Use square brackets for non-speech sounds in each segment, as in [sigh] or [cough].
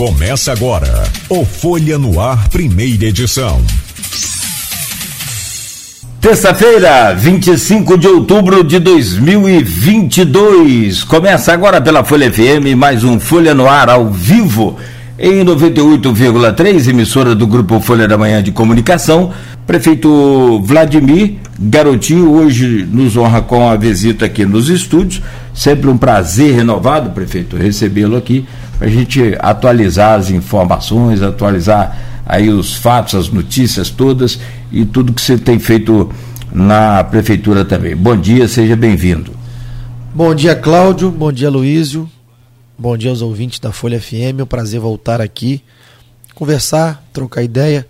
Começa agora o Folha no Ar, primeira edição. Terça-feira, 25 de outubro de 2022. Começa agora pela Folha FM, mais um Folha no Ar ao vivo em 98,3, emissora do Grupo Folha da Manhã de Comunicação. Prefeito Vladimir Garotinho hoje nos honra com a visita aqui nos estúdios. Sempre um prazer renovado, prefeito, recebê-lo aqui para a gente atualizar as informações, atualizar aí os fatos, as notícias todas e tudo que você tem feito na prefeitura também. Bom dia, seja bem-vindo. Bom dia, Cláudio. Bom dia, Luísio. Bom dia aos ouvintes da Folha FM. É um prazer voltar aqui, conversar, trocar ideia,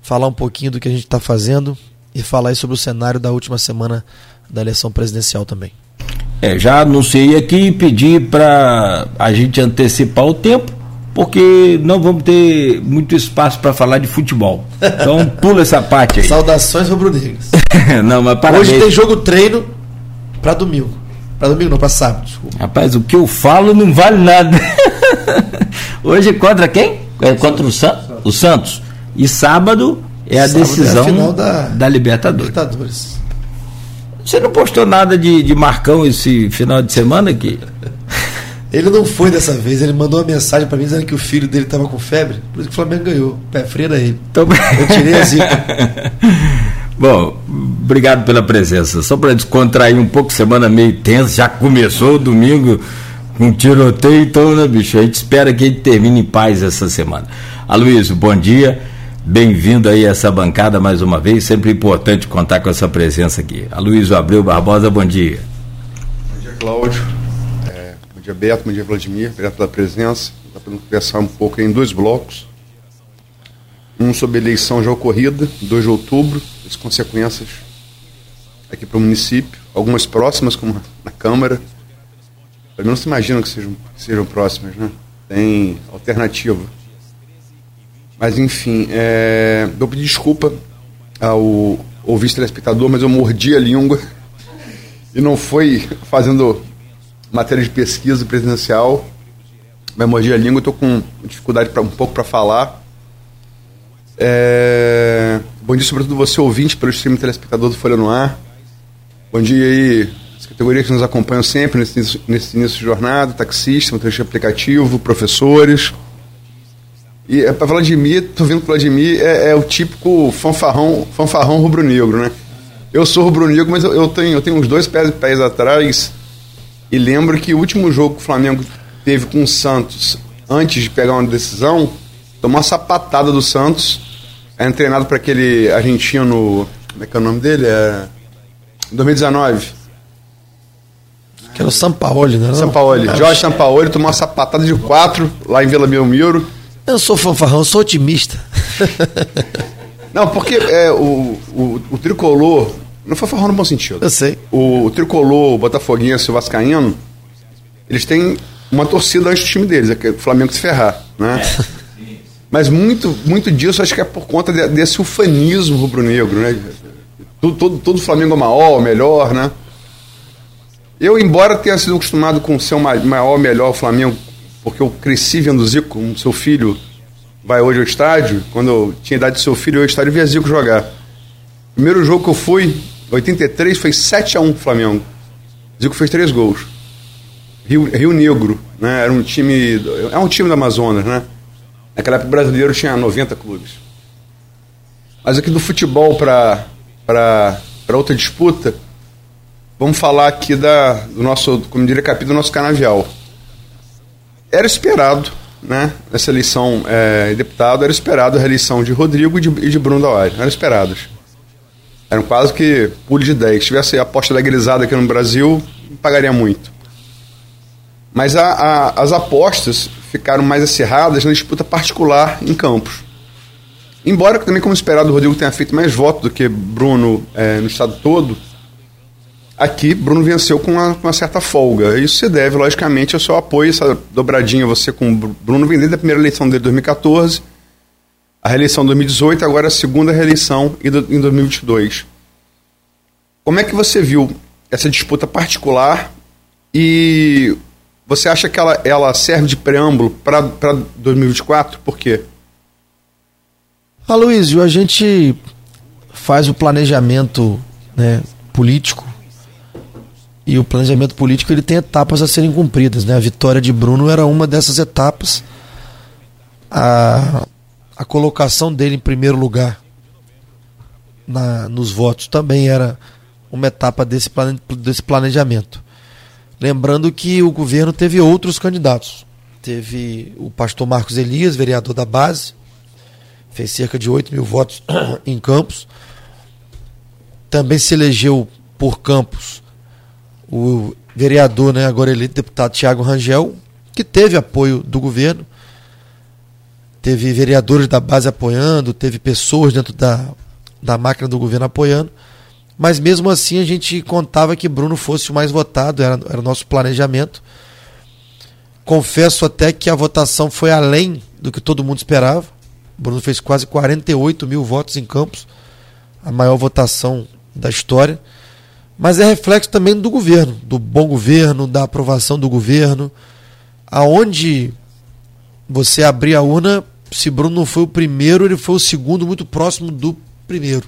falar um pouquinho do que a gente está fazendo e falar sobre o cenário da última semana da eleição presidencial também. É, já anunciei aqui e pedi para a gente antecipar o tempo, porque não vamos ter muito espaço para falar de futebol. Então [laughs] pula essa parte aí. Saudações rubro-negras. [laughs] não, mas parabéns. Hoje tem jogo treino para domingo. Para domingo não, para sábado, desculpa. Rapaz, o que eu falo não vale nada. [laughs] Hoje é contra quem? É contra o, San o Santos. E sábado é a sábado decisão é a da, da Libertadores. Libertadores. Você não postou nada de, de Marcão esse final de semana aqui? Ele não foi dessa vez, ele mandou uma mensagem para mim dizendo que o filho dele estava com febre, por isso que o Flamengo ganhou. Pé frio era ele. Então... Eu tirei a zica. [laughs] Bom, obrigado pela presença. Só para descontrair um pouco, semana meio tensa, já começou domingo com um tiroteio, então, né, bicho? A gente espera que ele termine em paz essa semana. Aloysio, bom dia. Bem-vindo aí a essa bancada mais uma vez, sempre importante contar com essa presença aqui. Aloysio Abreu Barbosa, bom dia. Bom dia, Cláudio. É, bom dia, Beto. Bom dia, Vladimir. Obrigado pela presença. Dá para conversar um pouco em dois blocos. Um sobre a eleição já ocorrida, 2 de outubro, as consequências aqui para o município, algumas próximas, como na Câmara. Pelo menos se imaginam que sejam, que sejam próximas, né? Tem alternativa. Mas, enfim, é, eu desculpa ao ouvinte telespectador, mas eu mordi a língua e não foi fazendo matéria de pesquisa presidencial, mas mordi a língua, estou com dificuldade pra, um pouco para falar. É... Bom dia, sobretudo você, ouvinte, pelo stream telespectador do Folha no Ar. Bom dia aí, as categorias que nos acompanham sempre nesse, nesse início de jornada, taxista, motorista aplicativo, professores. E é, para Vladimir, tô vendo que Vladimir é, é, o típico fanfarrão, fanfarrão rubro-negro, né? Eu sou rubro-negro, mas eu, eu, tenho, eu tenho uns dois pés, pés atrás e lembro que o último jogo que o Flamengo teve com o Santos, antes de pegar uma decisão, tomou uma sapatada do Santos é treinado para aquele argentino. Como é que é o nome dele? É. 2019. Que era o Sampaoli, né? Sampaoli. É, Jorge Sampaoli tomou uma sapatada de quatro lá em Vila Belmiro. Eu sou fanfarrão, eu sou otimista. [laughs] Não, porque é, o, o, o tricolor. Não fanfarrão no bom sentido. Eu sei. O, o tricolor, o Botafoguense e o Vascaíno, eles têm uma torcida antes do time deles, é que o Flamengo se ferrar, né? Mas muito, muito disso acho que é por conta de, desse ufanismo rubro-negro, né? Todo, todo, todo Flamengo é maior, melhor, né? Eu, embora tenha sido acostumado com ser o maior, melhor o Flamengo, porque eu cresci vendo Zico, o seu filho vai hoje ao estádio, quando eu tinha idade do seu filho, eu ia ao estádio e via Zico jogar. Primeiro jogo que eu fui, 83, foi 7 a 1 Flamengo. Zico fez três gols. Rio, Rio Negro, né? Era um time. É um time do Amazonas, né? Naquela época o brasileiro tinha 90 clubes. Mas aqui do futebol para outra disputa, vamos falar aqui da, do nosso, como diria capítulo do nosso canavial. Era esperado, né, nessa eleição é, deputado, era esperado a reeleição de Rodrigo e de, e de Bruno Dauari. Eram esperados. Eram quase que pulo de 10. Se tivesse aposta legalizada aqui no Brasil, pagaria muito. Mas a, a, as apostas ficaram mais acirradas na disputa particular em Campos. Embora também, como esperado, o Rodrigo tenha feito mais votos do que Bruno é, no estado todo, aqui Bruno venceu com uma, uma, certa folga. Isso se deve, logicamente, ao seu apoio, essa dobradinha você com o Bruno vem desde a primeira eleição dele em 2014, a reeleição em 2018, agora a segunda reeleição em 2022. Como é que você viu essa disputa particular e Você acha que ela, ela serve de preâmbulo para 2024? Por quê? Aloysio, a gente faz o planejamento né, político e o planejamento político ele tem etapas a serem cumpridas. Né? A vitória de Bruno era uma dessas etapas. A, a colocação dele em primeiro lugar na, nos votos também era uma etapa desse, plane, desse planejamento. Lembrando que o governo teve outros candidatos. Teve o pastor Marcos Elias, vereador da base, fez cerca de 8 mil votos [clears throat] em Campos. Também se elegeu por Campos o vereador, né, agora eleito deputado Tiago Rangel, que teve apoio do governo. Teve vereadores da base apoiando, teve pessoas dentro da, da máquina do governo apoiando. Mas mesmo assim a gente contava que Bruno fosse o mais votado, era, era o nosso planejamento. Confesso até que a votação foi além do que todo mundo esperava. Bruno fez quase 48 mil votos em Campos, a maior votação da história. Mas é reflexo também do governo, do bom governo, da aprovação do governo. Aonde você abrir a urna, se Bruno não foi o primeiro, ele foi o segundo, muito próximo do primeiro.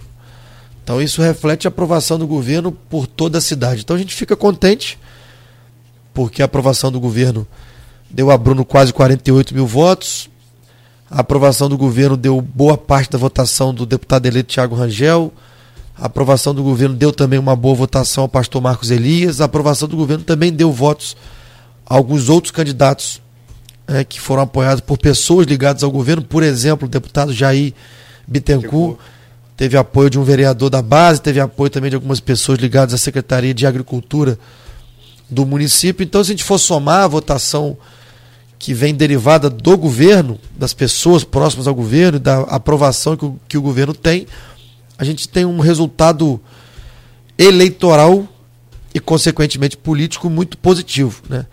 Então isso reflete a aprovação do governo por toda a cidade. Então a gente fica contente, porque a aprovação do governo deu a Bruno quase 48 mil votos. A aprovação do governo deu boa parte da votação do deputado eleito Tiago Rangel. A aprovação do governo deu também uma boa votação ao pastor Marcos Elias. A aprovação do governo também deu votos a alguns outros candidatos é, que foram apoiados por pessoas ligadas ao governo. Por exemplo, o deputado Jair Bittencourt teve apoio de um vereador da base, teve apoio também de algumas pessoas ligadas à Secretaria de Agricultura do município. Então, se a gente for somar a votação que vem derivada do governo, das pessoas próximas ao governo, da aprovação que o, que o governo tem, a gente tem um resultado eleitoral e, consequentemente, político muito positivo. Né?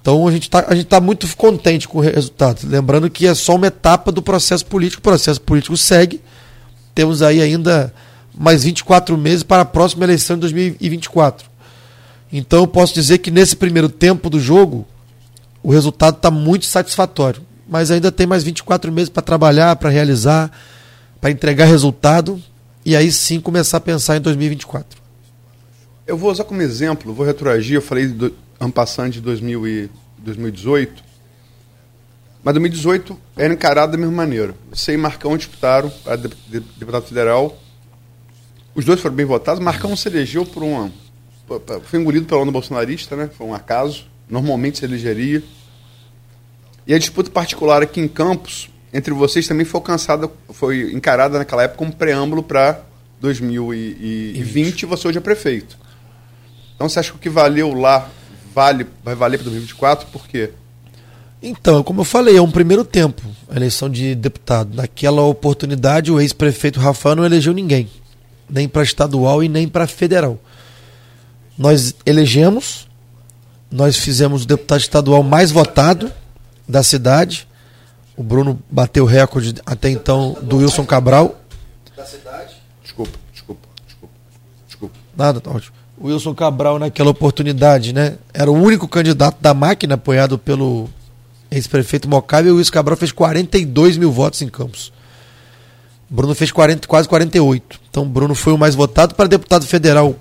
Então a gente está tá muito contente com o resultado. Lembrando que é só uma etapa do processo político, o processo político segue. Temos aí ainda mais 24 meses para a próxima eleição de 2024. Então eu posso dizer que nesse primeiro tempo do jogo, o resultado está muito satisfatório. Mas ainda tem mais 24 meses para trabalhar, para realizar, para entregar resultado e aí sim começar a pensar em 2024. Eu vou usar como exemplo, vou retroagir, eu falei do ano passado de 2000 e 2018, mas 2018 era encarado da mesma maneira. Você e Marcão disputaram para deputado federal, os dois foram bem votados, Marcão se elegeu por um foi engolido pela onda bolsonarista, né? Foi um acaso normalmente se elegeria. E a disputa particular aqui em Campos, entre vocês, também foi alcançada, foi encarada naquela época como preâmbulo para 2020 e você hoje é prefeito. Então você acha que o que valeu lá vale, vai valer para 2024? Por quê? Então, como eu falei, é um primeiro tempo a eleição de deputado. Naquela oportunidade, o ex-prefeito Rafael não elegeu ninguém, nem para estadual e nem para federal. Nós elegemos nós fizemos o deputado estadual mais votado da cidade. O Bruno bateu o recorde até então do Wilson Cabral. Da cidade? Desculpa, desculpa, desculpa. desculpa. Nada, tá ótimo. O Wilson Cabral, naquela oportunidade, né? Era o único candidato da máquina apoiado pelo ex-prefeito Mocabe e o Wilson Cabral fez 42 mil votos em Campos. Bruno fez 40, quase 48. Então, Bruno foi o mais votado para deputado federal.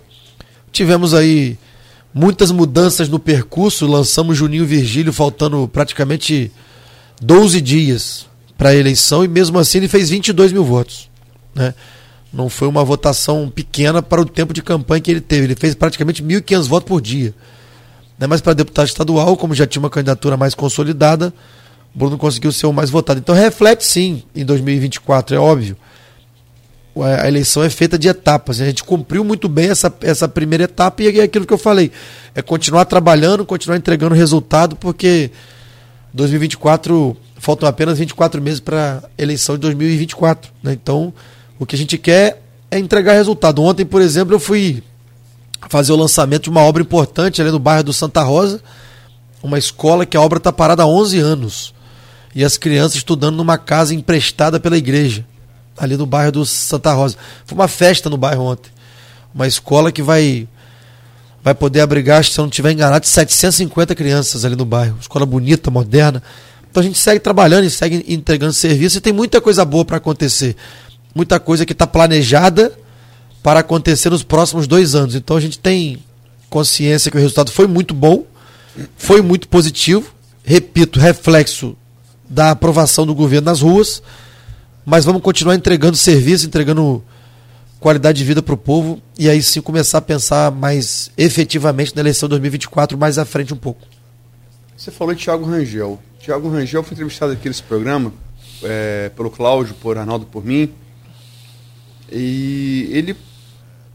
Tivemos aí muitas mudanças no percurso. Lançamos Juninho Virgílio faltando praticamente 12 dias para a eleição e mesmo assim ele fez 22 mil votos. Né? Não foi uma votação pequena para o tempo de campanha que ele teve. Ele fez praticamente 1.500 votos por dia. Né? Mas para deputado estadual, como já tinha uma candidatura mais consolidada, Bruno conseguiu ser o mais votado. Então reflete sim em 2024, é óbvio a eleição é feita de etapas. A gente cumpriu muito bem essa, essa primeira etapa e é aquilo que eu falei. É continuar trabalhando, continuar entregando resultado, porque 2024 faltam apenas 24 meses para a eleição de 2024. Né? Então, o que a gente quer é entregar resultado. Ontem, por exemplo, eu fui fazer o lançamento de uma obra importante ali no bairro do Santa Rosa, uma escola que a obra está parada há 11 anos. E as crianças estudando numa casa emprestada pela igreja ali no bairro do Santa Rosa. Foi uma festa no bairro ontem. Uma escola que vai vai poder abrigar, se eu não estiver enganado, 750 crianças ali no bairro. Escola bonita, moderna. Então a gente segue trabalhando e segue entregando serviço e tem muita coisa boa para acontecer. Muita coisa que está planejada para acontecer nos próximos dois anos. Então a gente tem consciência que o resultado foi muito bom, foi muito positivo. Repito, reflexo da aprovação do governo nas ruas. Mas vamos continuar entregando serviço, entregando qualidade de vida para o povo e aí sim começar a pensar mais efetivamente na eleição 2024 mais à frente um pouco. Você falou de Tiago Rangel. Tiago Rangel foi entrevistado aqui nesse programa é, pelo Cláudio, por Arnaldo, por mim. E ele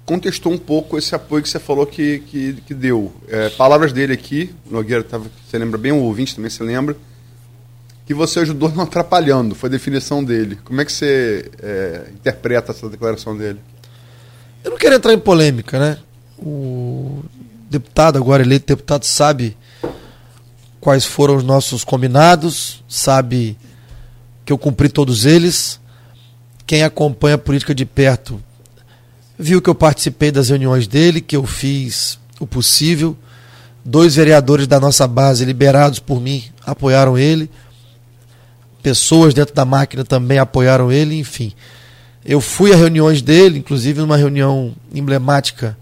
contestou um pouco esse apoio que você falou que, que, que deu. É, palavras dele aqui, o Nogueira, tava, você lembra bem, o ouvinte também se lembra, que você ajudou não atrapalhando, foi a definição dele. Como é que você é, interpreta essa declaração dele? Eu não quero entrar em polêmica, né? O deputado, agora eleito deputado, sabe quais foram os nossos combinados, sabe que eu cumpri todos eles. Quem acompanha a política de perto viu que eu participei das reuniões dele, que eu fiz o possível. Dois vereadores da nossa base, liberados por mim, apoiaram ele. Pessoas dentro da máquina também apoiaram ele, enfim. Eu fui a reuniões dele, inclusive numa reunião emblemática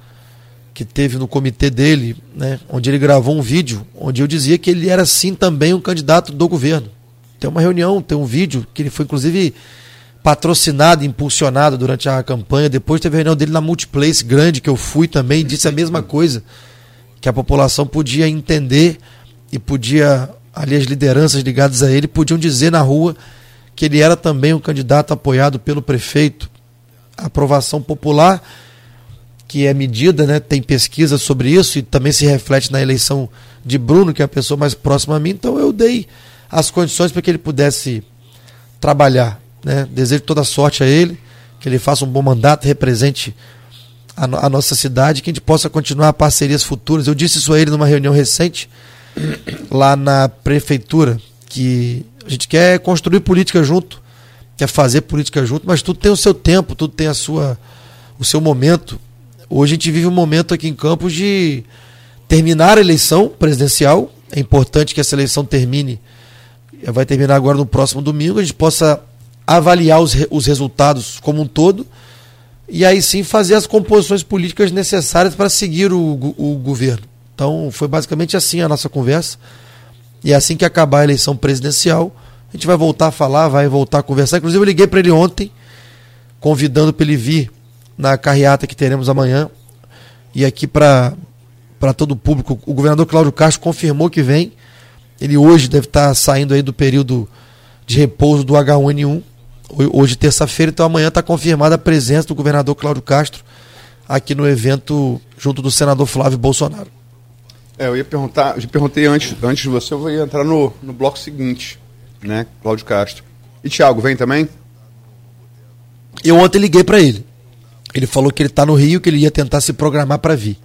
que teve no comitê dele, né, onde ele gravou um vídeo onde eu dizia que ele era sim também um candidato do governo. Tem uma reunião, tem um vídeo que ele foi inclusive patrocinado, impulsionado durante a campanha. Depois teve a reunião dele na Multiplace grande que eu fui também, disse a mesma coisa, que a população podia entender e podia ali as lideranças ligadas a ele podiam dizer na rua que ele era também um candidato apoiado pelo prefeito. A aprovação popular, que é medida, né, tem pesquisa sobre isso e também se reflete na eleição de Bruno, que é a pessoa mais próxima a mim. Então eu dei as condições para que ele pudesse trabalhar. Né? Desejo toda sorte a ele, que ele faça um bom mandato, represente a, a nossa cidade, que a gente possa continuar parcerias futuras. Eu disse isso a ele numa reunião recente, lá na prefeitura, que a gente quer construir política junto, quer fazer política junto, mas tudo tem o seu tempo, tudo tem a sua, o seu momento. Hoje a gente vive um momento aqui em Campos de terminar a eleição presidencial. É importante que essa eleição termine. Vai terminar agora no próximo domingo. A gente possa avaliar os, os resultados como um todo e aí sim fazer as composições políticas necessárias para seguir o, o, governo. Então foi basicamente assim a nossa conversa. E assim que acabar a eleição presidencial, a gente vai voltar a falar, vai voltar a conversar. Inclusive, eu liguei para ele ontem, convidando para ele vir na carreata que teremos amanhã. E aqui para todo o público, o governador Cláudio Castro confirmou que vem. Ele hoje deve estar saindo aí do período de repouso do H1N1. Hoje, terça-feira, então amanhã está confirmada a presença do governador Cláudio Castro aqui no evento junto do senador Flávio Bolsonaro. É, eu ia perguntar, eu perguntei antes, antes de você, eu vou entrar no, no bloco seguinte, né, Cláudio Castro. E Thiago, vem também? Eu ontem liguei para ele. Ele falou que ele está no Rio, que ele ia tentar se programar para vir.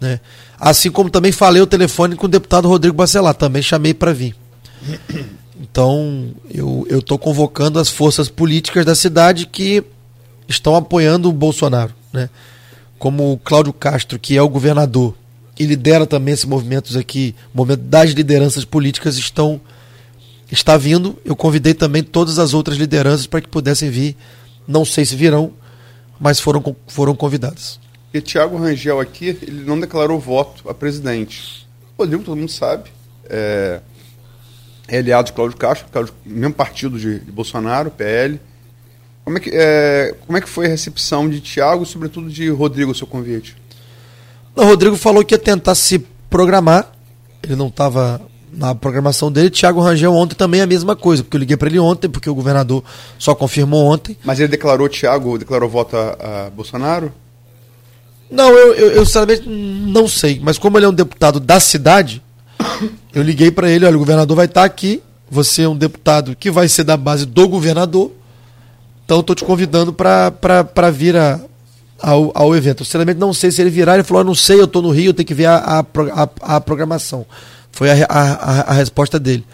Né? Assim como também falei o telefone com o deputado Rodrigo Bacelar, também chamei para vir. Então, eu estou convocando as forças políticas da cidade que estão apoiando o Bolsonaro. Né? Como o Cláudio Castro, que é o governador e lidera também esses movimentos aqui, o movimento das lideranças políticas estão está vindo. Eu convidei também todas as outras lideranças para que pudessem vir. Não sei se virão, mas foram, foram convidadas. E Tiago Rangel aqui, ele não declarou voto a presidente. Rodrigo, todo mundo sabe, é, é aliado de Cláudio Castro, Cláudio, mesmo partido de, de, Bolsonaro, PL. Como é, que, é, como é que foi a recepção de Tiago e, sobretudo, de Rodrigo, seu convite? O Rodrigo falou que ia tentar se programar. Ele não estava na programação dele. Thiago Rangel ontem também a mesma coisa, porque eu liguei para ele ontem, porque o governador só confirmou ontem. Mas ele declarou, Thiago, declarou voto a, a Bolsonaro? Não, eu, eu, eu, sinceramente não sei. Mas como ele é um deputado da cidade, [coughs] eu liguei para ele, olha, o governador vai estar tá aqui, você é um deputado que vai ser da base do governador, então estou te convidando para vir a, ao, ao evento. Sinceramente, não sei se ele virar. Ele falou: Eu não sei, eu estou no Rio, eu tenho que ver a, a, a, a programação. Foi a, a, a, resposta dele.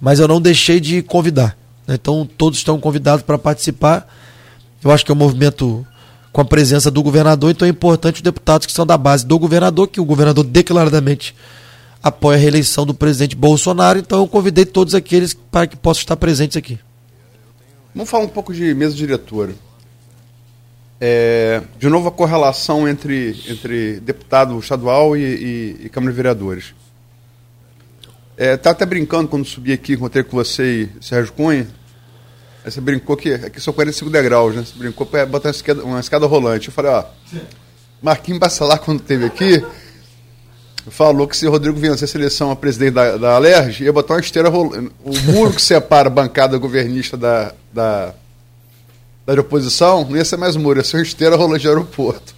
Mas eu não deixei de convidar. Né? Então, todos estão convidados para participar. Eu acho que é um movimento com a presença do governador, então é importante os deputados que são da base do governador, que o governador declaradamente apoia a reeleição do presidente Bolsonaro, então eu convidei todos aqueles para que possam estar presentes aqui. Vamos falar um pouco de mesa diretora. É, de novo, a correlação entre, entre deputado estadual e, e, e Câmara de Vereadores. É, tá até brincando quando subi aqui, encontrei com você e Sérgio Cunha. Aí você brincou que aqui são 45 degraus, né? Você brincou para botar uma escada, uma escada, rolante. Eu falei, ó, Marquinhos Bassalar, quando esteve aqui, falou que se Rodrigo vencer a seleção a presidente da, da Alerj, ia botar uma esteira rolante. O muro que separa a bancada governista da, da, da oposição não ia ser mais muro, ia ser uma esteira rolante de aeroporto.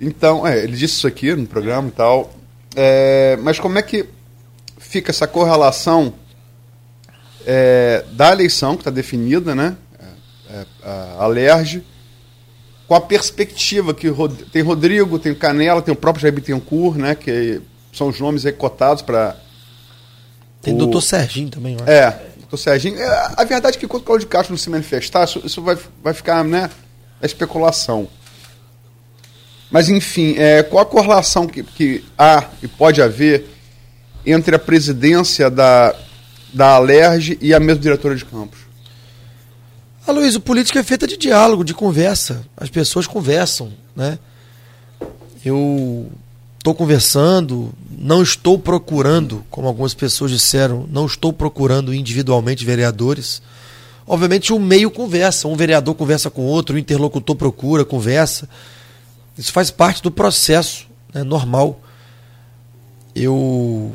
Então, é, ele disse isso aqui no programa e tal. É, mas como é que fica essa correlação é, da eleição, que está definida, né? É, é a Alerj, com a perspectiva que tem Rodrigo, tem Canela, tem o próprio Jair Bittencourt, né? Que são os nomes aí cotados para. Tem o doutor Serginho também, eu acho. É, doutor Serginho. É, a verdade é que quando o Cláudio Castro não se manifestar, isso, isso vai, vai ficar, né? A especulação. Mas, enfim, é, qual a correlação que, que há e pode haver entre a presidência da, da Alerj e a mesma diretora de campos? Ah, Luiz, o política é feita de diálogo, de conversa. As pessoas conversam, né? Eu estou conversando, não estou procurando, como algumas pessoas disseram, não estou procurando individualmente vereadores. Obviamente o meio conversa, um vereador conversa com outro, o interlocutor procura, conversa. Isso faz parte do processo, né, normal. Eu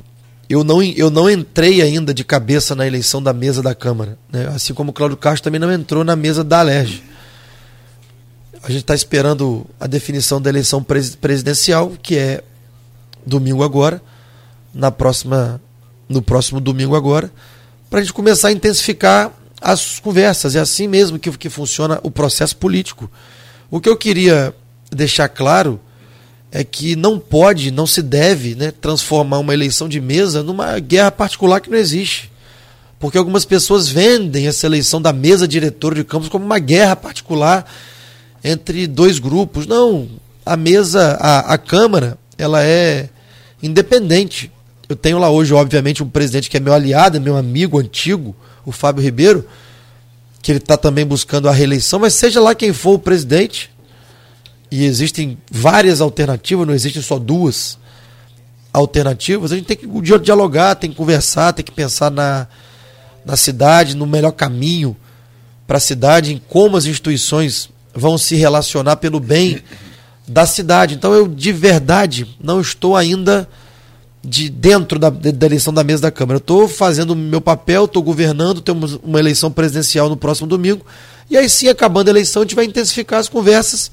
eu não, eu não entrei ainda de cabeça na eleição da mesa da Câmara. Né? Assim como o Cláudio Castro também não entrou na mesa da Alerj. A gente está esperando a definição da eleição presidencial, que é domingo agora, na próxima, no próximo domingo agora, para a gente começar a intensificar as conversas. É assim mesmo que, que funciona o processo político. O que eu queria deixar claro é que não pode, não se deve né, transformar uma eleição de mesa numa guerra particular que não existe. Porque algumas pessoas vendem essa eleição da mesa diretora de campos como uma guerra particular entre dois grupos. Não, a mesa, a, a Câmara, ela é independente. Eu tenho lá hoje, obviamente, um presidente que é meu aliado, meu amigo antigo, o Fábio Ribeiro, que ele está também buscando a reeleição, mas seja lá quem for o presidente, e existem várias alternativas, não existem só duas alternativas, a gente tem que dialogar, tem que conversar, tem que pensar na, na cidade, no melhor caminho para a cidade, em como as instituições vão se relacionar pelo bem da cidade. Então eu de verdade não estou ainda de dentro da, da eleição da mesa da Câmara. Estou fazendo o meu papel, estou governando, temos uma eleição presidencial no próximo domingo. E aí sim, acabando a eleição, a gente vai intensificar as conversas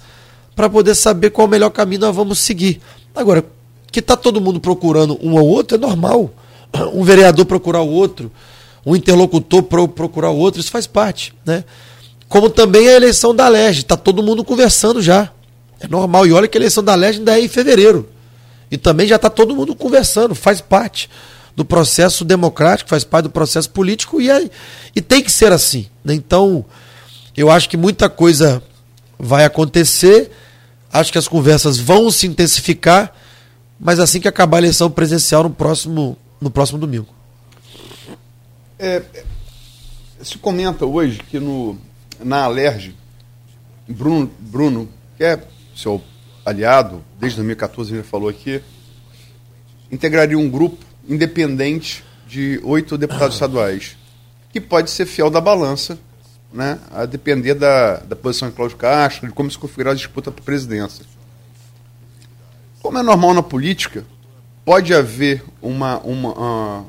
para poder saber qual o melhor caminho nós vamos seguir. Agora, que está todo mundo procurando um ou outro é normal. [clears throat] Um vereador procurar o outro, um interlocutor pro, procurar o outro, isso faz parte. Né? Como também a eleição da LEG, está todo mundo conversando já. É normal. E olha que a eleição da LEG ainda é em fevereiro. E também já está todo mundo conversando, faz parte do processo democrático, faz parte do processo político e, é, e tem que ser assim. Né? Então, eu acho que muita coisa vai acontecer Acho que as conversas vão se intensificar, mas assim que acabar a eleição presidencial no próximo, no próximo domingo. É, se comenta hoje que no, na Alerj, Bruno, Bruno, que é seu aliado, desde 2014 ele falou aqui, integraria um grupo independente de oito deputados estaduais, que pode ser fiel da balança né, a depender da, da posição de Cláudio Castro, de como se configurar a disputa para a presidência. Como é normal na política, pode haver uma, uma, uh,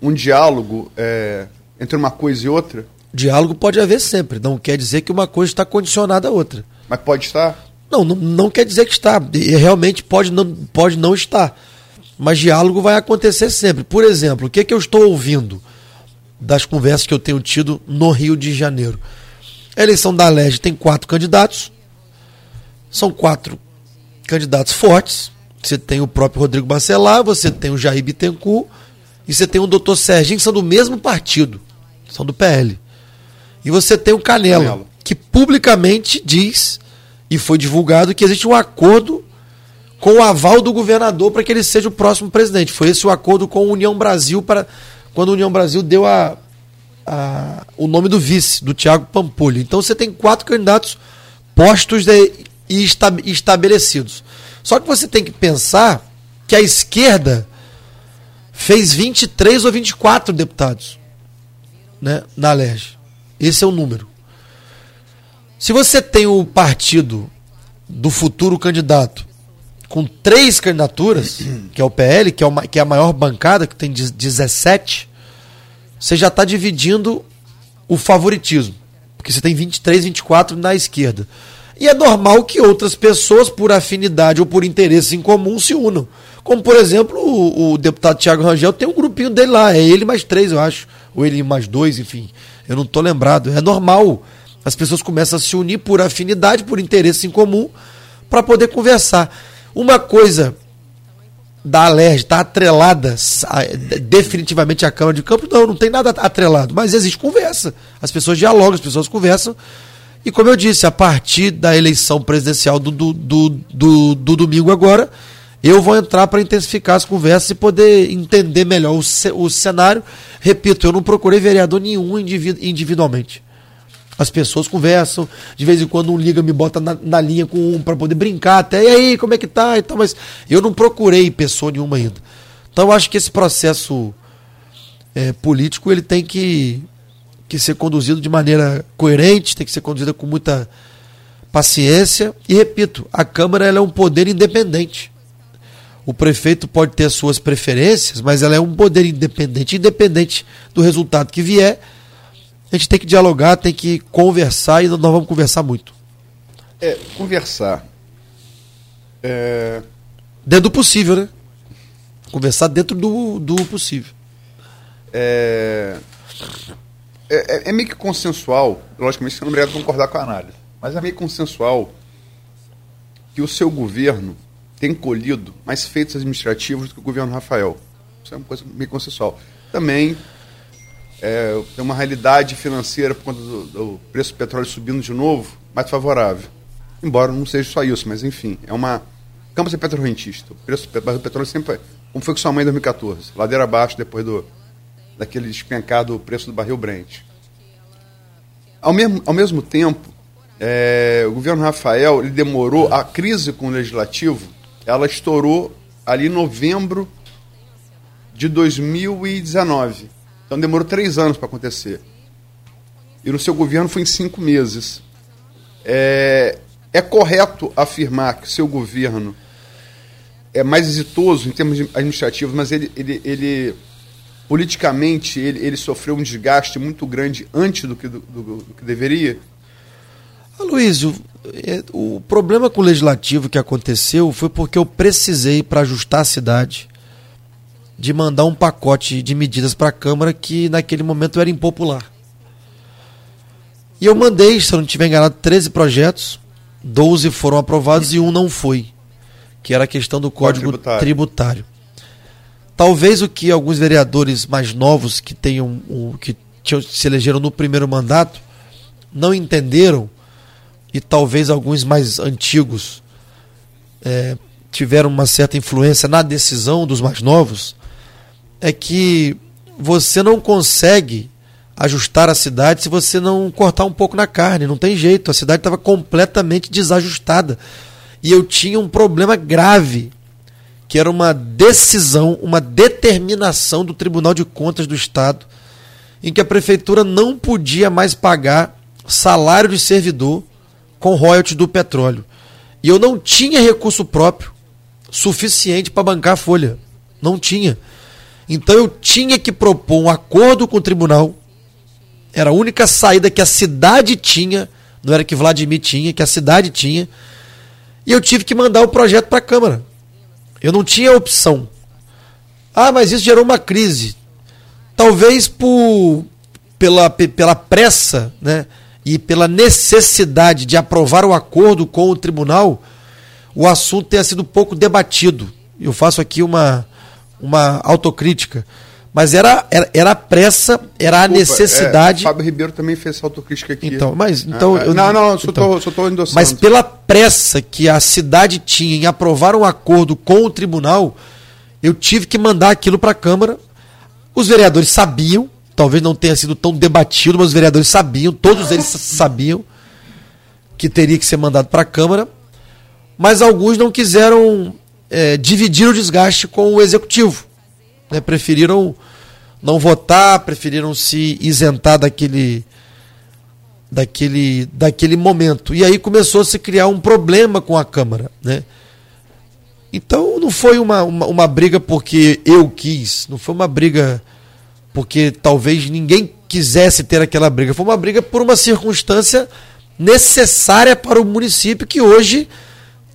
um diálogo é, entre uma coisa e outra? Diálogo pode haver sempre, não quer dizer que uma coisa está condicionada à outra. Mas pode estar? Não, não, não quer dizer que está. E realmente pode não, pode não estar. Mas diálogo vai acontecer sempre. Por exemplo, o que, é que eu estou ouvindo? das conversas que eu tenho tido no Rio de Janeiro. A eleição da LEG tem quatro candidatos. São quatro candidatos fortes. Você tem o próprio Rodrigo Bacelar, você tem o Jair Bittencourt e você tem o doutor Serginho, que são do mesmo partido. São do PL. E você tem o Canelo, Canelo. que publicamente diz e foi divulgado que existe um acordo com o aval do governador para que ele seja o próximo presidente. Foi esse o acordo com a União Brasil para quando a União Brasil deu a, a, o nome do vice, do Tiago Pampulha. Então você tem quatro candidatos postos e estabelecidos. Só que você tem que pensar que a esquerda fez 23 ou 24 deputados né, na LERJ. Esse é o número. Se você tem o partido do futuro candidato com três candidaturas, [clears throat] que é o PL, que é, uma, que é a maior bancada, que tem 17, você já está dividindo o favoritismo. Porque você tem 23, 24 na esquerda. E é normal que outras pessoas, por afinidade ou por interesses em comum, se unam. Como, por exemplo, o, o deputado Tiago Rangel tem um grupinho dele lá, é ele mais três, eu acho. Ou ele mais dois, enfim. Eu não estou lembrado. É normal. As pessoas começam a se unir por afinidade, por interesse em comum, para poder conversar. Uma coisa da Alerj está atrelada definitivamente à Câmara de Campos? Não, não tem nada atrelado. Mas existe conversa. As pessoas dialogam, as pessoas conversam. E como eu disse, a partir da eleição presidencial do, do, do, do, do domingo agora, eu vou entrar para intensificar as conversas e poder entender melhor o, o cenário. Repito, eu não procurei vereador nenhum individualmente. As pessoas conversam, de vez em quando um liga, me bota na, na linha com um para poder brincar até, e aí, como é que tá? E tal, mas eu não procurei pessoa nenhuma ainda. Então eu acho que esse processo é, político ele tem que, que ser conduzido de maneira coerente, tem que ser conduzido com muita paciência. E repito, a Câmara ela é um poder independente. O prefeito pode ter as suas preferências, mas ela é um poder independente, independente do resultado que vier. A gente tem que dialogar, tem que conversar e nós vamos conversar muito. É, conversar. É... Dentro do possível, né? Conversar dentro do, do possível. É... É, é, é meio que consensual, logicamente você não obrigado a concordar com a análise, mas é meio consensual que o seu governo tem colhido mais feitos administrativos do que o governo Rafael. Isso é uma coisa meio consensual. Também é, tem uma realidade financeira por conta do, do, preço do petróleo subindo de novo mais favorável. Embora não seja só isso, mas enfim, é uma. Campos é petrorrentista. O preço do petróleo sempre. Como foi com sua mãe em 2014? Ladeira abaixo depois do, daquele despencar do preço do barril Brent. Ao mesmo, ao mesmo tempo, é, o governo Rafael ele demorou, a crise com o legislativo ela estourou ali em novembro de 2019. Então demorou três anos para acontecer. E no seu governo foi em cinco meses. É, é correto afirmar que o seu governo é mais exitoso em termos administrativos, mas ele, ele, ele politicamente ele, ele sofreu um desgaste muito grande antes do que, do, do, do que deveria? Aloysio, é, o problema com o legislativo que aconteceu foi porque eu precisei, para ajustar a cidade, de mandar um pacote de medidas para a Câmara que naquele momento era impopular. E eu mandei, se eu não estiver enganado, 13 projetos, 12 foram aprovados e um não foi, que era a questão do Código tributário. tributário. Talvez o que alguns vereadores mais novos que tenham que se elegeram no primeiro mandato não entenderam e talvez alguns mais antigos é, tiveram uma certa influência na decisão dos mais novos, é que você não consegue ajustar a cidade se você não cortar um pouco na carne. Não tem jeito. A cidade estava completamente desajustada. E eu tinha um problema grave, que era uma decisão, uma determinação do Tribunal de Contas do Estado, em que a prefeitura não podia mais pagar salário de servidor com royalties do petróleo. E eu não tinha recurso próprio suficiente para bancar a folha. Não tinha. Então eu tinha que propor um acordo com o tribunal. Era a única saída que a cidade tinha, não era que Vladimir tinha, que a cidade tinha. E eu tive que mandar o projeto para a Câmara. Eu não tinha opção. Ah, mas isso gerou uma crise. Talvez por pela, pela pressa, né? e pela necessidade de aprovar o acordo com o tribunal, o assunto tenha sido pouco debatido. Eu faço aqui uma, uma autocrítica, Mas era, era, era a pressa, era a Desculpa, necessidade. É, Fábio Ribeiro também fez essa autocrítica aqui. Então, mas então, Ah, eu- não, não, só então, só tô endossando. Mas pela pressa que a cidade tinha em aprovar um acordo com o tribunal, eu tive que mandar aquilo para a Câmara. Os vereadores sabiam, talvez não tenha sido tão debatido, mas os vereadores sabiam, todos eles sabiam que teria que ser mandado para a Câmara, mas alguns não quiseram eh, dividir o desgaste com o executivo. né? Preferiram não votar, preferiram se isentar daquele daquele, daquele momento. E aí começou a se criar um problema com a Câmara. Né? Então não foi uma, uma, uma briga porque eu quis, não foi uma briga porque talvez ninguém quisesse ter aquela briga, foi uma briga por uma circunstância necessária para o município que hoje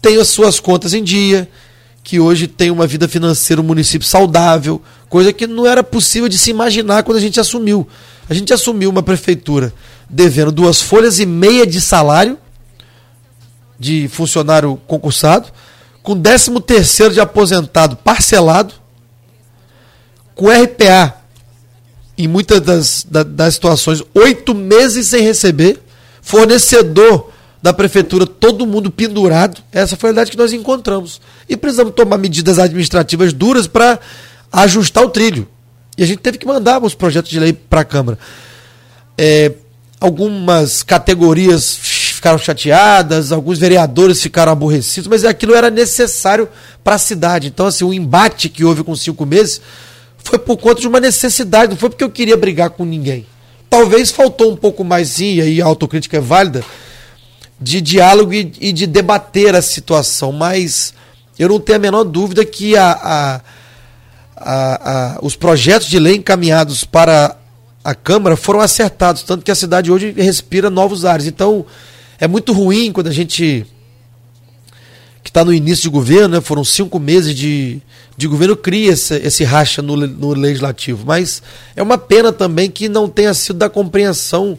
tem as suas contas em dia, que hoje tem uma vida financeira, um município saudável, coisa que não era possível de se imaginar quando a gente assumiu. A gente assumiu uma prefeitura devendo duas folhas e meia de salário de funcionário concursado, com 13 terceiro de aposentado parcelado, com RPA em muitas das, da- das situações, oito meses sem receber, fornecedor da prefeitura, todo mundo pendurado. Essa foi a realidade que nós encontramos. E precisamos tomar medidas administrativas duras para ajustar o trilho. E a gente teve que mandar os projetos de lei para a Câmara. É, algumas categorias ficaram chateadas, alguns vereadores ficaram aborrecidos, mas aquilo era necessário para a cidade. Então, assim, o embate que houve com cinco meses foi por conta de uma necessidade, não foi porque eu queria brigar com ninguém. Talvez faltou um pouco mais, e aí a autocrítica é válida, de diálogo e, e de debater a situação, mas eu não tenho a menor dúvida que a, a- a- a- os projetos de lei encaminhados para a Câmara foram acertados, tanto que a cidade hoje respira novos ares. Então, é muito ruim quando a gente que está no início de governo, né, foram cinco meses de, de governo, cria esse, esse racha no, no legislativo. Mas é uma pena também que não tenha sido da compreensão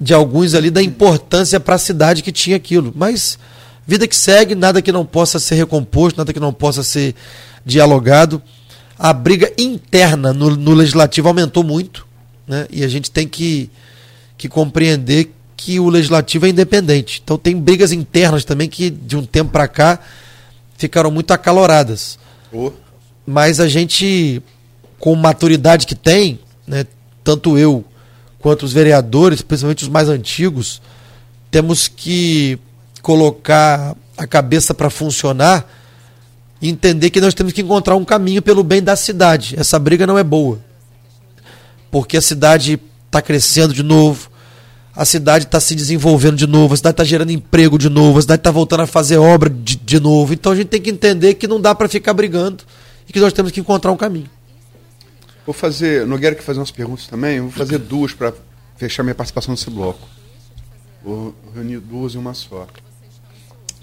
de alguns ali da importância para a cidade que tinha aquilo. Mas vida que segue, nada que não possa ser recomposto, nada que não possa ser dialogado. A briga interna no, no legislativo aumentou muito, né? E a gente tem que, que compreender que o legislativo é independente. Então tem brigas internas também que de um tempo para cá ficaram muito acaloradas Ô, mas a gente, com maturidade que tem, né, tanto eu quanto os vereadores, principalmente os mais antigos, temos que colocar a cabeça para funcionar entender que nós temos que encontrar um caminho pelo bem da cidade. Essa briga não é boa. Porque a cidade está crescendo de novo, a cidade está se desenvolvendo de novo, a cidade está gerando emprego de novo, a cidade está voltando a fazer obra de, de novo. Então a gente tem que entender que não dá para ficar brigando e que nós temos que encontrar um caminho. Vou fazer. Nogueira quer fazer umas perguntas também. Vou fazer duas para fechar minha participação nesse bloco. Vou reunir duas em uma só.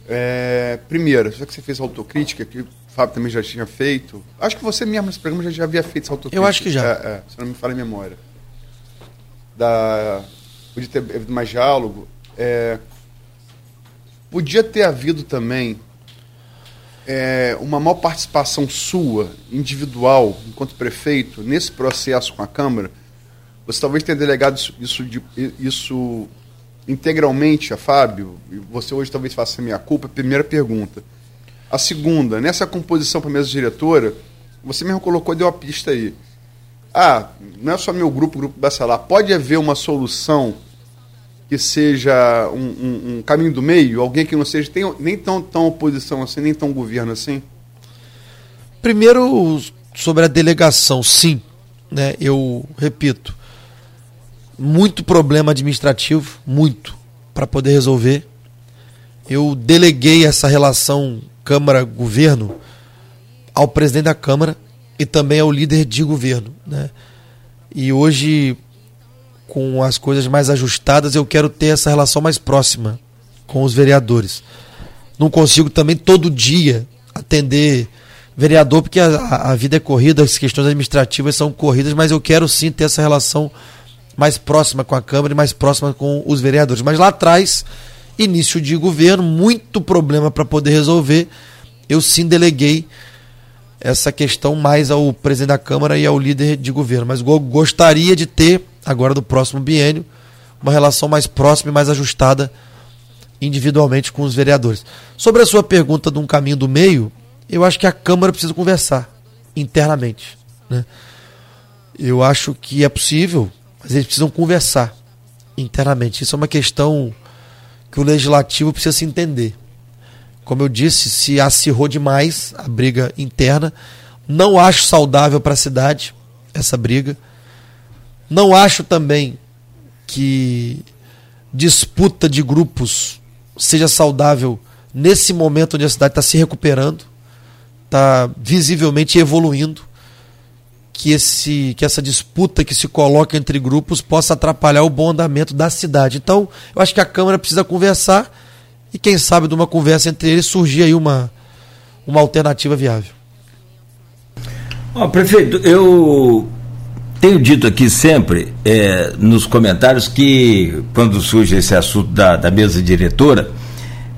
É, primeiro, já que você fez autocrítica, que o Fábio também já tinha feito. Acho que você mesmo nesse programa já, já havia feito essa autocrítica. Eu acho que já. É, é, se não me falha a memória. Da, podia ter havido mais diálogo. É, podia ter havido também é, uma maior participação sua, individual, enquanto prefeito, nesse processo com a Câmara, você talvez tenha delegado isso, isso, isso integralmente a Fábio, você hoje talvez faça a minha culpa, primeira pergunta. A segunda, nessa composição para mesa diretora, você mesmo colocou, deu a pista aí. Ah, não é só meu grupo, o grupo Bacelar, pode haver uma solução que seja um, um- um caminho do meio, alguém que não seja tem- nem tão, tão oposição assim, nem tão governo assim? Primeiro, sobre a delegação, sim. Né, eu repito, muito problema administrativo, muito, para poder resolver. Eu deleguei essa relação Câmara-Governo ao presidente da Câmara e também ao líder de governo. Né? E hoje, com as coisas mais ajustadas, eu quero ter essa relação mais próxima com os vereadores. Não consigo também todo dia atender vereador, porque a, a- a vida é corrida, as questões administrativas são corridas, mas eu quero sim ter essa relação mais próxima com a Câmara e mais próxima com os vereadores. Mas lá atrás, início de governo, muito problema para poder resolver, eu sim deleguei essa questão mais ao presidente da Câmara e ao líder de governo. Mas gostaria de ter, agora do próximo biênio, uma relação mais próxima e mais ajustada individualmente com os vereadores. Sobre a sua pergunta de um caminho do meio, eu acho que a Câmara precisa conversar internamente. Né? Eu acho que é possível, mas eles precisam conversar internamente. Isso é uma questão que o legislativo precisa se entender. Como eu disse, se acirrou demais a briga interna. Não acho saudável para a cidade essa briga. Não acho também que disputa de grupos seja saudável nesse momento onde a cidade está se recuperando, está visivelmente evoluindo. Que, esse, que essa disputa que se coloca entre grupos possa atrapalhar o bom andamento da cidade. Então, eu acho que a Câmara precisa conversar e quem sabe de uma conversa entre eles surgir aí uma, uma alternativa viável. Oh, prefeito, eu tenho dito aqui sempre é, nos comentários que quando surge esse assunto da, da mesa diretora,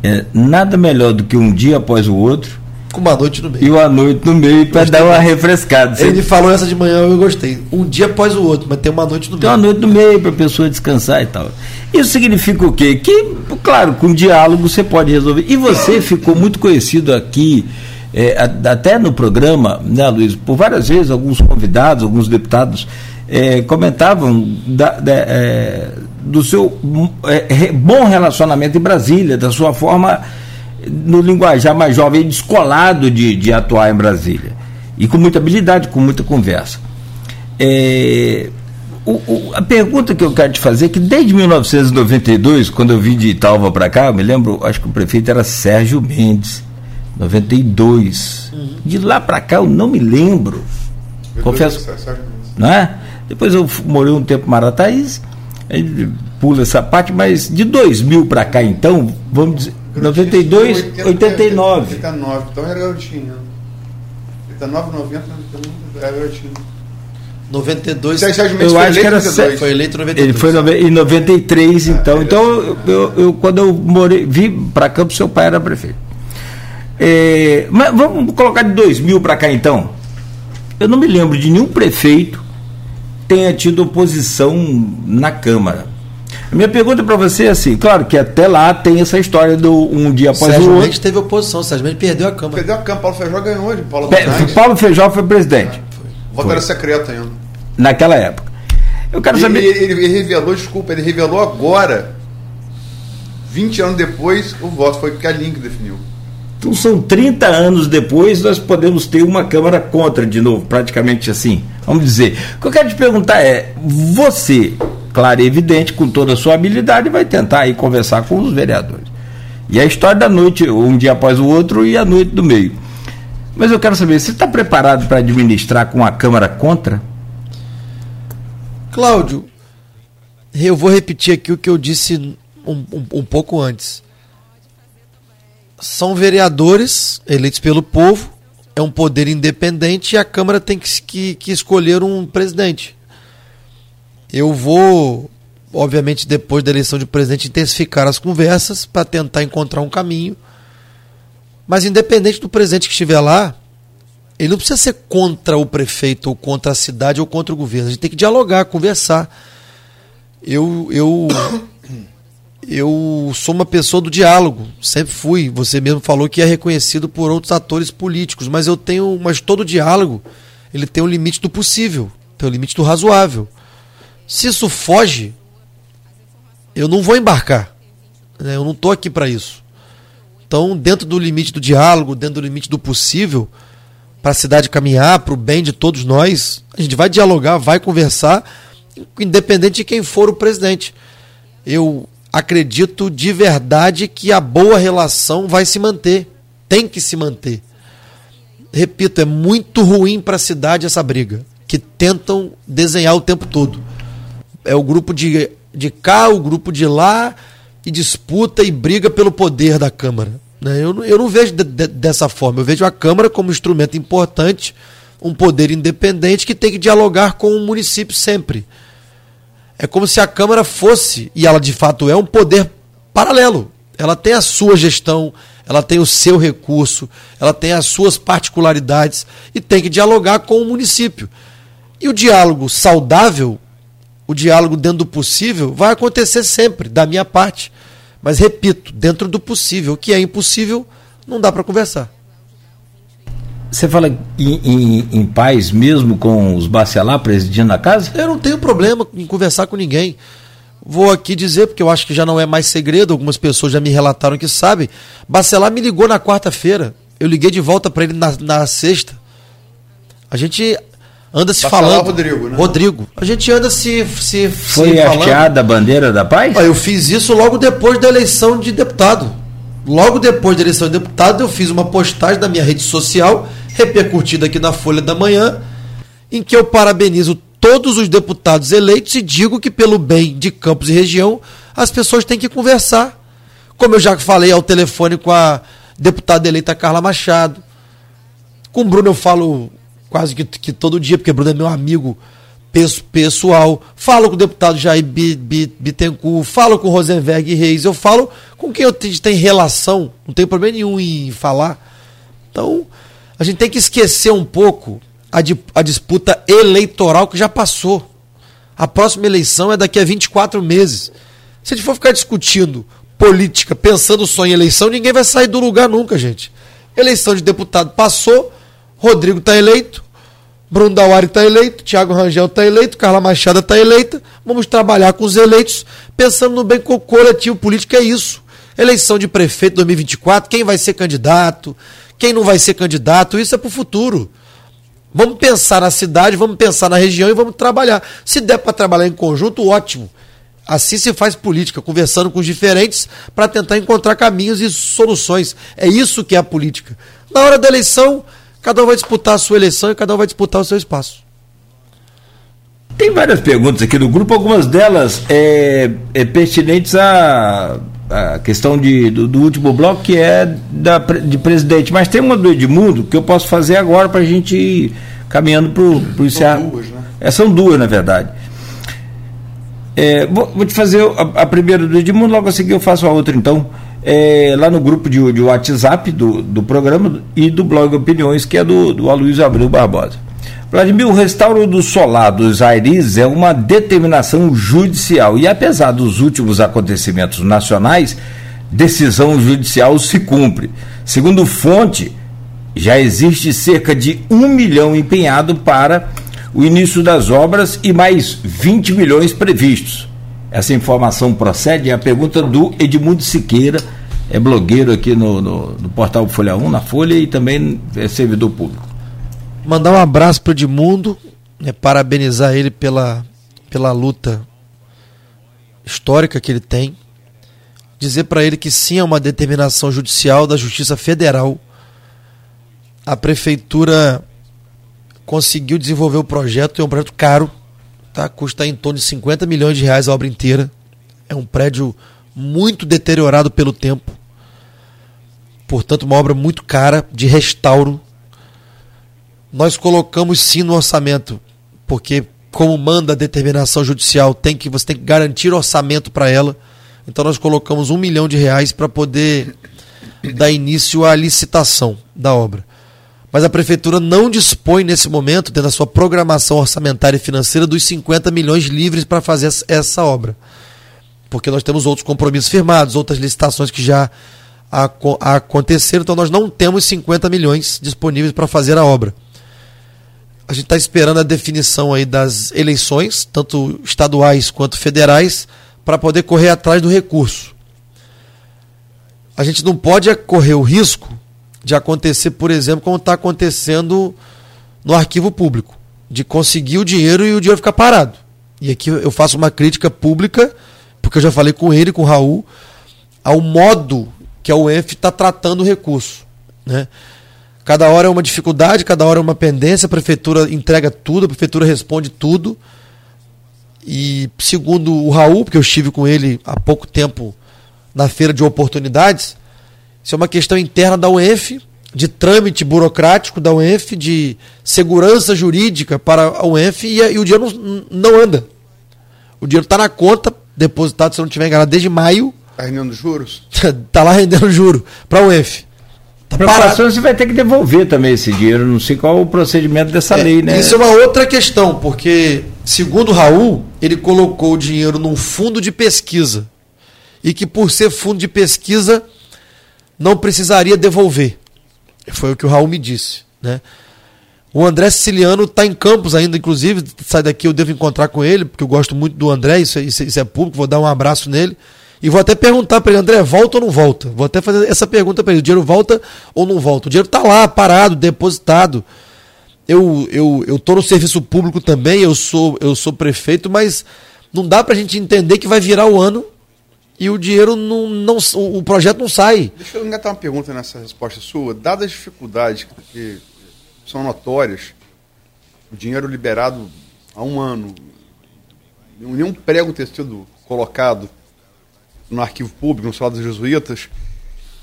é, nada melhor do que um dia após o outro com uma noite no meio. E uma noite no meio para dar uma refrescada. Ele falou essa de manhã, eu gostei. Um dia após o outro, mas tem uma noite no meio. Tem uma noite no meio para a pessoa descansar e tal. Isso significa o quê? Que, claro, com diálogo você pode resolver. E você ficou muito conhecido aqui, é, até no programa, né, Luiz, por várias vezes, alguns convidados, alguns deputados é, comentavam da, da, é, do seu bom relacionamento em Brasília, da sua forma no linguajar mais jovem, descolado de, de atuar em Brasília. E com muita habilidade, com muita conversa. É, o, o, a pergunta que eu quero te fazer é que desde 1992, quando eu vim de Italva para cá, eu me lembro, acho que o prefeito era Sérgio Mendes, 92. Uhum. De lá para cá eu não me lembro. Confesso. Não é? Depois eu morei um tempo em Marataízes, pula essa parte, mas de 2000 para cá então, vamos dizer 92, 89. 89, então era garotinho. 89, 90, era garotinho. 92, eu acho que era foi eleito em 93. Ele foi em 93, então. então eu, eu, eu, quando eu morei, vim para Campos, seu pai era prefeito. É, mas vamos colocar de 2000 para cá então. Eu não me lembro de nenhum prefeito tenha tido oposição na Câmara. Minha pergunta para você é assim, claro que até lá tem essa história do um dia após Sérgio o outro. Mendes teve oposição, Sérgio Mendes perdeu a Câmara. Perdeu a Câmara, Paulo Feijó ganhou de Paulo Pe Paulo Feijó foi presidente. O voto era secreto ainda. Naquela época. Eu quero saber. Ele, ele, ele, revelou, desculpa, ele revelou agora, 20 anos depois, o voto foi que a Link definiu. Então são 30 anos depois, nós podemos ter uma Câmara contra de novo, praticamente assim. Vamos dizer. O que eu quero te perguntar é: você claro e evidente, com toda a sua habilidade, vai tentar aí conversar com os vereadores. E a história da noite, um dia após o outro e a noite do meio. Mas eu quero saber, você está preparado para administrar com a Câmara contra? Cláudio, eu vou repetir aqui o que eu disse um, um, um pouco antes. São vereadores eleitos pelo povo, é um poder independente e a Câmara tem que, que, que escolher um presidente. Eu vou, obviamente, depois da eleição de presidente, intensificar as conversas para tentar encontrar um caminho. Mas independente do presidente que estiver lá, ele não precisa ser contra o prefeito, ou contra a cidade, ou contra o governo. A gente tem que dialogar, conversar. Eu, eu, [coughs] eu sou uma pessoa do diálogo, sempre fui. Você mesmo falou que é reconhecido por outros atores políticos, mas eu tenho, mas todo diálogo ele tem um limite do possível, tem o um limite do razoável. Se isso foge, eu não vou embarcar. Né? Eu não estou aqui para isso. Então, dentro do limite do diálogo, dentro do limite do possível, para a cidade caminhar, para o bem de todos nós, a gente vai dialogar, vai conversar, independente de quem for o presidente. Eu acredito de verdade que a boa relação vai se manter, tem que se manter. Repito, é muito ruim para a cidade essa briga, que tentam desenhar o tempo todo é o grupo de, de cá, o grupo de lá, e disputa e briga pelo poder da Câmara. Né? Eu, eu não vejo de, de, dessa forma. Eu vejo a Câmara como instrumento importante, um poder independente que tem que dialogar com o município sempre. É como se a Câmara fosse, e ela de fato é, um poder paralelo. Ela tem a sua gestão, ela tem o seu recurso, ela tem as suas particularidades e tem que dialogar com o município. E o diálogo saudável, o diálogo dentro do possível, vai acontecer sempre, da minha parte. Mas repito, dentro do possível. O que é impossível, não dá para conversar. Você fala em, em, em, paz mesmo com os Bacelar presidindo a casa? Eu não tenho problema em conversar com ninguém. Vou aqui dizer, porque eu acho que já não é mais segredo, algumas pessoas já me relataram que sabem. Bacelar me ligou na quarta-feira. Eu liguei de volta para ele na, na, sexta. A gente anda se Bacelar falando. Rodrigo, né? Rodrigo. A gente anda se. se Foi se hasteada a bandeira da paz? Eu fiz isso logo depois da eleição de deputado. Logo depois da eleição de deputado, eu fiz uma postagem na minha rede social, repercutida aqui na Folha da Manhã, em que eu parabenizo todos os deputados eleitos e digo que, pelo bem de Campos e região, as pessoas têm que conversar. Como eu já falei ao telefone com a deputada eleita Carla Machado. Com o Bruno eu falo quase que, que todo dia, porque Bruno é meu amigo pessoal. Falo com o deputado Jair Bittencourt, falo com o Rosenberg Reis, eu falo com quem eu tenho relação, não tenho problema nenhum em falar. Então, a gente tem que esquecer um pouco a, di, a disputa eleitoral que já passou. A próxima eleição é daqui a 24 meses. Se a gente for ficar discutindo política, pensando só em eleição, ninguém vai sair do lugar nunca, gente. Eleição de deputado passou, Rodrigo está eleito, Bruno Dauari está eleito, Tiago Rangel está eleito, Carla Machado está eleita. Vamos trabalhar com os eleitos, pensando no bem coletivo político, é isso. Eleição de prefeito 2024, quem vai ser candidato, quem não vai ser candidato, isso é para o futuro. Vamos pensar na cidade, vamos pensar na região e vamos trabalhar. Se der para trabalhar em conjunto, ótimo. Assim se faz política, conversando com os diferentes para tentar encontrar caminhos e soluções. É isso que é a política. Na hora da eleição, cada um vai disputar a sua eleição e cada um vai disputar o seu espaço. Tem várias perguntas aqui do grupo, algumas delas é, é pertinentes a a questão de, do, do, último bloco, que é da, de presidente. Mas tem uma do Edmundo que eu posso fazer agora para a gente ir caminhando para o encerrar. São duas, né? É, são duas, na verdade. É, vou, vou, te fazer a, a, primeira do Edmundo, logo a seguir eu faço a outra, então. É, lá no grupo de, de WhatsApp do, do programa e do blog Opiniões, que é do, do Aloysio Abreu Barbosa. Vladimir, o restauro do solar dos Airis é uma determinação judicial e, apesar dos últimos acontecimentos nacionais, decisão judicial se cumpre. Segundo fonte, já existe cerca de um milhão empenhado para o início das obras e mais 20 milhões previstos. Essa informação procede? É a pergunta do Edmundo Siqueira, é blogueiro aqui no, no, no portal Folha 1, na Folha, e também é servidor público. Mandar um abraço para o Edmundo, né, parabenizar ele pela, pela luta histórica que ele tem. Dizer para ele que sim é uma determinação judicial da Justiça Federal. A prefeitura conseguiu desenvolver o projeto, é um projeto caro, tá? custa em torno de 50 milhões de reais a obra inteira. É um prédio muito deteriorado pelo tempo. Portanto, uma obra muito cara de restauro nós colocamos sim no orçamento, porque como manda a determinação judicial, tem que você tem que garantir orçamento para ela. Então nós colocamos um milhão de reais para poder dar início à licitação da obra. Mas a prefeitura não dispõe nesse momento, dentro da sua programação orçamentária e financeira, dos 50 milhões livres para fazer essa obra. Porque nós temos outros compromissos firmados, outras licitações que já aconteceram, então nós não temos 50 milhões disponíveis para fazer a obra a gente está esperando a definição aí das eleições, tanto estaduais quanto federais, para poder correr atrás do recurso. A gente não pode correr o risco de acontecer, por exemplo, como está acontecendo no arquivo público, de conseguir o dinheiro e o dinheiro ficar parado. E aqui eu faço uma crítica pública, porque eu já falei com ele, com o Raul, ao modo que a UENF está tratando o recurso. Né? Cada hora é uma dificuldade, cada hora é uma pendência, a prefeitura entrega tudo, a prefeitura responde tudo. E segundo o Raul, porque eu estive com ele há pouco tempo na feira de oportunidades, isso é uma questão interna da UENF, de trâmite burocrático da UENF, de segurança jurídica para a UENF e, e o dinheiro não, não anda. O dinheiro está na conta, depositado, se eu não estiver enganado, desde maio, Tá rendendo juros? [laughs] tá lá rendendo juro para o EF. Tá Preocupação, você vai ter que devolver também esse dinheiro. Não sei qual é o procedimento dessa é, lei, né? Isso é uma outra questão, porque, segundo o Raul, ele colocou o dinheiro num fundo de pesquisa. E que, por ser fundo de pesquisa, não precisaria devolver. Foi o que o Raul me disse. Né? O André Siciliano está em Campos ainda, inclusive. Sai daqui, eu devo encontrar com ele, porque eu gosto muito do André, isso, isso, isso é público, vou dar um abraço nele. E vou até perguntar para ele, André, volta ou não volta? Vou até fazer essa pergunta para ele: o dinheiro volta ou não volta? O dinheiro está lá, parado, depositado. Eu, eu, eu no serviço público também, eu sou, eu sou prefeito, mas não dá para a gente entender que vai virar o ano e o dinheiro não, não o projeto não sai. Deixa eu engatar uma pergunta nessa resposta sua. Dadas as dificuldades que são notórias, o dinheiro liberado há um ano, nenhum prego ter sido colocado no arquivo público, no salão dos jesuítas,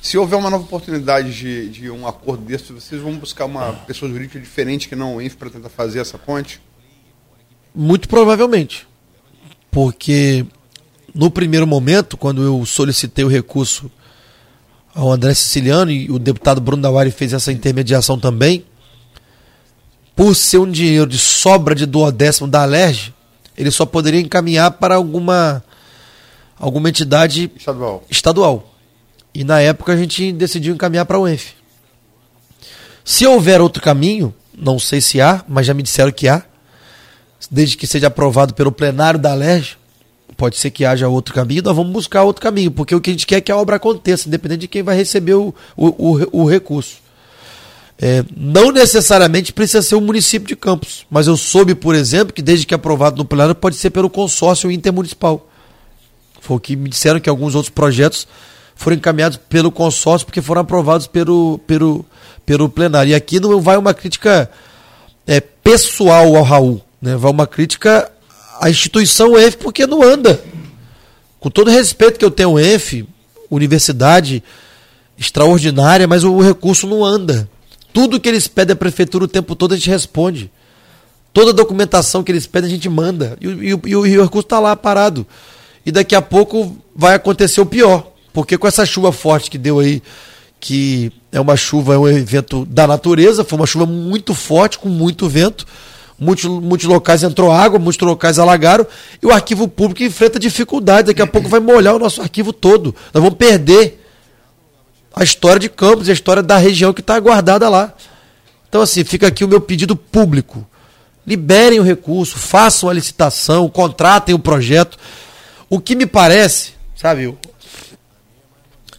se houver uma nova oportunidade de, de um acordo desse, vocês vão buscar uma pessoa jurídica diferente que não o INF para tentar fazer essa ponte? Muito provavelmente. Porque no primeiro momento, quando eu solicitei o recurso ao André Siciliano e o deputado Bruno Dawari fez essa intermediação também, por ser um dinheiro de sobra de duodécimo da Alerj, ele só poderia encaminhar para alguma alguma entidade estadual. estadual. E na época a gente decidiu encaminhar para o ENF. Se houver outro caminho, não sei se há, mas já me disseram que há, desde que seja aprovado pelo plenário da Alerj, pode ser que haja outro caminho, nós vamos buscar outro caminho, porque o que a gente quer é que a obra aconteça, independente de quem vai receber o, o, o, o recurso. É, não necessariamente precisa ser o município de Campos, mas eu soube, por exemplo, que desde que aprovado no plenário pode ser pelo consórcio intermunicipal. Foi o que me disseram que alguns outros projetos foram encaminhados pelo consórcio porque foram aprovados pelo, pelo, pelo plenário. E aqui não vai uma crítica é, pessoal ao Raul, né? vai uma crítica à instituição EF porque não anda. Com todo o respeito que eu tenho ao universidade extraordinária, mas o recurso não anda. Tudo que eles pedem à prefeitura o tempo todo a gente responde. Toda a documentação que eles pedem a gente manda. E, e, e, e o recurso está lá parado. E daqui a pouco vai acontecer o pior. Porque com essa chuva forte que deu aí, que é uma chuva, é um evento da natureza, foi uma chuva muito forte, com muito vento. Muitos, muitos locais entrou água, muitos locais alagaram, e o arquivo público enfrenta dificuldade. Daqui a pouco vai molhar o nosso arquivo todo. Nós vamos perder a história de Campos, a história da região que está guardada lá. Então, assim, fica aqui o meu pedido público. Liberem o recurso, façam a licitação, contratem o projeto. O que me parece, sabe,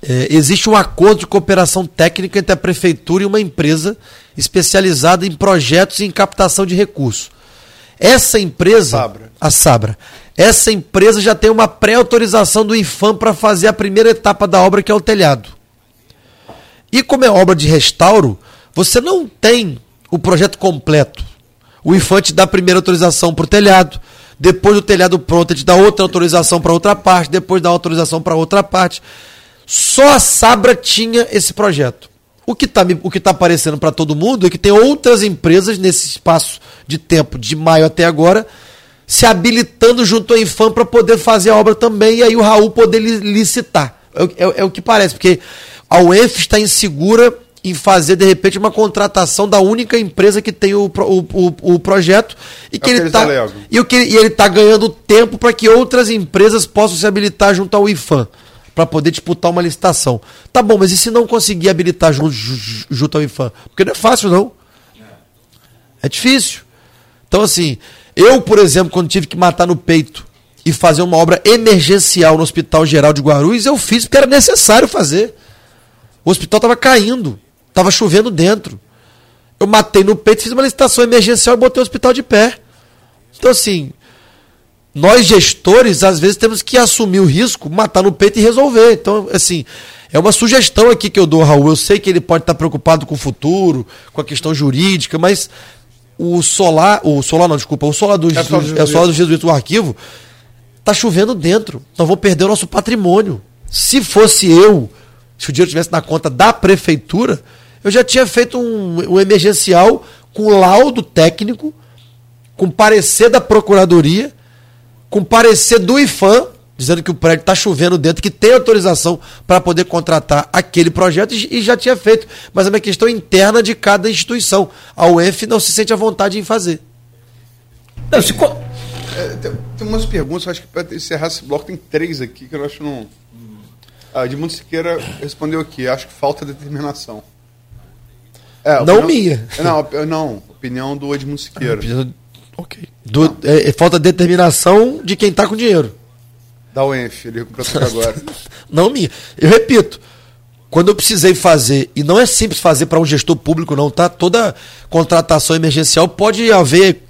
é, existe um acordo de cooperação técnica entre a prefeitura e uma empresa especializada em projetos e em captação de recursos. Essa empresa, Sabra. a Sabra, essa empresa já tem uma pré-autorização do IFAM para fazer a primeira etapa da obra, que é o telhado. E como é obra de restauro, você não tem o projeto completo. O IFAM te dá a primeira autorização para o telhado, depois do telhado pronto, ele te dá outra autorização para outra parte, depois dá autorização para outra parte. Só a Sabra tinha esse projeto. O que está tá aparecendo para todo mundo é que tem outras empresas nesse espaço de tempo, de maio até agora, se habilitando junto à Infam para poder fazer a obra também e aí o Raul poder licitar. É, é, é o que parece, porque a UENF está insegura em fazer, de repente, uma contratação da única empresa que tem o, o, o, o projeto e que, é ele está e, o que, e ele está ganhando tempo para que outras empresas possam se habilitar junto ao IFAM para poder disputar uma licitação. Tá bom, mas e se não conseguir habilitar junto, junto ao IFAM? Porque não é fácil, não. É difícil. Então, assim, eu, por exemplo, quando tive que matar no peito e fazer uma obra emergencial no Hospital Geral de Guarulhos, eu fiz porque era necessário fazer. O hospital estava caindo, estava chovendo dentro. Eu matei no peito, fiz uma licitação emergencial e botei o hospital de pé. Então, assim, nós gestores, às vezes, temos que assumir o risco, matar no peito e resolver. Então, assim, é uma sugestão aqui que eu dou, Raul. Eu sei que ele pode estar preocupado com o futuro, com a questão jurídica, mas o solar, o solar não, desculpa, o solar do, é, Jesus, é o solar o arquivo, tá chovendo dentro. Nós vamos perder o nosso patrimônio. Se fosse eu se o dinheiro estivesse na conta da prefeitura, eu já tinha feito um, um emergencial com laudo técnico, com parecer da procuradoria, com parecer do IFAM, dizendo que o prédio está chovendo dentro, que tem autorização para poder contratar aquele projeto e, e, já tinha feito. Mas é uma questão interna de cada instituição. A UENF não se sente à vontade em fazer. Não, se... é, tem, tem, umas perguntas, acho que para encerrar esse bloco tem três aqui que eu acho não. A Edmundo Siqueira respondeu aqui, acho que falta determinação. É, não opinião, minha. Não, não, opinião do Edmundo Siqueira. Ok. Do, é, é, falta determinação de quem está com dinheiro. Da UENF, ele recuperou agora. [laughs] não minha. Eu repito, quando eu precisei fazer, e não é simples fazer para um gestor público, não, tá? Toda contratação emergencial pode haver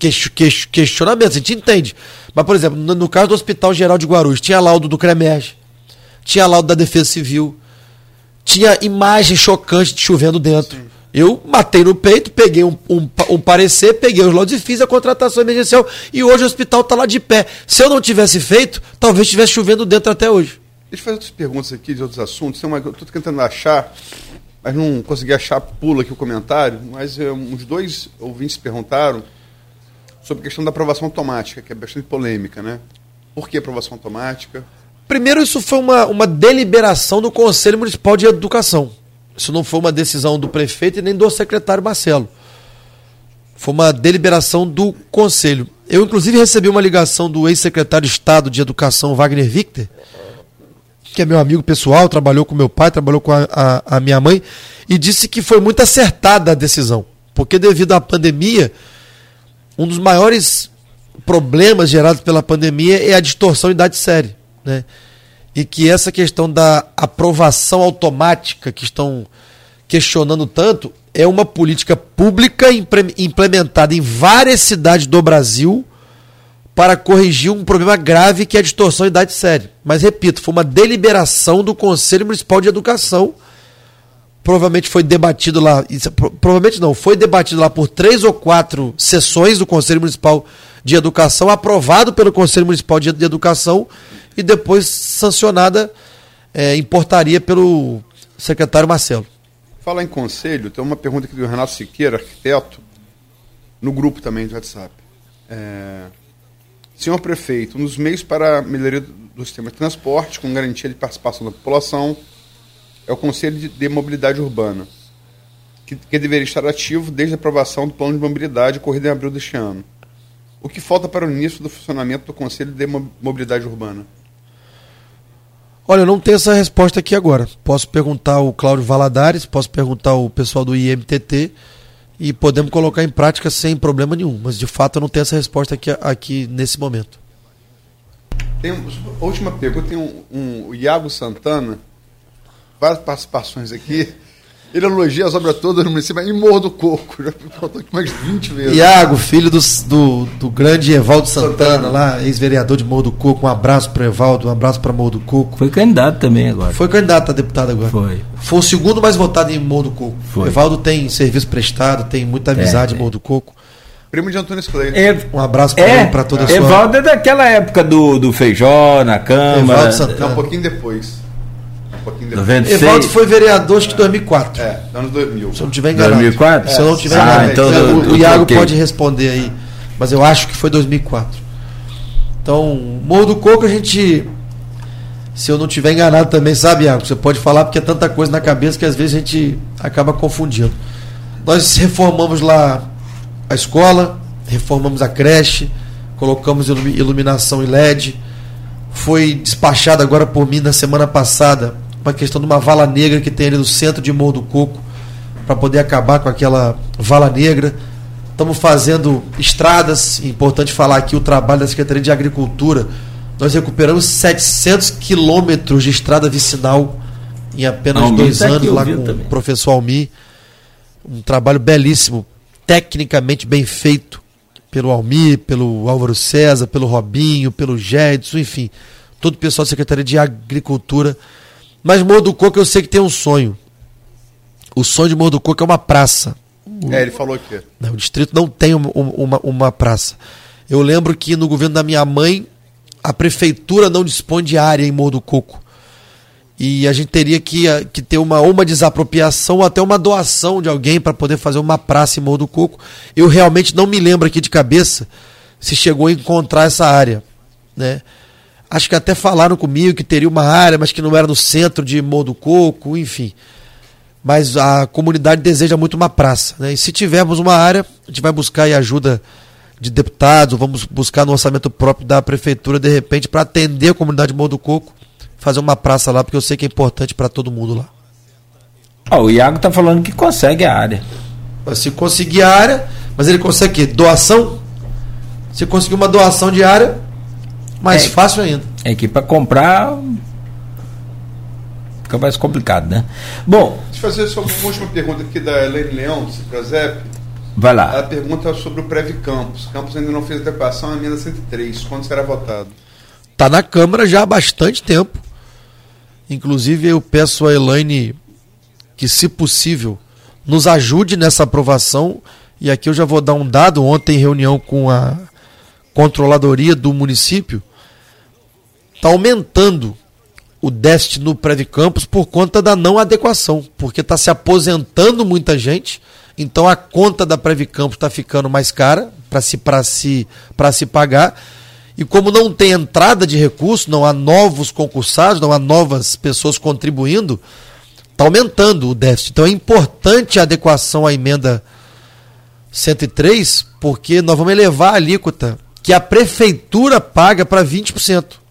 questionamentos, a gente entende. Mas, por exemplo, no, no, caso do Hospital Geral de Guarulhos, tinha laudo do CREMERG, tinha laudo da Defesa Civil, tinha imagem chocante de chovendo dentro. Sim. Eu matei no peito, peguei um, um, um, parecer, peguei os laudos e fiz a contratação emergencial. E hoje o hospital está lá de pé. Se eu não tivesse feito, talvez estivesse chovendo dentro até hoje. Deixa eu fazer outras perguntas aqui de outros assuntos. Tem uma, eu estou tentando achar, mas não consegui achar, pula aqui o comentário. Mas é, uns dois ouvintes perguntaram sobre a questão da aprovação automática, que é bastante polêmica, né? Por que aprovação automática? Primeiro, isso foi uma, uma deliberação do Conselho Municipal de Educação. Isso não foi uma decisão do prefeito e nem do secretário Marcelo. Foi uma deliberação do conselho. Eu, inclusive, recebi uma ligação do ex-secretário de Estado de Educação, Wagner Victor, que é meu amigo pessoal, trabalhou com meu pai, trabalhou com a, a, a minha mãe, e disse que foi muito acertada a decisão. Porque, devido à pandemia, um dos maiores problemas gerados pela pandemia é a distorção em idade série. Né? E que essa questão da aprovação automática que estão questionando tanto é uma política pública implementada em várias cidades do Brasil para corrigir um problema grave que é a distorção de idade séria. Mas repito, foi uma deliberação do Conselho Municipal de Educação. Provavelmente foi debatido lá, provavelmente não, foi debatido lá por três ou quatro sessões do Conselho Municipal de Educação, aprovado pelo Conselho Municipal de Educação e depois sancionada é, em portaria pelo secretário Marcelo. Fala em conselho, tem uma pergunta aqui do Renato Siqueira, arquiteto, no grupo também do WhatsApp. É, senhor prefeito, um dos meios para a melhoria do sistema de transporte, com garantia de participação da população, é o Conselho de, de Mobilidade Urbana, que, que deveria estar ativo desde a aprovação do Plano de Mobilidade ocorrido em abril deste ano. O que falta para o início do funcionamento do Conselho de Mobilidade Urbana? Olha, eu não tenho essa resposta aqui agora. Posso perguntar ao Cláudio Valadares, posso perguntar ao pessoal do IMTT e podemos colocar em prática sem problema nenhum. Mas de fato eu não tenho essa resposta aqui, aqui nesse momento. Tem, última pergunta, tem um, um, o Iago Santana, várias participações aqui. Ele elogia as obras todas no município em Morro do Coco. Já faltou aqui mais 20 vezes. Iago, filho do, do, do grande Evaldo Santana, Santana. lá, ex-vereador de Morro do Coco. Um abraço para Evaldo, um abraço para Morro do Coco. Foi candidato também agora. Foi candidato a deputado agora. Foi. Foi o segundo mais votado em Morro do Coco. Foi. Evaldo tem serviço prestado, tem muita é, amizade é, em Morro do Coco. Primo de Antônio Escoleiro. É, um abraço para é, para toda a sua... Evaldo é daquela época do, do Feijó, na Câmara. Evaldo Santana. um pouquinho depois pouquinho depois. 96. Evaldo foi vereador acho que em 2004. É, anos 2000. Se eu não tiver enganado. 2004? Se eu não tiver ah, enganado. Então, o, o, o Iago pode responder aí. Mas eu acho que foi 2004. Então, Morro do Coco a gente. Se eu não tiver enganado também, sabe, Iago? Você pode falar porque é tanta coisa na cabeça que às vezes a gente acaba confundindo. Nós reformamos lá a escola, reformamos a creche, colocamos iluminação em LED. Foi despachado agora por mim na semana passada uma questão de uma vala negra que tem ali no centro de Morro do Coco, para poder acabar com aquela vala negra. Estamos fazendo estradas, importante falar aqui o trabalho da Secretaria de Agricultura. Nós recuperamos 700 quilômetros de estrada vicinal em apenas Almir dois tá anos, lá com também. o professor Almi. Um trabalho belíssimo, tecnicamente bem feito pelo Almi, pelo Álvaro César, pelo Robinho, pelo Gedson, enfim, todo o pessoal da Secretaria de Agricultura mas Morro do Coco eu sei que tem um sonho. O sonho de Morro do Coco é uma praça. É, ele falou que. O distrito não tem uma, uma, uma praça. Eu lembro que no governo da minha mãe, a prefeitura não dispõe de área em Morro do Coco. E a gente teria que, que ter uma, uma desapropriação ou até uma doação de alguém para poder fazer uma praça em Morro do Coco. Eu realmente não me lembro aqui de cabeça se chegou a encontrar essa área. Né? Acho que até falaram comigo que teria uma área, mas que não era no centro de Morro do Coco, enfim. Mas a comunidade deseja muito uma praça. Né? E se tivermos uma área, a gente vai buscar aí ajuda de deputados, vamos buscar no orçamento próprio da prefeitura, de repente, para atender a comunidade de Morro do Coco, fazer uma praça lá, porque eu sei que é importante para todo mundo lá. Oh, o Iago tá falando que consegue a área. Mas se conseguir a área, mas ele consegue doação? Se conseguir uma doação de área, mais é, fácil ainda. É que para comprar fica mais complicado, né? Bom. Deixa eu fazer só uma última pergunta aqui da Helene Leão, do Ciprasep. Vai lá. A pergunta sobre o Prev Campos. Campos ainda não fez adequação à emenda 103. Quando será votado? Está na Câmara já há bastante tempo. Inclusive, eu peço a Elaine que, se possível, nos ajude nessa aprovação. E aqui eu já vou dar um dado. Ontem, em reunião com a controladoria do município, está aumentando o déficit no Prev Campos por conta da não adequação, porque está se aposentando muita gente então a conta da Previcampo está ficando mais cara para se, se, se pagar. E como não tem entrada de recurso, não há novos concursados, não há novas pessoas contribuindo, está aumentando o déficit. Então é importante a adequação à emenda 103, porque nós vamos elevar a alíquota que a prefeitura paga para 20%.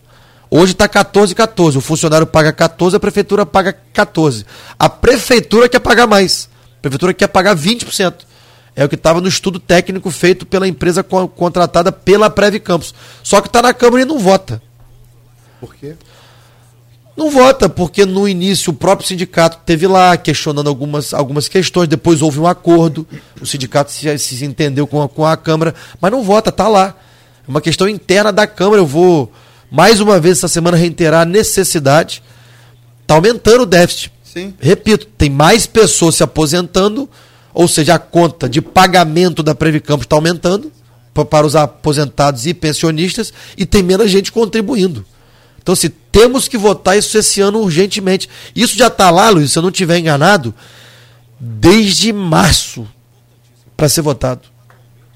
Hoje está 14, 14. O funcionário paga 14, a prefeitura paga 14. A prefeitura quer pagar mais. A prefeitura quer pagar 20%. É o que estava no estudo técnico feito pela empresa co contratada pela Prev Campos. Só que está na Câmara e não vota. Por quê? Não vota, porque no início o próprio sindicato teve lá questionando algumas, algumas questões, depois houve um acordo, o sindicato se, se entendeu com a, com a Câmara, mas não vota, está lá. É uma questão interna da Câmara. Eu vou, mais uma vez, essa semana reiterar a necessidade. Está aumentando o déficit. Sim. Repito, tem mais pessoas se aposentando, ou seja, a conta de pagamento da Previcampo está aumentando para os aposentados e pensionistas e tem menos gente contribuindo. Então, se temos que votar isso esse ano urgentemente. Isso já está lá, Luiz, se eu não estiver enganado, desde março para ser votado.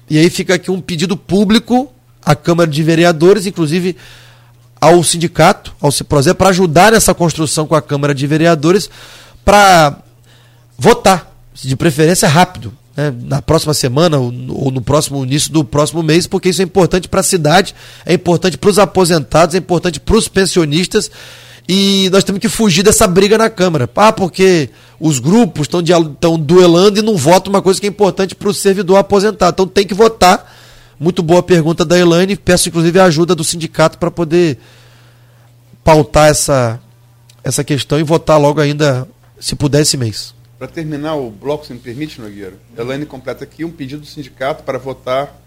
E aí fica aqui um pedido público à Câmara de Vereadores, inclusive ao sindicato, ao Ciprozé, para ajudar nessa construção com a Câmara de Vereadores, para votar, de preferência rápido, né, na próxima semana ou no próximo início do próximo mês, porque isso é importante para a cidade, é importante para os aposentados, é importante para os pensionistas. E nós temos que fugir dessa briga na Câmara. Ah, porque os grupos estão duelando e não votam uma coisa que é importante para o servidor aposentado. Então tem que votar muito boa pergunta da Elaine. Peço inclusive a ajuda do sindicato para poder pautar essa, essa questão e votar logo ainda, se puder, esse mês. Para terminar o bloco, se me permite, Nogueira, Elaine completa aqui um pedido do sindicato para votar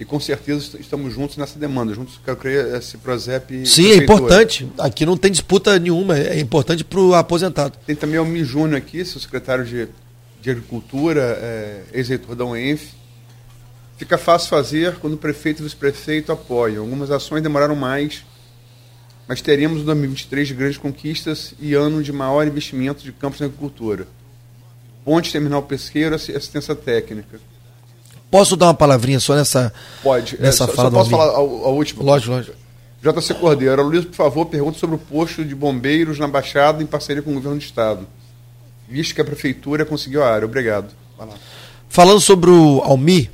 e com certeza estamos juntos nessa demanda, juntos, eu creio, esse Prozep. Sim, é importante. Aqui não tem disputa nenhuma, é importante para o aposentado. Tem também o Mi Júnior aqui, seu secretário de, de Agricultura, é, ex-reitor da UENF. Fica fácil fazer quando o prefeito e o vice-prefeito apoiam. Algumas ações demoraram mais, mas teremos o 2023 de grandes conquistas e ano de maior investimento de campos na agricultura. Ponte, terminal pesqueiro, assistência técnica. Posso dar uma palavrinha só nessa, Pode. nessa é, só, fala? Só posso falar a, a última? Lógico, lógico. JC Cordeiro, Luiz, por favor, pergunta sobre o posto de bombeiros na Baixada em parceria com o governo do Estado. Visto que a prefeitura conseguiu a área. Obrigado. Falando sobre o Almi,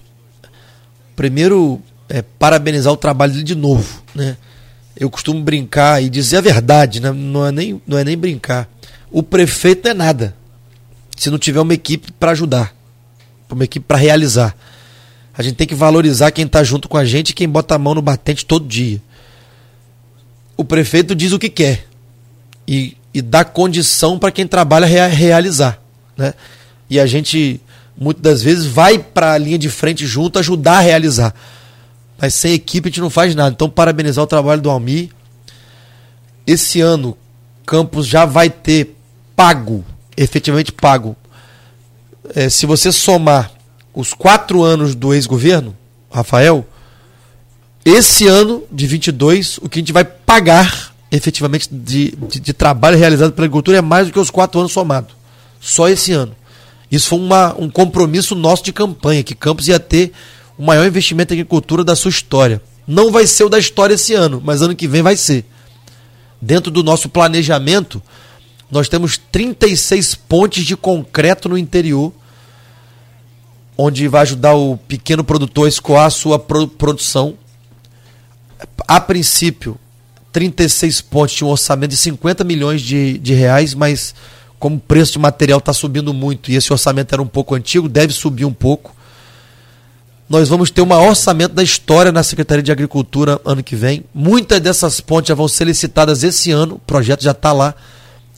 primeiro, é, parabenizar o trabalho dele de novo. Né? Eu costumo brincar e dizer a verdade, né? não, é nem, não é nem brincar. O prefeito não é nada se não tiver uma equipe para ajudar, uma equipe para realizar. A gente tem que valorizar quem está junto com a gente e quem bota a mão no batente todo dia. O prefeito diz o que quer e, e dá condição para quem trabalha rea, realizar. Né? E a gente muitas das vezes vai para a linha de frente junto ajudar a realizar. Mas sem equipe a gente não faz nada. Então, parabenizar o trabalho do Almi. Esse ano, Campos já vai ter pago, efetivamente pago. É, se você somar os quatro anos do ex-governo, Rafael, esse ano de 22, o que a gente vai pagar efetivamente de, de, de trabalho realizado pela agricultura é mais do que os quatro anos somados. Só esse ano. Isso foi uma, um compromisso nosso de campanha, que Campos ia ter o maior investimento em agricultura da sua história. Não vai ser o da história esse ano, mas ano que vem vai ser. Dentro do nosso planejamento, nós temos 36 pontes de concreto no interior, onde vai ajudar o pequeno produtor a escoar a sua produção. A princípio, 36 pontes tinham um orçamento de 50 milhões de, de reais, mas como o preço de material está subindo muito e esse orçamento era um pouco antigo, deve subir um pouco. Nós vamos ter o maior orçamento da história na Secretaria de Agricultura ano que vem. Muitas dessas pontes já vão ser licitadas esse ano, o projeto já está lá,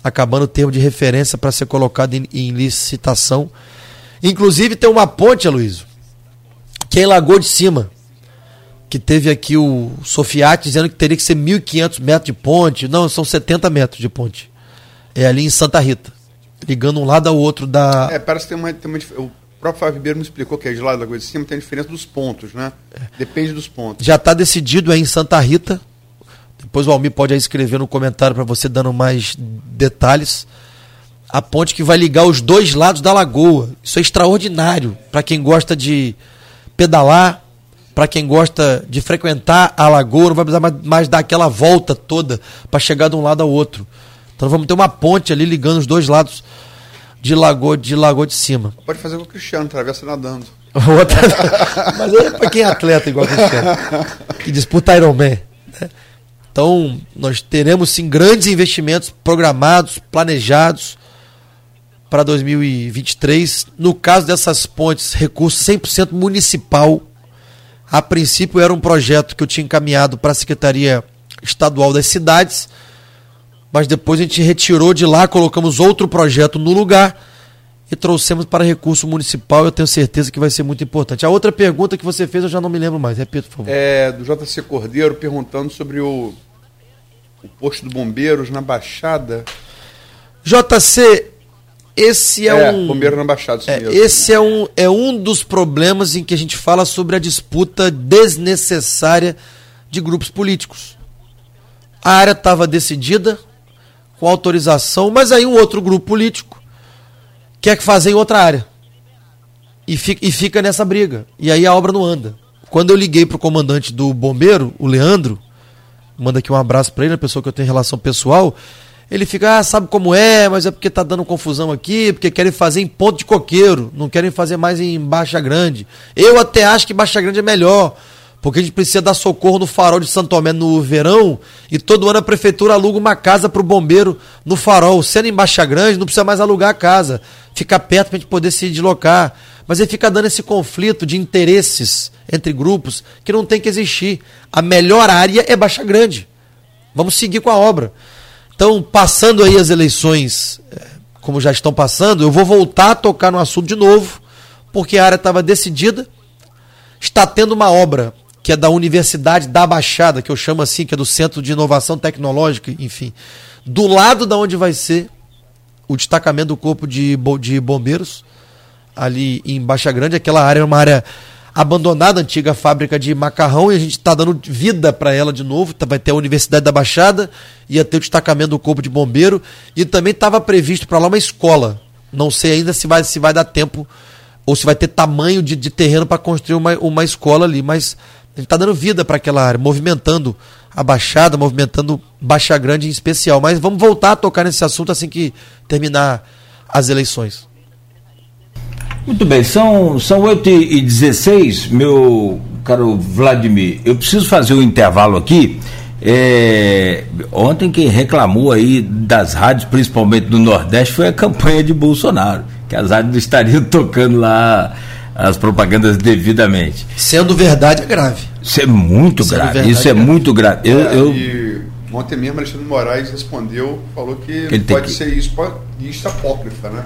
acabando o termo de referência para ser colocado em, em, licitação. Inclusive tem uma ponte, Aloysio, que é em Lagoa de Cima que teve aqui o Sofiati dizendo que teria que ser 1.500 metros de ponte. Não, são 70 metros de ponte. É ali em Santa Rita, ligando um lado ao outro da. É, parece que tem uma. Tem uma o próprio Fábio Ribeiro me explicou que é de lá da Lagoa de Cima tem a diferença dos pontos, né? É. Depende dos pontos. Já está decidido é em Santa Rita. Depois o Almir pode aí escrever no comentário para você dando mais detalhes. A ponte que vai ligar os dois lados da lagoa. Isso é extraordinário para quem gosta de pedalar, para quem gosta de frequentar a lagoa, não vai precisar mais, mais dar aquela volta toda para chegar de um lado ao outro. Então vamos ter uma ponte ali ligando os dois lados de lagoa de lagoa de cima. Pode fazer com o Cristiano, atravessa nadando. [laughs] [laughs] Mas é para quem é atleta igual o Cristiano, que disputa Ironman. Né? Então, nós teremos sim grandes investimentos programados, planejados para 2023. No caso dessas pontes, recurso 100% municipal a princípio era um projeto que eu tinha encaminhado para a Secretaria Estadual das Cidades, mas depois a gente retirou de lá, colocamos outro projeto no lugar e trouxemos para recurso municipal. Eu tenho certeza que vai ser muito importante. A outra pergunta que você fez eu já não me lembro mais. Repita, por favor. É do JC Cordeiro perguntando sobre o, o posto do Bombeiros na Baixada. JC, esse é, é um. Bombeiro na Baixada, é, esse é um, é um dos problemas em que a gente fala sobre a disputa desnecessária de grupos políticos. A área estava decidida, com autorização, mas aí um outro grupo político quer fazer em outra área. E fica, e fica nessa briga. E aí a obra não anda. Quando eu liguei para o comandante do bombeiro, o Leandro, manda aqui um abraço para ele, a pessoa que eu tenho relação pessoal ele fica, ah, sabe como é, mas é porque tá dando confusão aqui, porque querem fazer em ponto de coqueiro, não querem fazer mais em Baixa Grande. Eu até acho que Baixa Grande é melhor, porque a gente precisa dar socorro no farol de Santo Tomé no verão e todo ano a prefeitura aluga uma casa para o bombeiro no farol. Sendo em Baixa Grande, não precisa mais alugar a casa, fica perto para a gente poder se deslocar. Mas ele fica dando esse conflito de interesses entre grupos que não tem que existir. A melhor área é Baixa Grande. Vamos seguir com a obra. Então, passando aí as eleições, é, como já estão passando, eu vou voltar a tocar no assunto de novo, porque a área estava decidida. Está tendo uma obra que é da Universidade da Baixada, que eu chamo assim, que é do Centro de Inovação Tecnológica, enfim, do lado da onde vai ser o destacamento do Corpo de, de Bombeiros, ali em Baixa Grande. Aquela área é uma área abandonada, antiga fábrica de macarrão, e a gente está dando vida para ela de novo. Tá, vai ter a Universidade da Baixada, ia ter o destacamento do Corpo de Bombeiro, e também estava previsto para lá uma escola. Não sei ainda se vai, se vai dar tempo ou se vai ter tamanho de, de terreno para construir uma, uma escola ali, mas gente está dando vida para aquela área, movimentando a Baixada, movimentando Baixa Grande em especial. Mas vamos voltar a tocar nesse assunto assim que terminar as eleições. Muito bem, são, são 8 e 16 meu caro Vladimir. Eu preciso fazer um intervalo aqui. É, ontem quem reclamou aí das rádios, principalmente do Nordeste, foi a campanha de Bolsonaro, que as rádios estariam tocando lá as propagandas devidamente. Sendo verdade é grave. Isso é muito Sendo grave. Isso é, é grave. muito grave. Eu, é, eu... E ontem mesmo Alexandre Moraes respondeu, falou que, que pode ser isso, pode, isso apócrifa, né?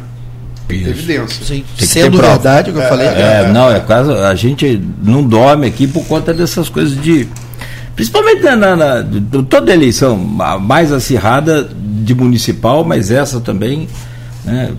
Isso. Evidência. Sim. Sendo verdade o que eu é, falei. É, é, não, é quase. A gente não dorme aqui por conta dessas coisas de. Principalmente na, na, na toda eleição mais acirrada de municipal, mas essa também. Né,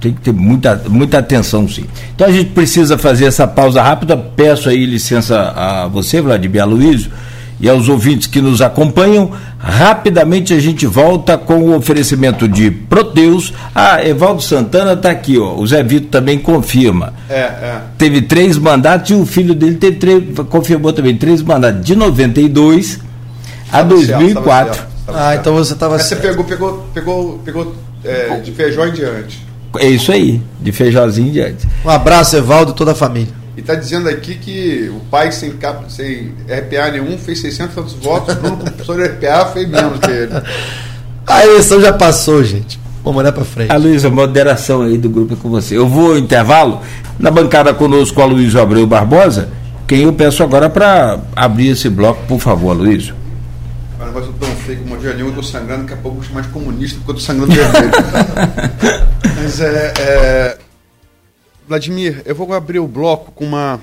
tem que ter muita, muita atenção, sim. Então a gente precisa fazer essa pausa rápida. Peço aí licença a você, Vladimir Aloysio, e aos ouvintes que nos acompanham. Rapidamente a gente volta com o oferecimento de Proteus. Ah, Evaldo Santana está aqui, ó. O Zé Vitor também confirma. É, é. Teve três mandatos e o filho dele teve três, confirmou também três mandatos de 92 a 2004. Certo, ah, então você estava. Você pegou, pegou, pegou, pegou é, de feijão em diante. É isso aí, de feijãozinho em diante. Um abraço, Evaldo, e toda a família. E está dizendo aqui que o pai sem, cap, sem RPA nenhum fez 600 tantos votos, o Bruno, professor de RPA, fez menos que ele. [laughs] A eleição já passou, gente. Vamos olhar para frente. A Luísa, moderação aí do grupo é com você. Eu vou ao intervalo. Na bancada conosco, a Luísa Abreu Barbosa. Quem eu peço agora para abrir esse bloco, por favor, Luísa. O negócio tão feio como de eu estou sangrando, daqui a pouco eu vou chamar de comunista porque eu estou sangrando vermelho. [laughs] Mas é, é, Vladimir, eu vou abrir o bloco com uma,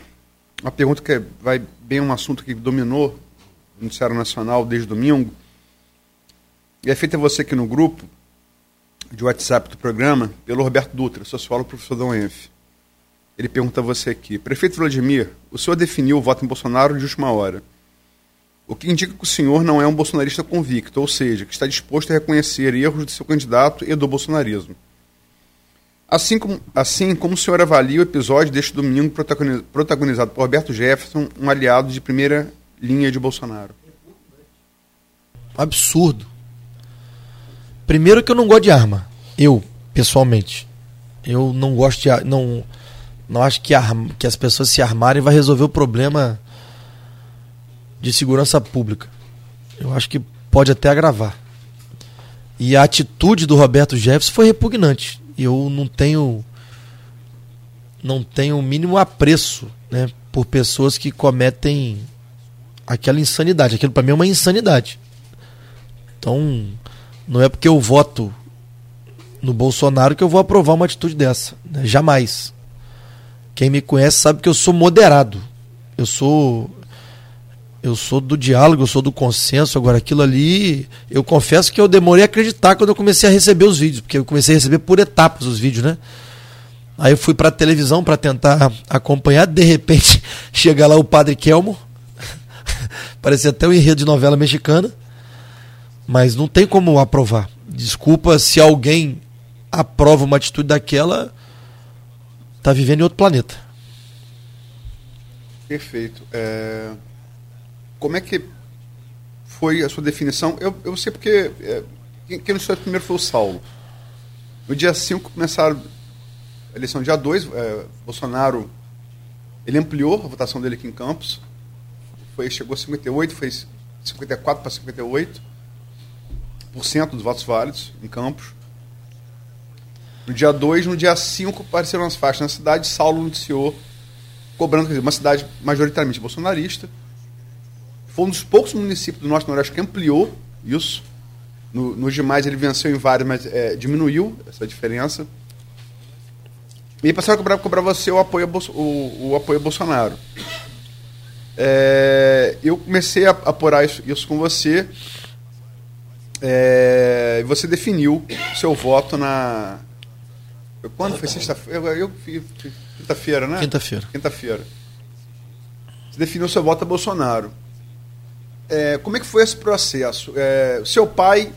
uma pergunta que vai bem um assunto que dominou no Noticiário Nacional desde domingo. E é feita você aqui no grupo de WhatsApp do programa pelo Roberto Dutra, sociólogo professor da UENF. Ele pergunta a você aqui: Prefeito Vladimir, o senhor definiu o voto em Bolsonaro de última hora. O que indica que o senhor não é um bolsonarista convicto, ou seja, que está disposto a reconhecer erros do seu candidato e do bolsonarismo. Assim como, assim como o senhor avalia o episódio deste domingo protagonizado por Roberto Jefferson, um aliado de primeira linha de Bolsonaro? Absurdo. Primeiro que eu não gosto de arma. Eu, pessoalmente. Eu não gosto de. Não, não acho que, arma, que as pessoas se armarem vai resolver o problema de segurança pública. Eu acho que pode até agravar. E a atitude do Roberto Jefferson foi repugnante eu não tenho não tenho o mínimo apreço né, por pessoas que cometem aquela insanidade. Aquilo para mim é uma insanidade. Então, não é porque eu voto no Bolsonaro que eu vou aprovar uma atitude dessa. Né? Jamais. Quem me conhece sabe que eu sou moderado. Eu sou eu sou do diálogo, eu sou do consenso. Agora, aquilo ali, eu confesso que eu demorei a acreditar quando eu comecei a receber os vídeos, porque eu comecei a receber por etapas os vídeos, né? Aí eu fui para a televisão para tentar acompanhar, de repente [laughs] chega lá o Padre Kelmo, [laughs] parecia até um enredo de novela mexicana, mas não tem como aprovar. Desculpa se alguém aprova uma atitude daquela, tá vivendo em outro planeta. Perfeito. É como é que foi a sua definição? Eu, eu sei porque é, quem, quem foi primeiro foi o Saulo. No dia 5 começaram a eleição dia 2, é, Bolsonaro ele ampliou a votação dele aqui em Campos. Foi, chegou a 58, foi 54 para 58% dos votos válidos em Campos. No dia 2, no dia 5, apareceram as faixas na cidade. Saulo noticiou, cobrando, quer dizer, uma cidade majoritariamente bolsonarista foi um dos poucos municípios do Norte Noroeste que ampliou isso. No, nos demais ele venceu em vários, mas é, diminuiu essa diferença. E passaram a cobrar, cobrar você o apoio a, o, o apoio a Bolsonaro. É, eu comecei a apurar isso, isso com você. É, e você definiu seu voto na. Quando foi sexta-feira? Eu, eu, quinta-feira, né? Quinta-feira. Quinta-feira. Você definiu seu voto a Bolsonaro. É, como é que foi esse processo? É, seu pai,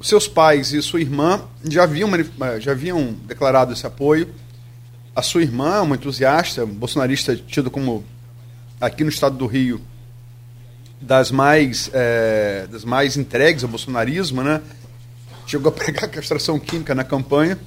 seus pais e sua irmã já haviam, já haviam declarado esse apoio. A sua irmã é uma entusiasta, bolsonarista, tido como, aqui no estado do Rio, das mais, é, das mais entregues ao bolsonarismo, né? Chegou a pregar castração química na campanha,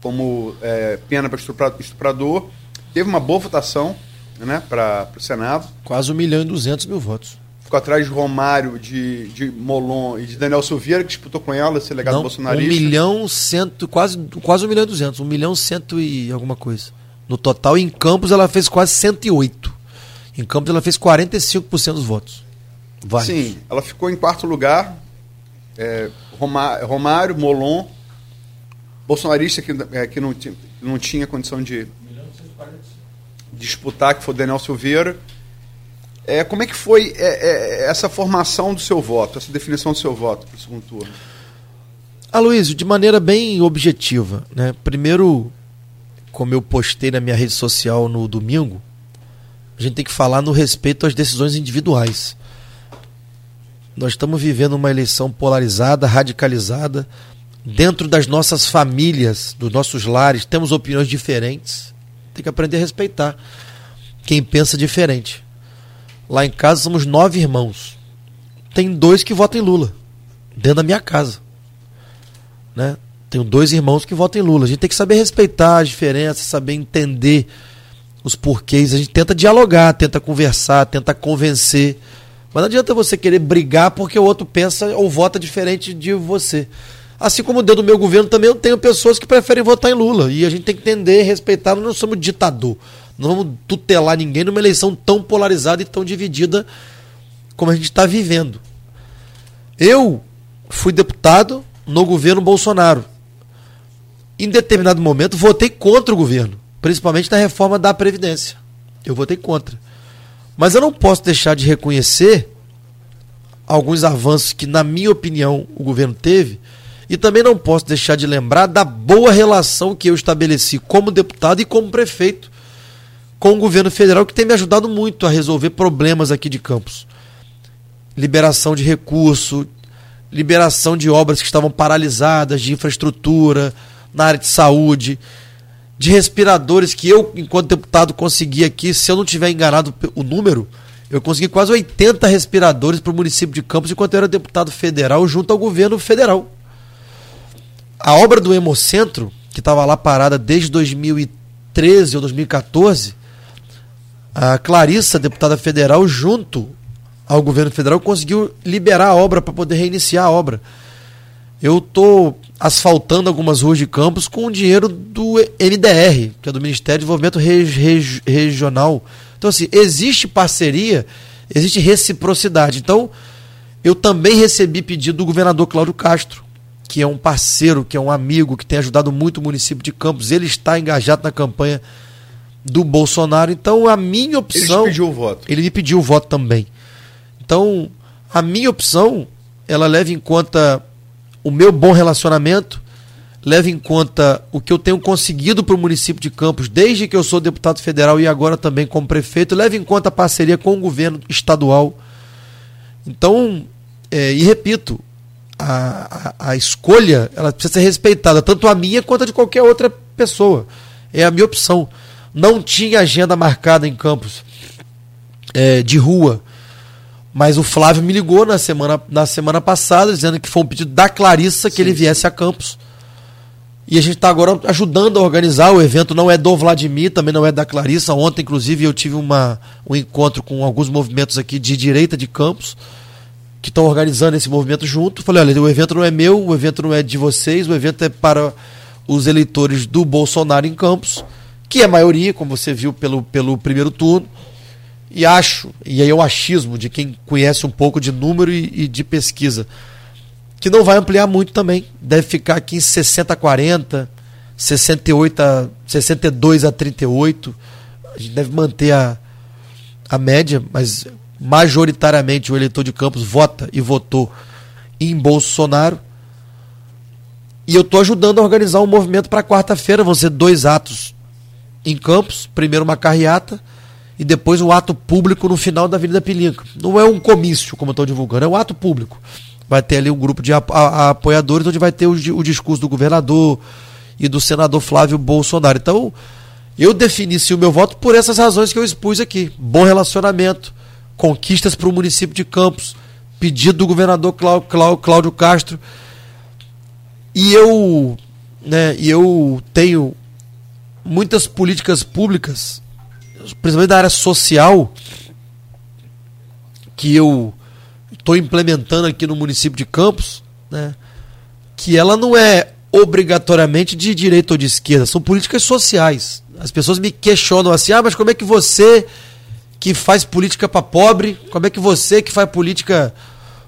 como é, pena para estuprador. Teve uma boa votação, né, para o Senado. Quase 1 milhão e 200 mil votos. Ficou atrás de Romário, de, de Molon e de Daniel Silveira, que disputou com ela esse legado Não, bolsonarista. 1 milhão cento, quase, quase 1 milhão e 200, 1 milhão cento e alguma coisa. No total, em Campos ela fez quase 108. Em Campos ela fez 45% dos votos. Vários. Sim, ela ficou em quarto lugar. É, Romário, Molon, bolsonarista que, é, que, não, que não tinha condição de disputar, que foi o Daniel Silveira. É, como é que foi é, é, essa formação do seu voto, essa definição do seu voto para o segundo turno? Aloysio, de maneira bem objetiva. Né? Primeiro, como eu postei na minha rede social no domingo, a gente tem que falar no respeito às decisões individuais. Nós estamos vivendo uma eleição polarizada, radicalizada. Dentro das nossas famílias, dos nossos lares, temos opiniões diferentes. Tem que aprender a respeitar quem pensa diferente. Lá em casa somos nove irmãos. Tem dois que votam em Lula, dentro da minha casa. Né? Tenho dois irmãos que votam em Lula. A gente tem que saber respeitar as diferenças, saber entender os porquês. A gente tenta dialogar, tenta conversar, tenta convencer. Mas não adianta você querer brigar porque o outro pensa ou vota diferente de você. Assim como dentro do meu governo também eu tenho pessoas que preferem votar em Lula. E a gente tem que entender, respeitar, nós não somos ditador. Não vamos tutelar ninguém numa eleição tão polarizada e tão dividida como a gente está vivendo. Eu fui deputado no governo Bolsonaro. Em determinado momento, votei contra o governo, principalmente na reforma da Previdência. Eu votei contra. Mas eu não posso deixar de reconhecer alguns avanços que, na minha opinião, o governo teve, e também não posso deixar de lembrar da boa relação que eu estabeleci como deputado e como prefeito com o governo federal, que tem me ajudado muito a resolver problemas aqui de Campos. Liberação de recurso, liberação de obras que estavam paralisadas, de infraestrutura, na área de saúde, de respiradores que eu, enquanto deputado, consegui aqui, se eu não tiver enganado o número, eu consegui quase 80 respiradores para o município de Campos enquanto eu era deputado federal junto ao governo federal. A obra do Hemocentro, que estava lá parada desde 2013 ou 2014, a Clarissa, deputada federal, junto ao governo federal, conseguiu liberar a obra para poder reiniciar a obra. Eu estou asfaltando algumas ruas de campos com o dinheiro do MDR, que é do Ministério de Desenvolvimento Reg Regional. Então, assim, existe parceria, existe reciprocidade. Então, eu também recebi pedido do governador Cláudio Castro, que é um parceiro, que é um amigo, que tem ajudado muito o município de Campos. Ele está engajado na campanha do Bolsonaro. Então, a minha opção. Ele pediu o voto. Ele me pediu o voto também. Então, a minha opção, ela leva em conta o meu bom relacionamento, leva em conta o que eu tenho conseguido para o município de Campos, desde que eu sou deputado federal e agora também como prefeito, leva em conta a parceria com o governo estadual. Então, é, e repito, a, a, a, escolha ela precisa ser respeitada, tanto a minha quanto a de qualquer outra pessoa. É a minha opção não tinha agenda marcada em Campos é, de rua. Mas o Flávio me ligou na semana, na semana passada, dizendo que foi um pedido da Clarissa que sim, ele viesse a Campos. E a gente está agora ajudando a organizar. O evento não é do Vladimir, também não é da Clarissa. Ontem, inclusive, eu tive uma, um encontro com alguns movimentos aqui de direita de Campos, que estão organizando esse movimento junto. Falei, olha, o evento não é meu, o evento não é de vocês, o evento é para os eleitores do Bolsonaro em Campos que é a maioria, como você viu pelo, pelo primeiro turno. E acho, e aí é o achismo de quem conhece um pouco de número e, e de pesquisa, que não vai ampliar muito também. Deve ficar aqui em 60 a 40, 68 a, 62 a 38. A gente deve manter a, a média, mas majoritariamente o eleitor de Campos vota e votou em Bolsonaro. E eu estou ajudando a organizar um movimento para quarta-feira. Vão ser dois atos em Campos, primeiro uma carreata e depois um ato público no final da Avenida Pilinca. Não é um comício, como estou divulgando, é um ato público. Vai ter ali um grupo de apoiadores onde vai ter o, o discurso do governador e do senador Flávio Bolsonaro. Então, eu defini o meu voto por essas razões que eu expus aqui. Bom relacionamento, conquistas para o município de Campos, pedido do governador Cláudio, Castro. E eu, né, eu tenho muitas políticas públicas, principalmente da área social, que eu estou implementando aqui no município de Campos, né, que ela não é obrigatoriamente de direita ou de esquerda, são políticas sociais. As pessoas me questionam assim: ah, mas como é que você que faz política para pobre, como é que você que faz política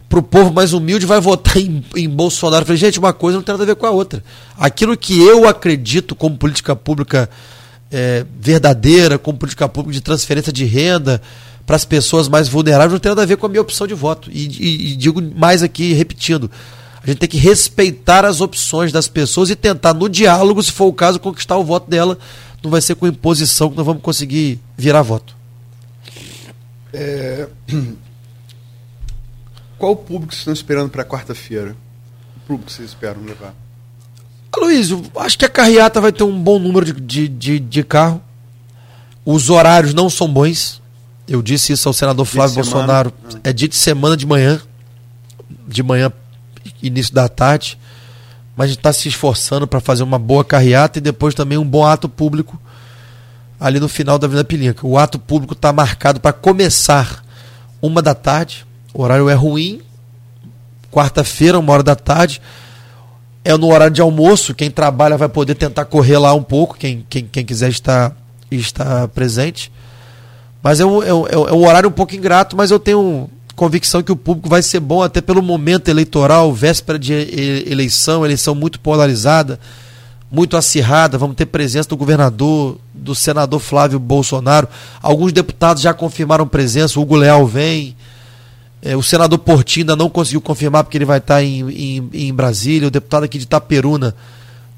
para o povo mais humilde vai votar em, em Bolsonaro. Eu falei, gente, uma coisa não tem nada a ver com a outra. Aquilo que eu acredito como política pública é, verdadeira, como política pública de transferência de renda para as pessoas mais vulneráveis, não tem nada a ver com a minha opção de voto. E, e, e digo mais aqui, repetindo, a gente tem que respeitar as opções das pessoas e tentar, no diálogo, se for o caso, conquistar o voto dela. Não vai ser com imposição que nós vamos conseguir virar voto. É... [clears throat] Qual o público vocês estão esperando para quarta-feira? O público que vocês esperam levar? Luiz, acho que a carreata vai ter um bom número de, de, de, de carro. Os horários não são bons. Eu disse isso ao senador Flávio Bolsonaro. Ah. É dia de semana de manhã. De manhã, início da tarde. Mas a gente está se esforçando para fazer uma boa carreata e depois também um bom ato público ali no final da Avenida Pilinca. O ato público está marcado para começar uma da tarde. O horário é ruim. Quarta-feira, uma hora da tarde. É no horário de almoço. Quem trabalha vai poder tentar correr lá um pouco. Quem, quem, quem quiser estar, estar presente. Mas é um, é, um, é um horário um pouco ingrato, mas eu tenho convicção que o público vai ser bom até pelo momento eleitoral, véspera de eleição, eleição muito polarizada, muito acirrada. Vamos ter presença do governador, do senador Flávio Bolsonaro. Alguns deputados já confirmaram presença, o Hugo Leal vem. É, o senador Portinho ainda não conseguiu confirmar porque ele vai estar em, em, em Brasília. O deputado aqui de Itaperuna,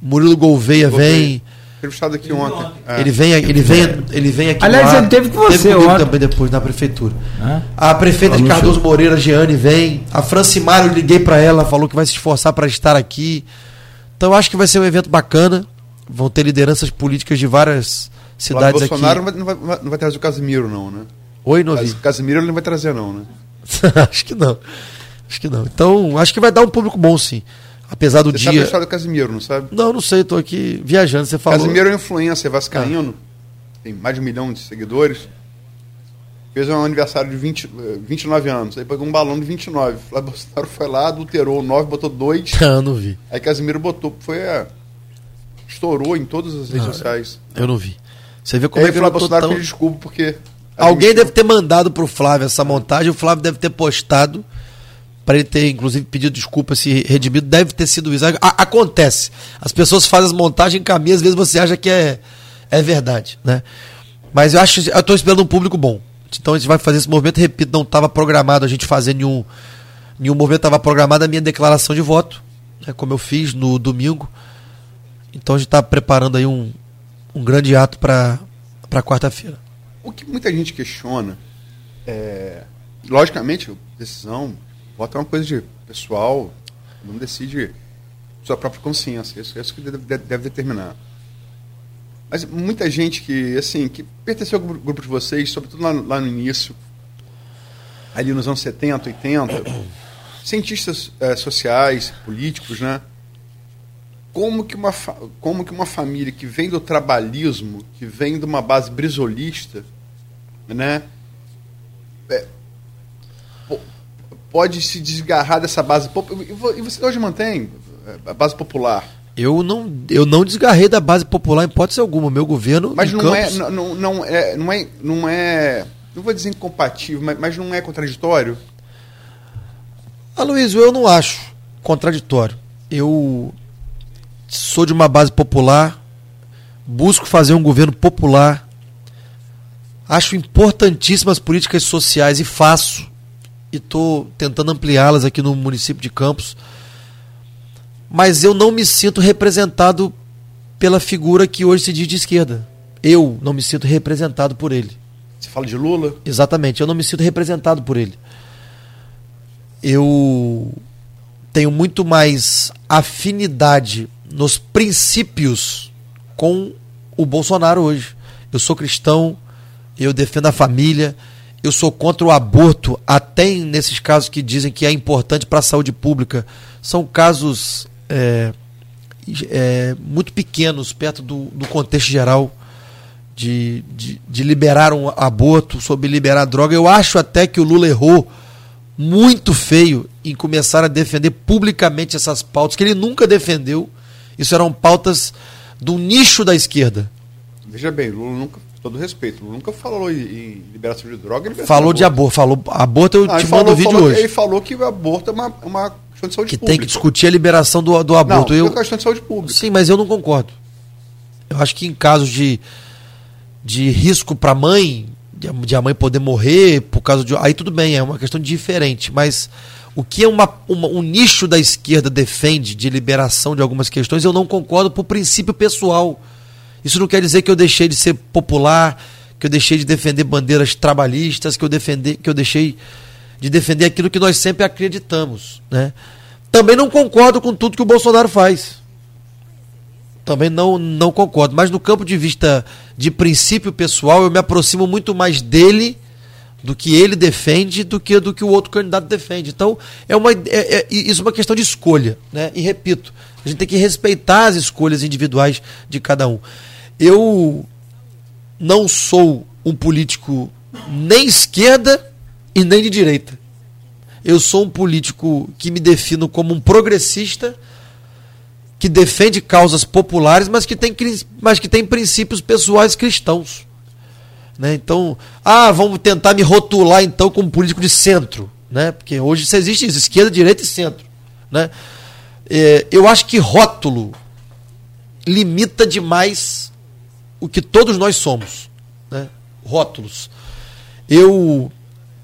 Murilo Gouveia, Gouveia. vem. Entrevistado aqui ontem. É. Ele vem, ele vem, ele vem aqui. Aliás, ele teve com você teve ontem. também depois na prefeitura. A prefeita de Cardoso Moreira, Giane, vem. A Francimar, eu liguei para ela, falou que vai se esforçar para estar aqui. Então, eu acho que vai ser um evento bacana. Vão ter lideranças políticas de várias cidades aqui. Bolsonaro não vai, não, vai, não vai trazer o Casimiro, não, né? Oi, não vi. Casimiro ele não vai trazer, não, né? [laughs] acho que não. Acho que não. Então, acho que vai dar um público bom, sim. Apesar do você dia. Você sabe a história do Casimiro, não sabe? Não, não sei, estou aqui viajando. Você falou. Casimiro é influência vascaíno, ah. tem mais de um milhão de seguidores. Fez um aniversário de 20, 29 anos. Aí pegou um balão de 29. Flávio Bolsonaro foi lá, adulterou 9, botou 2. Ah, [laughs] não vi. Aí Casimiro botou, foi. É, estourou em todas as redes sociais. Eu não vi. Você vê como aí, é que Flávio Bolsonaro tão... pediu desculpa porque. Alguém deve ter mandado pro Flávio essa montagem, o Flávio deve ter postado para ele ter, inclusive, pedido desculpa, se redimido, deve ter sido isso. A, acontece. As pessoas fazem as montagens, caminham, às vezes você acha que é, é verdade, né? Mas eu acho, eu estou esperando um público bom. Então a gente vai fazer esse movimento, repito, não estava programado a gente fazer nenhum, nenhum movimento, estava programada a minha declaração de voto, né, como eu fiz no domingo. Então a gente está preparando aí um, um grande ato para quarta-feira. O que muita gente questiona é, logicamente, decisão Voto é uma coisa de pessoal, não decide sua própria consciência. Isso, isso que deve, deve, determinar. Mas muita gente que, assim, que pertenceu ao grupo de vocês, sobretudo lá, lá no início, ali nos anos 70, 80, [coughs] cientistas é, sociais, políticos, né? Como que, uma, como que uma família que vem do trabalhismo, que vem de uma base brisolista, né? É, pode se desgarrar dessa base e você hoje mantém a base popular eu não, eu não desgarrei da base popular em hipótese alguma. Meu governo. Mas não, é, Campos... é, não, não, é, não é. Não é. Não vou dizer incompatível, mas, mas não é contraditório? Aloysio, eu não acho contraditório. Eu sou de uma base popular, busco fazer um governo popular, acho importantíssimas políticas sociais e faço e estou tentando ampliá-las aqui no município de Campos. Mas eu não me sinto representado pela figura que hoje se diz de esquerda. Eu não me sinto representado por ele. Você fala de Lula? Exatamente, eu não me sinto representado por ele. Eu tenho muito mais afinidade nos princípios com o Bolsonaro hoje. Eu sou cristão, eu defendo a família, eu sou contra o aborto, até nesses casos que dizem que é importante para a saúde pública. São casos é, é, muito pequenos, perto do, do contexto geral de, de, de, liberar um aborto, sobre liberar droga. Eu acho até que o Lula errou muito feio em começar a defender publicamente essas pautas, que ele nunca defendeu. Isso eram pautas do nicho da esquerda. Veja bem, Lula nunca todo respeito, nunca falou em, liberação de droga. Falou de aborto, falou aborto, eu ah, te mando o vídeo falou, hoje. Ele falou que o aborto é uma, uma questão de saúde que pública. tem que discutir a liberação do, do aborto. Não, eu, é questão de saúde pública. Sim, mas eu não concordo. Eu acho que em casos de, de risco para a mãe, de a mãe poder morrer por causa de. Aí tudo bem, é uma questão diferente, mas o que é uma, uma, um nicho da esquerda defende de liberação de algumas questões, eu não concordo por princípio pessoal. Isso não quer dizer que eu deixei de ser popular, que eu deixei de defender bandeiras trabalhistas, que eu, defender, que eu deixei de defender aquilo que nós sempre acreditamos. Né? Também não concordo com tudo que o Bolsonaro faz. Também não, não concordo. Mas no campo de vista de princípio pessoal, eu me aproximo muito mais dele do que ele defende do que do que o outro candidato defende. Então, é uma, é, é, isso é uma questão de escolha. Né? E repito, a gente tem que respeitar as escolhas individuais de cada um. Eu não sou um político nem esquerda e nem de direita. Eu sou um político que me defino como um progressista que defende causas populares, mas que tem, mas que tem princípios pessoais cristãos. Né? Então, ah, vamos tentar me rotular então como político de centro, né? Porque hoje existe isso, esquerda, direita e centro, né? É, eu acho que rótulo limita demais o que todos nós somos, né? Rótulos. Eu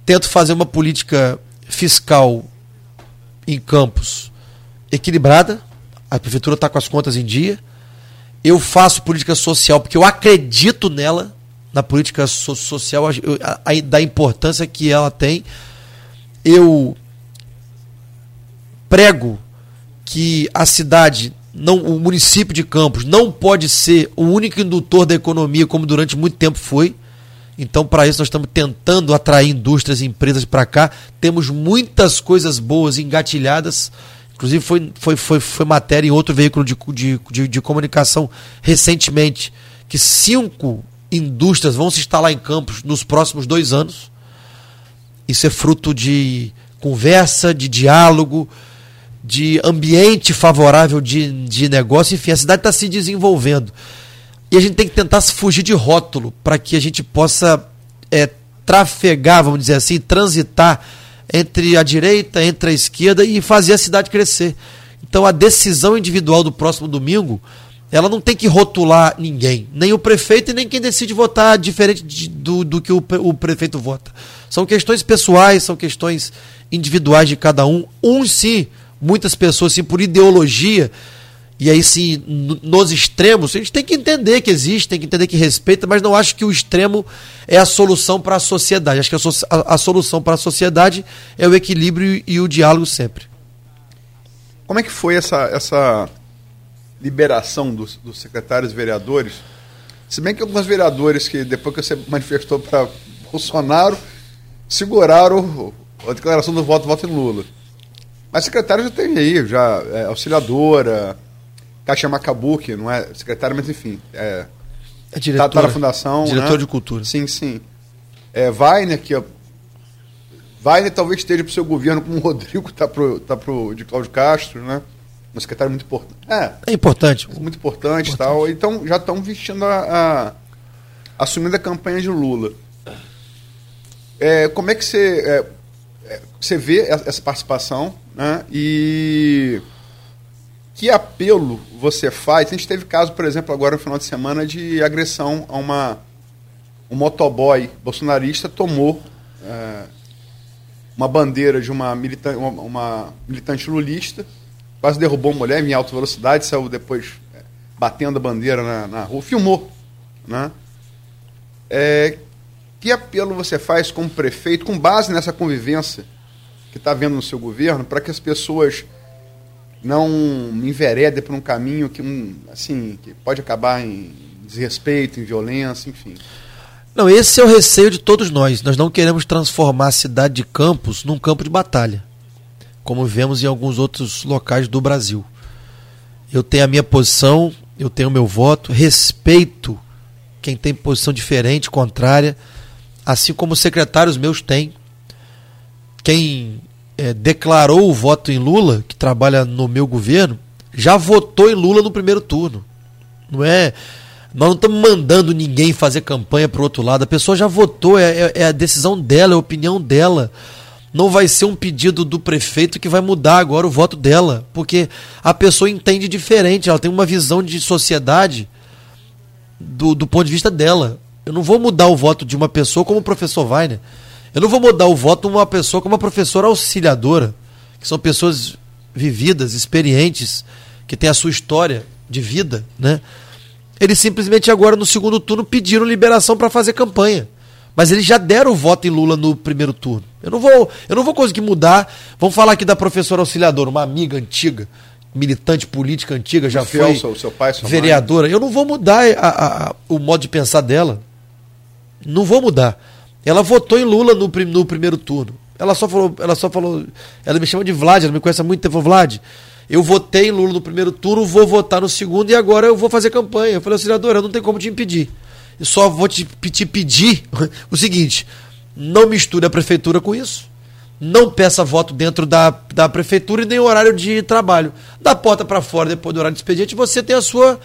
tento fazer uma política fiscal em campos equilibrada, a prefeitura está com as contas em dia. Eu faço política social porque eu acredito nela, na política so social, a, a, da importância que ela tem. Eu prego que a cidade, não, o município de Campos, não pode ser o único indutor da economia, como durante muito tempo foi. Então, para isso, nós estamos tentando atrair indústrias e empresas para cá. Temos muitas coisas boas engatilhadas. Inclusive, foi, foi, foi, foi matéria em outro veículo de, de, de, de comunicação recentemente que cinco indústrias vão se instalar em Campos nos próximos dois anos. Isso é fruto de conversa, de diálogo, de ambiente favorável de, de negócio. Enfim, a cidade está se desenvolvendo. E a gente tem que tentar se fugir de rótulo para que a gente possa é, trafegar, vamos dizer assim, transitar entre a direita, entre a esquerda e fazer a cidade crescer. Então a decisão individual do próximo domingo ela não tem que rotular ninguém, nem o prefeito e nem quem decide votar diferente de, do, do que o, o prefeito vota. São questões pessoais, são questões individuais de cada um. Uns sim, muitas pessoas sim, por ideologia, e aí sim, nos extremos, a gente tem que entender que existe, tem que entender que respeita, mas não acho que o extremo é a solução para a sociedade. Acho que a, a, a solução para a sociedade é o equilíbrio e o diálogo sempre. Como é que foi essa, essa liberação dos, dos secretários e vereadores. Se bem que alguns vereadores que, depois que você manifestou para Bolsonaro, seguraram a declaração do voto, voto em Lula. Mas secretário já tem aí, já é, auxiliadora, Caixa Macabuque, não é secretário, mas enfim. É, é diretor, tá, tá na fundação. Diretor né? de cultura. Sim, sim. É, Weiner, que Weiner talvez esteja para o seu governo, como o Rodrigo está para tá pro, de Cláudio Castro, né? um secretário muito importante. É, é importante. Muito importante e tal. Então já estão vestindo a, a, assumindo a campanha de Lula. É, como é que você, é, é você vê essa participação né? e que apelo você faz? A gente teve caso, por exemplo, agora no final de semana de agressão a uma um motoboy bolsonarista tomou é, uma bandeira de uma, milita uma, uma militante lulista quase derrubou uma mulher em alta velocidade, saiu depois é, batendo a bandeira na, na rua, filmou. Né? É, que apelo você faz como prefeito, com base nessa convivência que está vendo no seu governo, para que as pessoas não enveredem por um caminho que, um, assim, que pode acabar em desrespeito, em violência, enfim? Não, esse é o receio de todos nós. Nós não queremos transformar a cidade de Campos num campo de batalha como vemos em alguns outros locais do Brasil. Eu tenho a minha posição, eu tenho o meu voto, respeito quem tem posição diferente, contrária, assim como secretários meus têm. Quem é, declarou o voto em Lula, que trabalha no meu governo, já votou em Lula no primeiro turno. Não é. Nós não estamos mandando ninguém fazer campanha para o outro lado. A pessoa já votou, é, é, é a decisão dela, é a opinião dela não vai ser um pedido do prefeito que vai mudar agora o voto dela, porque a pessoa entende diferente, ela tem uma visão de sociedade do, do ponto de vista dela. Eu não vou mudar o voto de uma pessoa como o professor Weiner. Eu não vou mudar o voto de uma pessoa como uma professora auxiliadora, que são pessoas vividas, experientes, que têm a sua história de vida, né? Eles simplesmente agora no segundo turno pediram liberação para fazer campanha. Mas eles já deram o voto em Lula no primeiro turno. Eu não vou, eu não vou conseguir mudar. Vamos falar aqui da professora auxiliadora, uma amiga antiga, militante política antiga, já foi seu, seu pai, vereadora. Mãe. Eu não vou mudar a, a, a, o modo de pensar dela. Não vou mudar. Ela votou em Lula no, no primeiro turno. Ela só falou, ela só falou, ela me chama de Vlad, ela me conhece há muito tempo, Vlad. Eu votei em Lula no primeiro turno, vou votar no segundo e agora eu vou fazer campanha. Eu falei, auxiliadora, não tem como te impedir. Eu só vou te, te pedir [laughs] o seguinte: não misture a prefeitura com isso. Não peça voto dentro da, da prefeitura e nem horário de trabalho. Da porta para fora, depois do horário de expediente, você tem a sua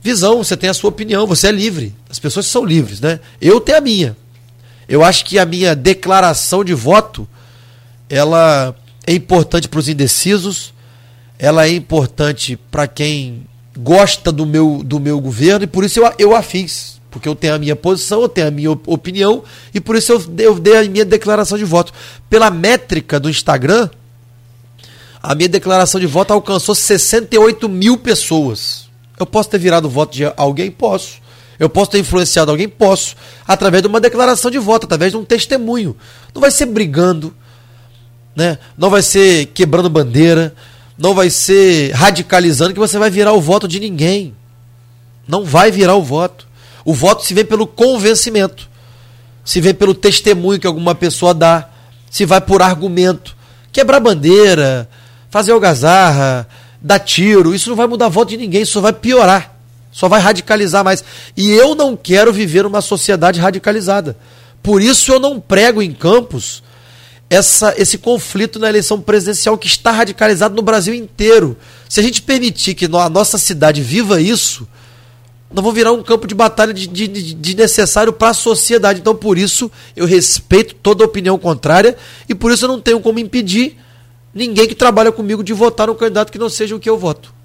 visão, você tem a sua opinião, você é livre. As pessoas são livres, né? Eu tenho a minha. Eu acho que a minha declaração de voto ela é importante para os indecisos, ela é importante para quem gosta do meu, do meu governo e por isso eu, eu a fiz. Porque eu tenho a minha posição, eu tenho a minha opinião e por isso eu, eu dei a minha declaração de voto. Pela métrica do Instagram, a minha declaração de voto alcançou 68 mil pessoas. Eu posso ter virado voto de alguém? Posso. Eu posso ter influenciado alguém? Posso. Através de uma declaração de voto, através de um testemunho. Não vai ser brigando, né? não vai ser quebrando bandeira, não vai ser radicalizando que você vai virar o voto de ninguém. Não vai virar o voto. O voto se vê pelo convencimento, se vê pelo testemunho que alguma pessoa dá, se vai por argumento. Quebrar bandeira, fazer algazarra, dar tiro, isso não vai mudar voto de ninguém, isso vai piorar. Só vai radicalizar mais. E eu não quero viver uma sociedade radicalizada. Por isso eu não prego em campos essa, esse conflito na eleição presidencial que está radicalizado no Brasil inteiro. Se a gente permitir que a nossa cidade viva isso, nós vamos virar um campo de batalha de, de, de necessário para a sociedade. Então, por isso, eu respeito toda opinião contrária e por isso eu não tenho como impedir ninguém que trabalha comigo de votar no candidato que não seja o que eu voto.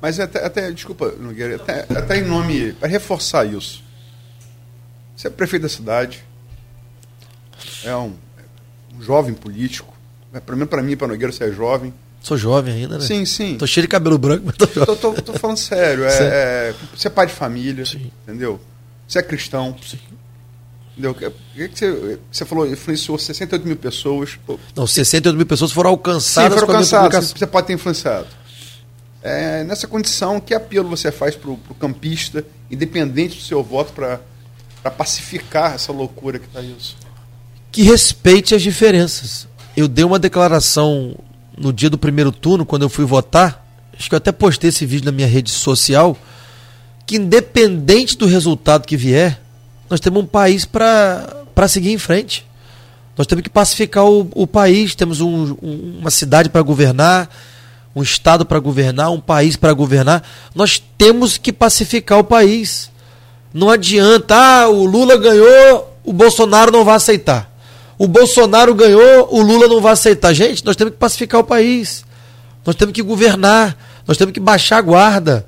Mas até, até desculpa, Nogueira, até, até em nome, para reforçar isso. Você é prefeito da cidade, é um, um jovem político, né, pelo menos para mim, para Nogueira, você é jovem. Sou jovem ainda, né? Sim, sim. Tô cheio de cabelo branco, mas tô jovem. Tô, tô, tô falando sério. É, é, você é pai de família, sim. entendeu? Você é cristão. Sim. Entendeu? Que, que você, você falou, influenciou 68 mil pessoas. Não, 68 mil pessoas foram alcançadas sim, foram alcançadas. Você pode ter influenciado. É, nessa condição, que apelo você faz para o campista, independente do seu voto, para pacificar essa loucura que está isso? Que respeite as diferenças. Eu dei uma declaração no dia do primeiro turno, quando eu fui votar, acho que eu até postei esse vídeo na minha rede social, que independente do resultado que vier, nós temos um país para seguir em frente. Nós temos que pacificar o, o país, temos um, um, uma cidade para governar, um Estado para governar, um país para governar. Nós temos que pacificar o país. Não adianta, ah, o Lula ganhou, o Bolsonaro não vai aceitar. O Bolsonaro ganhou, o Lula não vai aceitar. Gente, nós temos que pacificar o país. Nós temos que governar. Nós temos que baixar a guarda.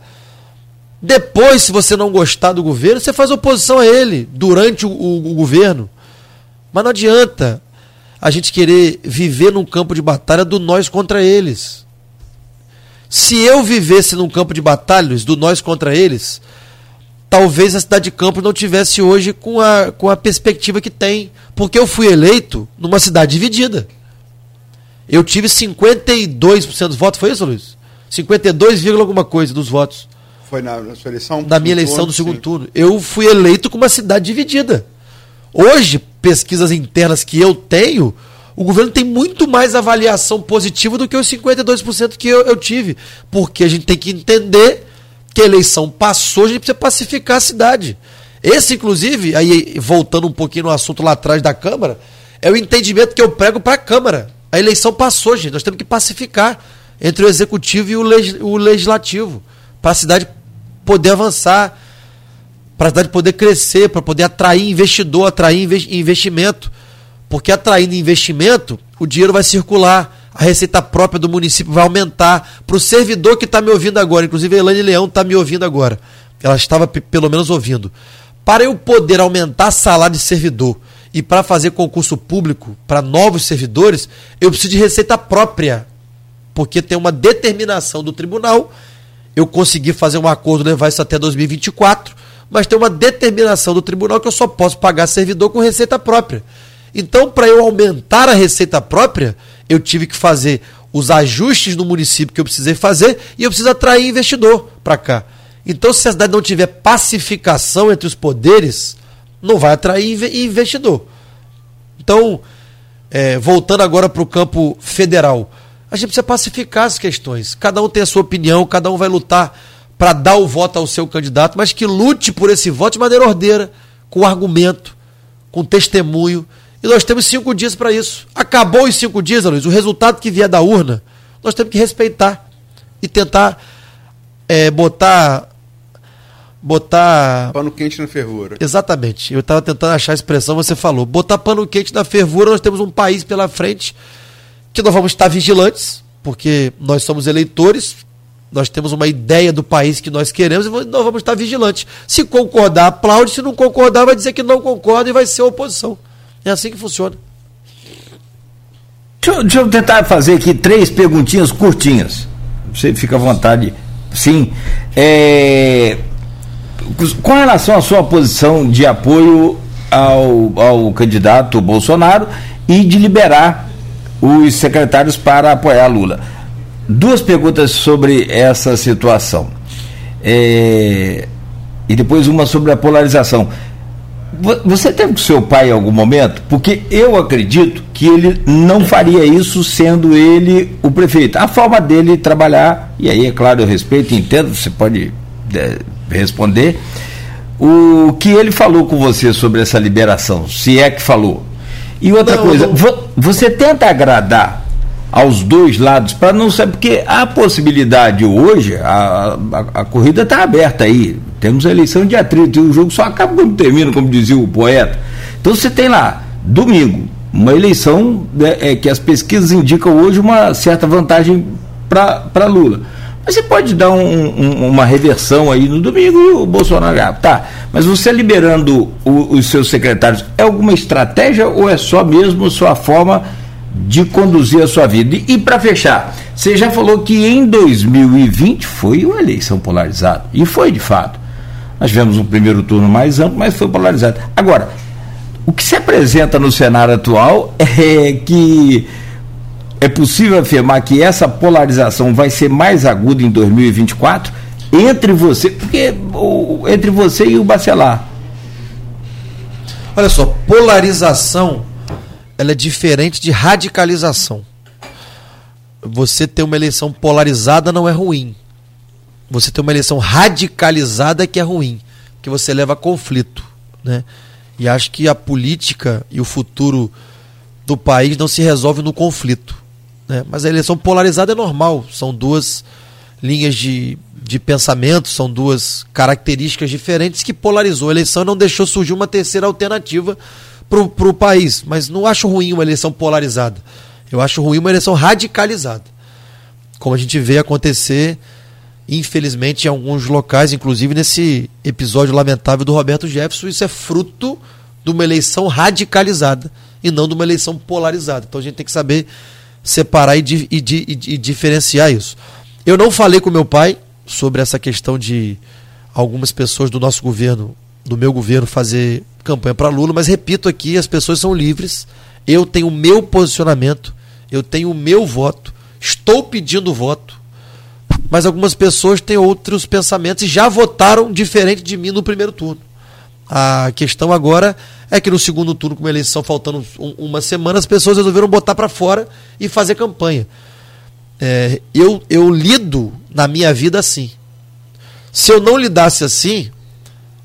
Depois, se você não gostar do governo, você faz oposição a ele durante o, o, o governo. Mas não adianta a gente querer viver num campo de batalha do nós contra eles. Se eu vivesse num campo de batalhas do nós contra eles, talvez a cidade de Campos não tivesse hoje com a, com a perspectiva que tem. Porque eu fui eleito numa cidade dividida. Eu tive 52% dos votos, foi isso, Luiz? 52, alguma coisa dos votos. Foi na, na sua eleição? Na minha eleição turno, do segundo sim. turno. Eu fui eleito com uma cidade dividida. Hoje, pesquisas internas que eu tenho, o governo tem muito mais avaliação positiva do que os 52% que eu, eu, tive. Porque a gente tem que entender que a eleição passou, a gente precisa pacificar a cidade. Esse, inclusive, aí voltando um pouquinho no assunto lá atrás da Câmara, é o entendimento que eu prego para a Câmara. A eleição passou, gente. Nós temos que pacificar entre o Executivo e o, o Legislativo. Para a cidade poder avançar, para a cidade poder crescer, para poder atrair investidor, atrair investimento. Porque atraindo investimento, o dinheiro vai circular, a receita própria do município vai aumentar. Para o servidor que está me ouvindo agora, inclusive a Elaine Leão está me ouvindo agora. Ela estava pelo menos ouvindo. Para eu poder aumentar salário de servidor e para fazer concurso público para novos servidores, eu preciso de receita própria. Porque tem uma determinação do tribunal eu consegui fazer um acordo, levar isso até 2024, mas tem uma determinação do tribunal que eu só posso pagar servidor com receita própria. Então, para eu aumentar a receita própria, eu tive que fazer os ajustes no município que eu precisei fazer e eu preciso atrair investidor para cá. Então, se a cidade não tiver pacificação entre os poderes, não vai atrair investidor. Então, é, voltando agora para o campo federal, a gente precisa pacificar as questões. Cada um tem a sua opinião, cada um vai lutar para dar o voto ao seu candidato, mas que lute por esse voto de maneira ordeira, com argumento, com testemunho. E nós temos cinco dias para isso. Acabou os cinco dias, Luiz. O resultado que vier da urna, nós temos que respeitar e tentar é, botar botar. Pano quente na fervura. Exatamente. Eu estava tentando achar a expressão, você falou. Botar pano quente na fervura, nós temos um país pela frente que nós vamos estar vigilantes, porque nós somos eleitores, nós temos uma ideia do país que nós queremos e nós vamos estar vigilantes. Se concordar, aplaude, se não concordar, vai dizer que não concorda e vai ser oposição. É assim que funciona. Deixa eu, deixa eu tentar fazer aqui três perguntinhas curtinhas. Você fica à vontade. Sim. É, com relação à sua posição de apoio ao, ao candidato Bolsonaro e de liberar os secretários para apoiar Lula. Duas perguntas sobre essa situação. É, e depois uma sobre a polarização. Você teve com seu pai em algum momento? Porque eu acredito que ele não faria isso sendo ele o prefeito. A forma dele trabalhar, e aí, é claro, eu respeito e entendo, você pode é, responder. O que ele falou com você sobre essa liberação, se é que falou. E outra não, coisa, não... você tenta agradar aos dois lados para não saber, porque a possibilidade hoje, a, a, a corrida está aberta aí. Temos a eleição dia 30 e o jogo só acaba quando termina, como dizia o poeta. Então você tem lá, domingo, uma eleição né, é, que as pesquisas indicam hoje uma certa vantagem para Lula. Mas você pode dar um, um, uma reversão aí no domingo e o Bolsonaro ah, tá. Mas você liberando o, os seus secretários é alguma estratégia ou é só mesmo sua forma de conduzir a sua vida? E, e para fechar, você já falou que em 2020 foi uma eleição polarizada e foi de fato. Nós tivemos um primeiro turno mais amplo, mas foi polarizado. Agora, o que se apresenta no cenário atual é que é possível afirmar que essa polarização vai ser mais aguda em 2024 entre você, porque entre você e o Bacelar. Olha só, polarização ela é diferente de radicalização. Você ter uma eleição polarizada não é ruim. Você ter uma eleição radicalizada que é ruim, que você leva a conflito, né? E acho que a política e o futuro do país não se resolve no conflito. Né? Mas a eleição polarizada é normal, são duas linhas de, de pensamento, são duas características diferentes que polarizou a eleição e não deixou surgir uma terceira alternativa para o país. Mas não acho ruim uma eleição polarizada. Eu acho ruim uma eleição radicalizada. Como a gente vê acontecer, infelizmente, em alguns locais, inclusive nesse episódio lamentável do Roberto Jefferson, isso é fruto de uma eleição radicalizada e não de uma eleição polarizada. Então a gente tem que saber separar e, di, e, di, e, diferenciar isso. Eu não falei com meu pai sobre essa questão de algumas pessoas do nosso governo, do meu governo, fazer campanha para Lula, mas repito aqui, as pessoas são livres. Eu tenho o meu posicionamento, eu tenho o meu voto, estou pedindo voto, mas algumas pessoas têm outros pensamentos e já votaram diferente de mim no primeiro turno. A questão agora é que no segundo turno, com a eleição faltando um, uma semana, as pessoas resolveram botar para fora e fazer campanha. É, eu, eu lido na minha vida assim. Se eu não lidasse assim,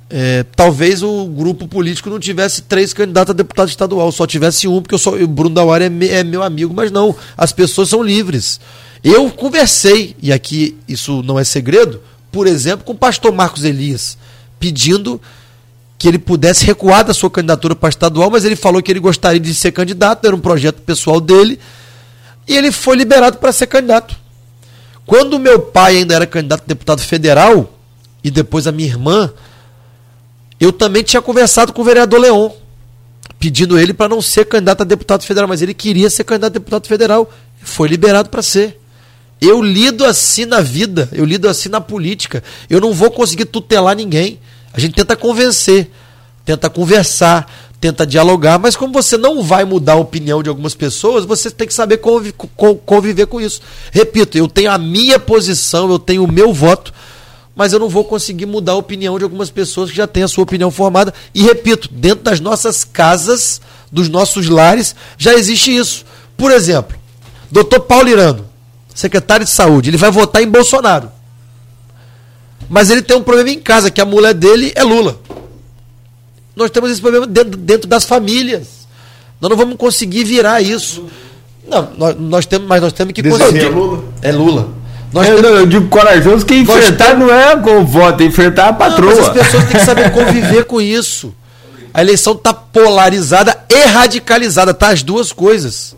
é, talvez o grupo político não tivesse três candidatos a deputado estadual, só tivesse um, porque eu sou, o Bruno Dauari é, me, é meu amigo, mas não, as pessoas são livres. Eu conversei, e aqui isso não é segredo, por exemplo, com o pastor Marcos Elias, pedindo que ele pudesse recuar da sua candidatura para estadual, mas ele falou que ele gostaria de ser candidato, era um projeto pessoal dele, e ele foi liberado para ser candidato. Quando meu pai ainda era candidato a deputado federal, e depois a minha irmã, eu também tinha conversado com o vereador Leon, pedindo ele para não ser candidato a deputado federal, mas ele queria ser candidato a deputado federal, foi liberado para ser. Eu lido assim na vida, eu lido assim na política. Eu não vou conseguir tutelar ninguém. A gente tenta convencer, tenta conversar, tenta dialogar, mas como você não vai mudar a opinião de algumas pessoas, você tem que saber conviver, conviver com isso. Repito, eu tenho a minha posição, eu tenho o meu voto, mas eu não vou conseguir mudar a opinião de algumas pessoas que já têm a sua opinião formada. E repito, dentro das nossas casas, dos nossos lares, já existe isso. Por exemplo, doutor Paulo Irano, secretário de saúde, ele vai votar em Bolsonaro. Mas ele tem um problema em casa, que a mulher dele é Lula. Nós temos esse problema dentro, dentro das famílias. Nós não vamos conseguir virar isso. Não, nós, nós temos, mas nós temos que conseguir. É Lula? É Lula. Nós eu, temos... eu digo corajoso que enfrentar temos... não é com o voto, é enfrentar a patroa. Não, as pessoas têm que saber conviver com isso. A eleição está polarizada e radicalizada, tá? As duas coisas.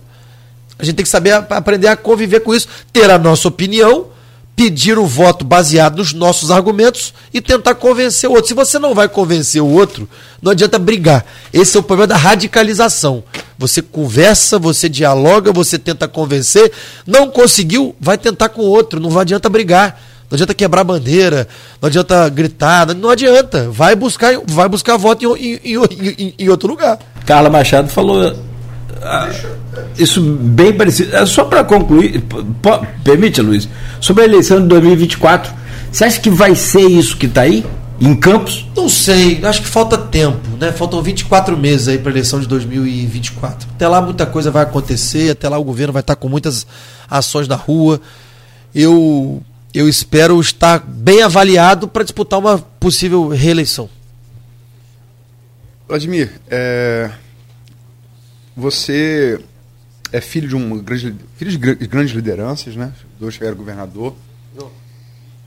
A gente tem que saber aprender a conviver com isso, ter a nossa opinião, pedir o voto baseado nos nossos argumentos e tentar convencer o outro. Se você não vai convencer o outro, não adianta brigar. Esse é o problema da radicalização. Você conversa, você dialoga, você tenta convencer. Não conseguiu, vai tentar com o outro. Não adianta brigar. Não adianta quebrar bandeira, não adianta gritar, não adianta. Vai buscar, vai buscar voto em, em, em, em outro lugar. Carla Machado falou ah, isso bem parecido. É só para concluir, permite, Luiz, sobre a eleição de 2024, você acha que vai ser isso que está aí? Em Campos? Não sei, acho que falta tempo, né? Faltam 24 meses aí para a eleição de 2024. Até lá muita coisa vai acontecer, até lá o governo vai estar com muitas ações na rua. Eu eu espero estar bem avaliado para disputar uma possível reeleição. Vladimir, é, você é filho de um grande, filho de grandes lideranças, né? Dois chegaram governador.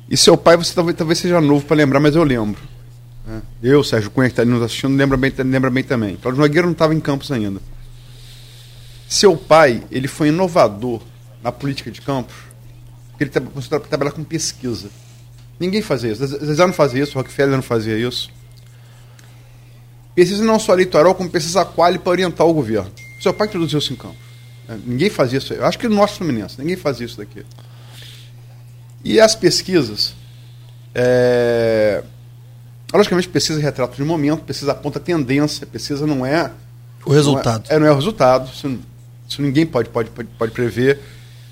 E seu pai, você talvez, talvez seja novo para lembrar, mas eu lembro. Né? Eu, Sérgio Cunha, que está ali nos assistindo, lembra bem, lembra bem também. Cláudio Nogueira não estava em Campos ainda. Seu pai, ele foi inovador na política de Campos, porque ele começou a trabalhar com pesquisa. Ninguém fazia isso. Zezé não fazia isso, Rockefeller não fazia isso. Pesquisa não só eleitoral, como pesquisa quali para orientar o governo. Seu pai introduziu isso em campo. É, ninguém fazia isso. Eu acho que no nosso Fluminense, ninguém fazia isso daqui. E as pesquisas, é... logicamente, pesquisa é retrato de momento, pesquisa aponta tendência, pesquisa não é o resultado. Não é, é, não é o resultado, isso, isso ninguém pode, pode, pode, pode prever,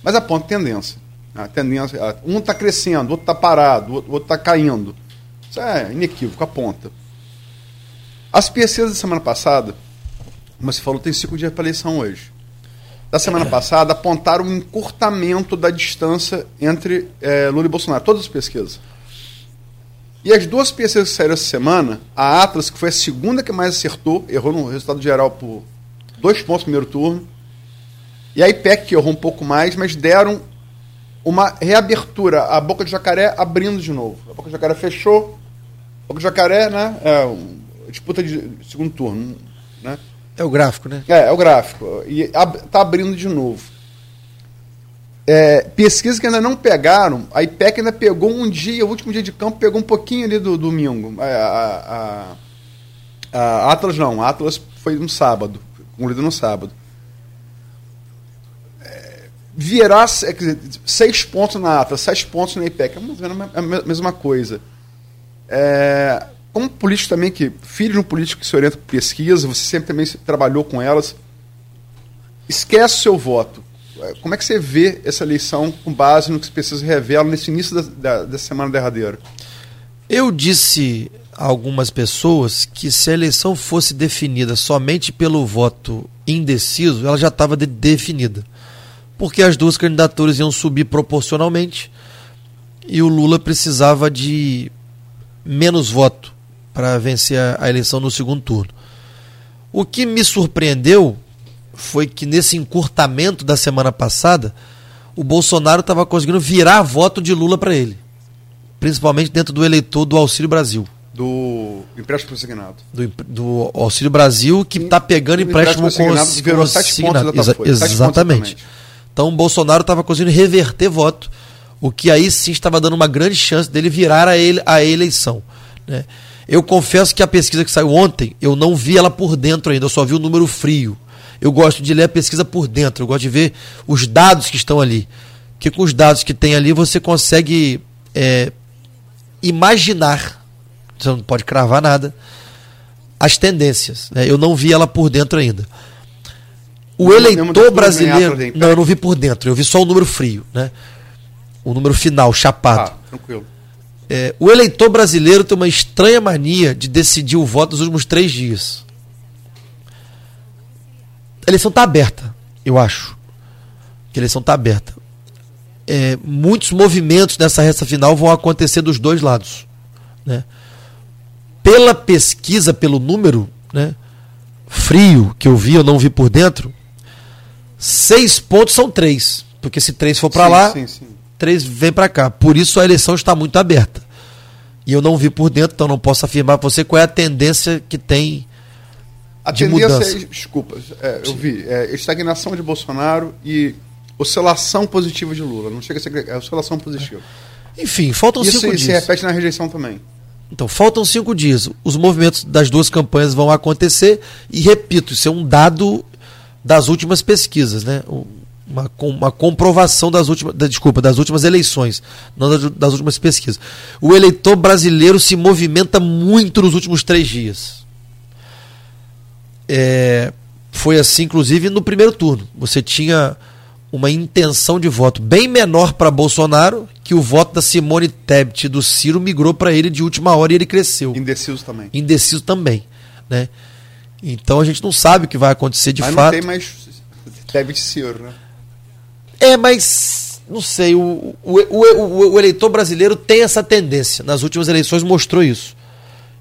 mas aponta tendência. A tendência um está crescendo, outro está parado, o outro está caindo. Isso é inequívoco, aponta. As pesquisas da semana passada, como você falou, tem cinco dias para eleição hoje. Da semana passada, apontaram um encurtamento da distância entre é, Lula e Bolsonaro, todas as pesquisas. E as duas pesquisas que saíram essa semana, a Atlas, que foi a segunda que mais acertou, errou no resultado geral por dois pontos no primeiro turno, e a IPEC, que errou um pouco mais, mas deram uma reabertura, a boca de jacaré abrindo de novo. A boca de jacaré fechou, a boca de jacaré, né? É, um, disputa de segundo turno. Né? É o gráfico, né? É, é o gráfico. E está abrindo de novo. É, pesquisas que ainda não pegaram, a IPEC ainda pegou um dia, o último dia de campo, pegou um pouquinho ali do domingo. A, a, a, a Atlas não, a Atlas foi no sábado, concluído no sábado. É, virar é, dizer, seis pontos na Atlas, sete pontos na IPEC, é a mesma coisa. É, como político também, que filho de um político que se orienta por pesquisa, você sempre também trabalhou com elas, esquece o seu voto. É, como é que você vê essa eleição com base no que as pesquisas revelam nesse início da, da, da semana derradeira? Eu disse a algumas pessoas que se a eleição fosse definida somente pelo voto indeciso, ela já estava de definida. Porque as duas candidaturas iam subir proporcionalmente e o Lula precisava de menos voto para vencer a, eleição no segundo turno. O que me surpreendeu foi que nesse encurtamento da semana passada, o Bolsonaro estava conseguindo virar voto de Lula para ele. Principalmente dentro do eleitor do Auxílio Brasil. Do empréstimo consignado. Do, do Auxílio Brasil, que está pegando empréstimo, empréstimo consignado. consignado. Exa exatamente. Então o Bolsonaro estava conseguindo reverter voto, o que aí sim estava dando uma grande chance dele virar a, ele, a eleição. Né? Eu confesso que a pesquisa que saiu ontem, eu não vi ela por dentro ainda, eu só vi o número frio. Eu gosto de ler a pesquisa por dentro, eu gosto de ver os dados que estão ali. Porque com os dados que tem ali você consegue é, imaginar, você não pode cravar nada, as tendências. Né? Eu não vi ela por dentro ainda. O eleitor brasileiro. Não, eu não vi por dentro, eu vi só o número frio, né? O número final, chapado. Ah, tranquilo. É, o eleitor brasileiro tem uma estranha mania de decidir o voto nos últimos três dias. A eleição está aberta, eu acho. A eleição está aberta. É, muitos movimentos nessa resta final vão acontecer dos dois lados. Né? Pela pesquisa, pelo número né, frio que eu vi, eu não vi por dentro, seis pontos são três. Porque se três for para lá, sim, sim três vem para cá. Por isso a eleição está muito aberta. E eu não vi por dentro, então não posso afirmar para você qual é a tendência que tem. A de tendência mudança. é, desculpa, é, eu vi, é, estagnação de Bolsonaro e oscilação positiva de Lula. Não chega a ser é oscilação positiva. Enfim, faltam isso, cinco isso dias. Isso se repete na rejeição também. Então, faltam cinco dias. Os movimentos das duas campanhas vão acontecer e, repito, isso é um dado das últimas pesquisas. Né? Uma, uma comprovação das últimas, da, desculpa, das últimas eleições, não das, das, últimas pesquisas. O eleitor brasileiro se movimenta muito nos últimos três dias. É, foi assim, inclusive, no primeiro turno. Você tinha uma intenção de voto bem menor para Bolsonaro que o voto da Simone Tebet do Ciro migrou para ele de última hora e ele cresceu. Indeciso também. Indeciso também, né? Então a gente não sabe o que vai acontecer de Mas fato. Não tem mais Tebet e Ciro, né? É, mas não sei, o, o, o, o, eleitor brasileiro tem essa tendência. Nas últimas eleições mostrou isso.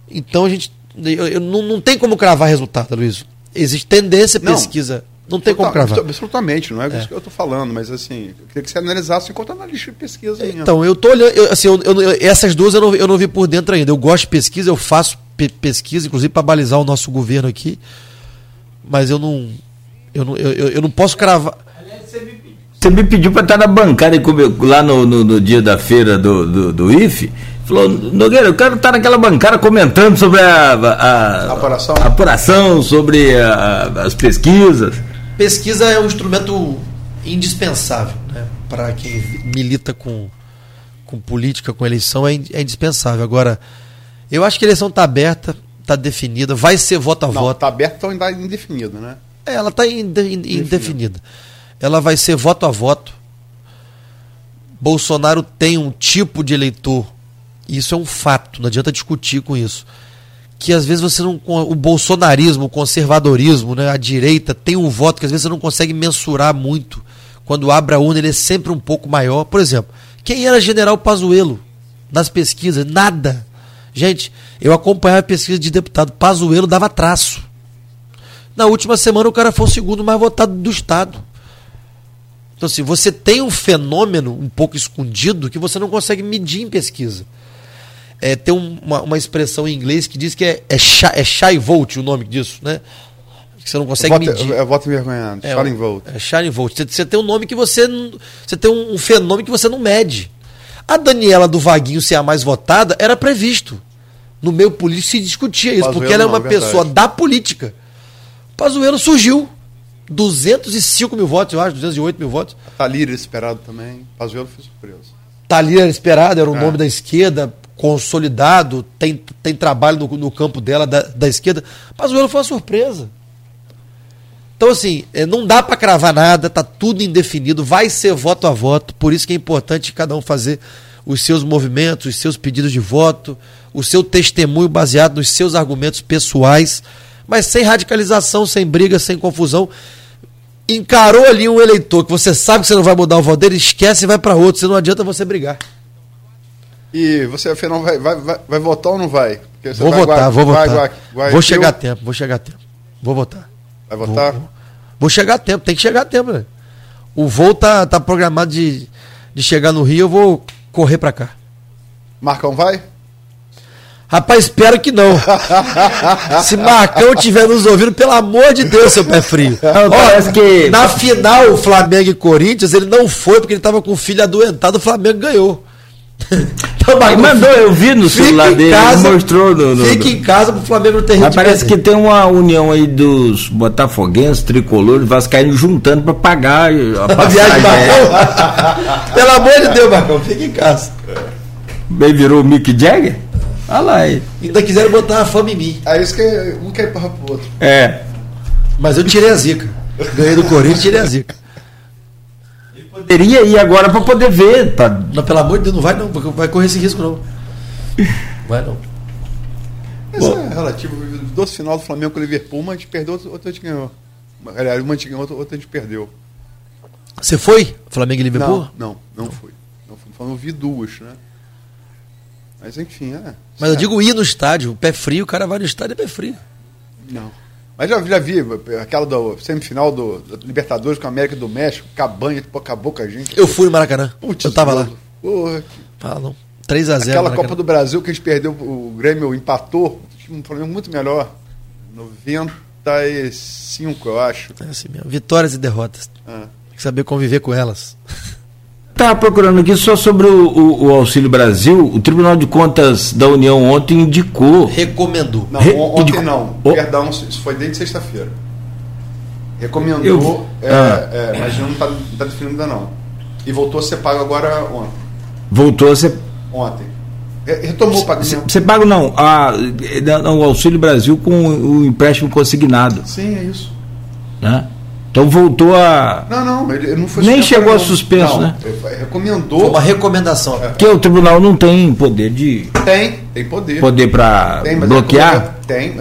Então a gente. Eu, eu não, não tem como cravar resultado, Luiz. Existe tendência, pesquisa. Não, tem como cravar. Absolutamente, não é, é. isso que eu estou falando, mas assim, eu queria que você analisasse enquanto analista de pesquisa. Então, eu estou olhando. Eu, assim, eu, eu, essas duas eu não, eu não vi por dentro ainda. Eu gosto de pesquisa, eu faço pe pesquisa, inclusive para balizar o nosso governo aqui. Mas eu não. Eu não, eu, eu não posso cravar. Você me pediu para estar na bancada e comer, lá no, no, no, dia da feira do, do, do IFE. Falou, Nogueira, eu quero estar naquela bancada comentando sobre a, a, a apuração. a apuração, sobre a, as pesquisas. Pesquisa é um instrumento indispensável né? para quem milita com, com política, com eleição, é, é indispensável. Agora, eu acho que a eleição está aberta, está definida, vai ser voto a Não, voto. Está aberta ou ainda indefinida, né? É, ela está indefinida ela vai ser voto a voto. Bolsonaro tem um tipo de eleitor, e isso é um fato, não adianta discutir com isso. Que às vezes você não. O bolsonarismo, o conservadorismo, né, a direita tem um voto que às vezes você não consegue mensurar muito. Quando abre a urna, ele é sempre um pouco maior. Por exemplo, quem era general Pazuello nas pesquisas? Nada. Gente, eu acompanhava a pesquisa de deputado. Pazuello dava traço. Na última semana o cara foi o segundo mais votado do Estado. Então, assim, você tem um fenômeno um pouco escondido que você não consegue medir em pesquisa. É, tem uma, uma expressão em inglês que diz que é, é, shy, é shy vote o nome disso, né? Que você não consegue voto, medir. É voto envergonhado, é, shining vote. É shining vote. Você, você, tem um nome que você. Você tem um, um fenômeno que você não mede. A Daniela do Vaguinho ser a mais votada era previsto. No meio político se discutia isso, Pazuelo porque ela é uma não, pessoa da política. Pazuello surgiu. 205 mil votos, eu acho, 208 mil votos. Talira esperado também. Pazuello foi surpreso. Talira era esperado, era o é. nome da esquerda, consolidado, tem, tem trabalho no, no campo dela, da, da esquerda. Pazuello foi uma surpresa. Então, assim, é, não dá para cravar nada, tá tudo indefinido, vai ser voto a voto, por isso que é importante cada um fazer os seus movimentos, os seus pedidos de voto, o seu testemunho baseado nos seus argumentos pessoais, mas sem radicalização, sem briga, sem confusão encarou ali um eleitor que você sabe que você não vai mudar o voto dele, esquece e vai para outro. Você não adianta você brigar. E você, afinal, vai, vai, vai, vai votar ou não vai? Vou vai, votar, vou votar. vou chegar a tempo, vou chegar a tempo. Vou votar. Vai votar? Vou, vou, chegar a tempo, tem que chegar a tempo. Né? O voo tá, tá programado de, de chegar no Rio, eu vou correr para cá. Marcão vai? Rapaz, espero que não. [laughs] Se Marcão estiver nos ouvindo, pelo amor de Deus, seu pé frio. [laughs] Ó, que... Na final, Flamengo e Corinthians, ele não foi porque ele estava com o filho adoentado, o Flamengo ganhou. [laughs] Então, Ele mandou, eu vi no celular dele, casa, mostrou no. no Fica em casa pro Flamengo não ter Mas parece que tem uma união aí dos botafoguenses, tricolores, vascaínos juntando pra pagar a A viagem. Marcão. Pelo amor de Deus, Marcão, fica em casa. Bem virou o Mick Jagger? Olha lá aí. Ainda quiseram botar a fama em mim. É isso que um quer empurrar pro outro. É. Mas eu tirei a zica. Ganhei do Corinthians e tirei a zica. Poderia ir agora pra poder ver. Pra... Não, pelo amor de Deus, não vai não, porque vai correr esse risco não. Vai não. Mas é relativo. Doce final do Flamengo com o Liverpool, uma a gente perdeu, outra a gente ganhou. Aliás, uma a gente ganhou, outra a gente perdeu. Você foi? Flamengo e Liverpool? Não, não, não fui. Não fui. Falando, eu vi duas, né? Mas enfim, é. Mas eu digo ir no estádio, pé frio, o cara vai no estádio é pé frio. Não. Mas já, já vi aquela do semifinal do, da Libertadores com a América do México, Cabanha, pô, acabou com a gente. Eu fui no Maracanã. Putz, eu tava lá. Porra, Ah, não. 3x0. aquela Copa do Brasil que a gente perdeu, o Grêmio empatou, tinha um Flamengo muito melhor. 95, eu acho. É assim mesmo. Vitórias e derrotas. Ah. Tem que saber conviver com elas. [laughs] Estava procurando aqui só sobre o, o- o Auxílio Brasil. O Tribunal de Contas da União ontem indicou. Recomendou. Não, Re- on- ontem indicou- não. Oh. Perdão, isso foi desde sexta-feira. Recomendou, Eu- é, Ah. é, mas não está tá definido ainda não. E voltou a ser pago agora ontem. Voltou a ser. ontem. Re- Retomou o pagamento. Você paga não, a, não, o Auxílio Brasil com o empréstimo consignado. Sim, é isso. Né? Então voltou a. Não, não, ele não foi Nem chegou a suspenso, Não, né? Recomendou. Foi uma recomendação. Porque o tribunal não tem poder de. Tem, tem poder. poder para mas bloquear. Tem,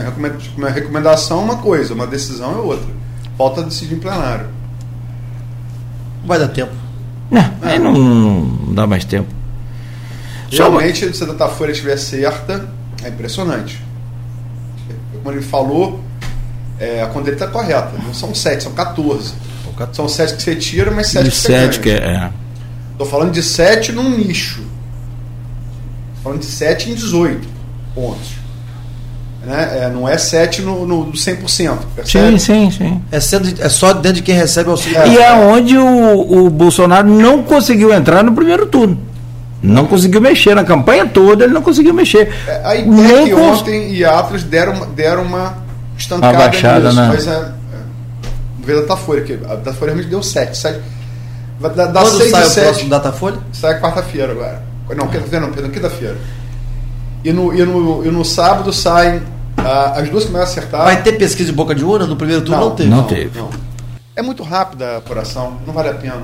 uma recomendação é uma coisa, uma decisão é outra. Falta decidir em plenário. Não vai dar tempo. Não, aí não, não dá mais tempo. Realmente, se a datafolha estiver certa, é impressionante. Como ele falou, é, a conta dele está correta. Não são sete, são 14. São sete que você tira, mas sete de que você sete que é. é. Estou falando de 7 num nicho. Tô falando de 7 em 18 pontos. Né? É, não é 7 no, no 100%. Sim, Percebe? sim, sim. É, sendo, é só dentro de quem recebe o auxílio. É. E é onde o, o Bolsonaro não conseguiu entrar no primeiro turno. Não conseguiu mexer na campanha toda, ele não conseguiu mexer. É, A Nem IPEC cons- ontem e Atlas deram, deram uma estancada baixada, nisso, né? Mas é, é, vê a Datafolha, que a Datafolha realmente deu 7. 7 vai dar, dar Quando 6 sai o 7. próximo Datafolha? Sai quarta-feira agora. Não, quinta-feira não, perdão, quinta-feira. E no, e, no, e no sábado saem ah, as duas que mais acertaram. Vai ter pesquisa de boca de urna? No primeiro turno não, teve. não teve. É muito rápida a apuração, não vale a pena.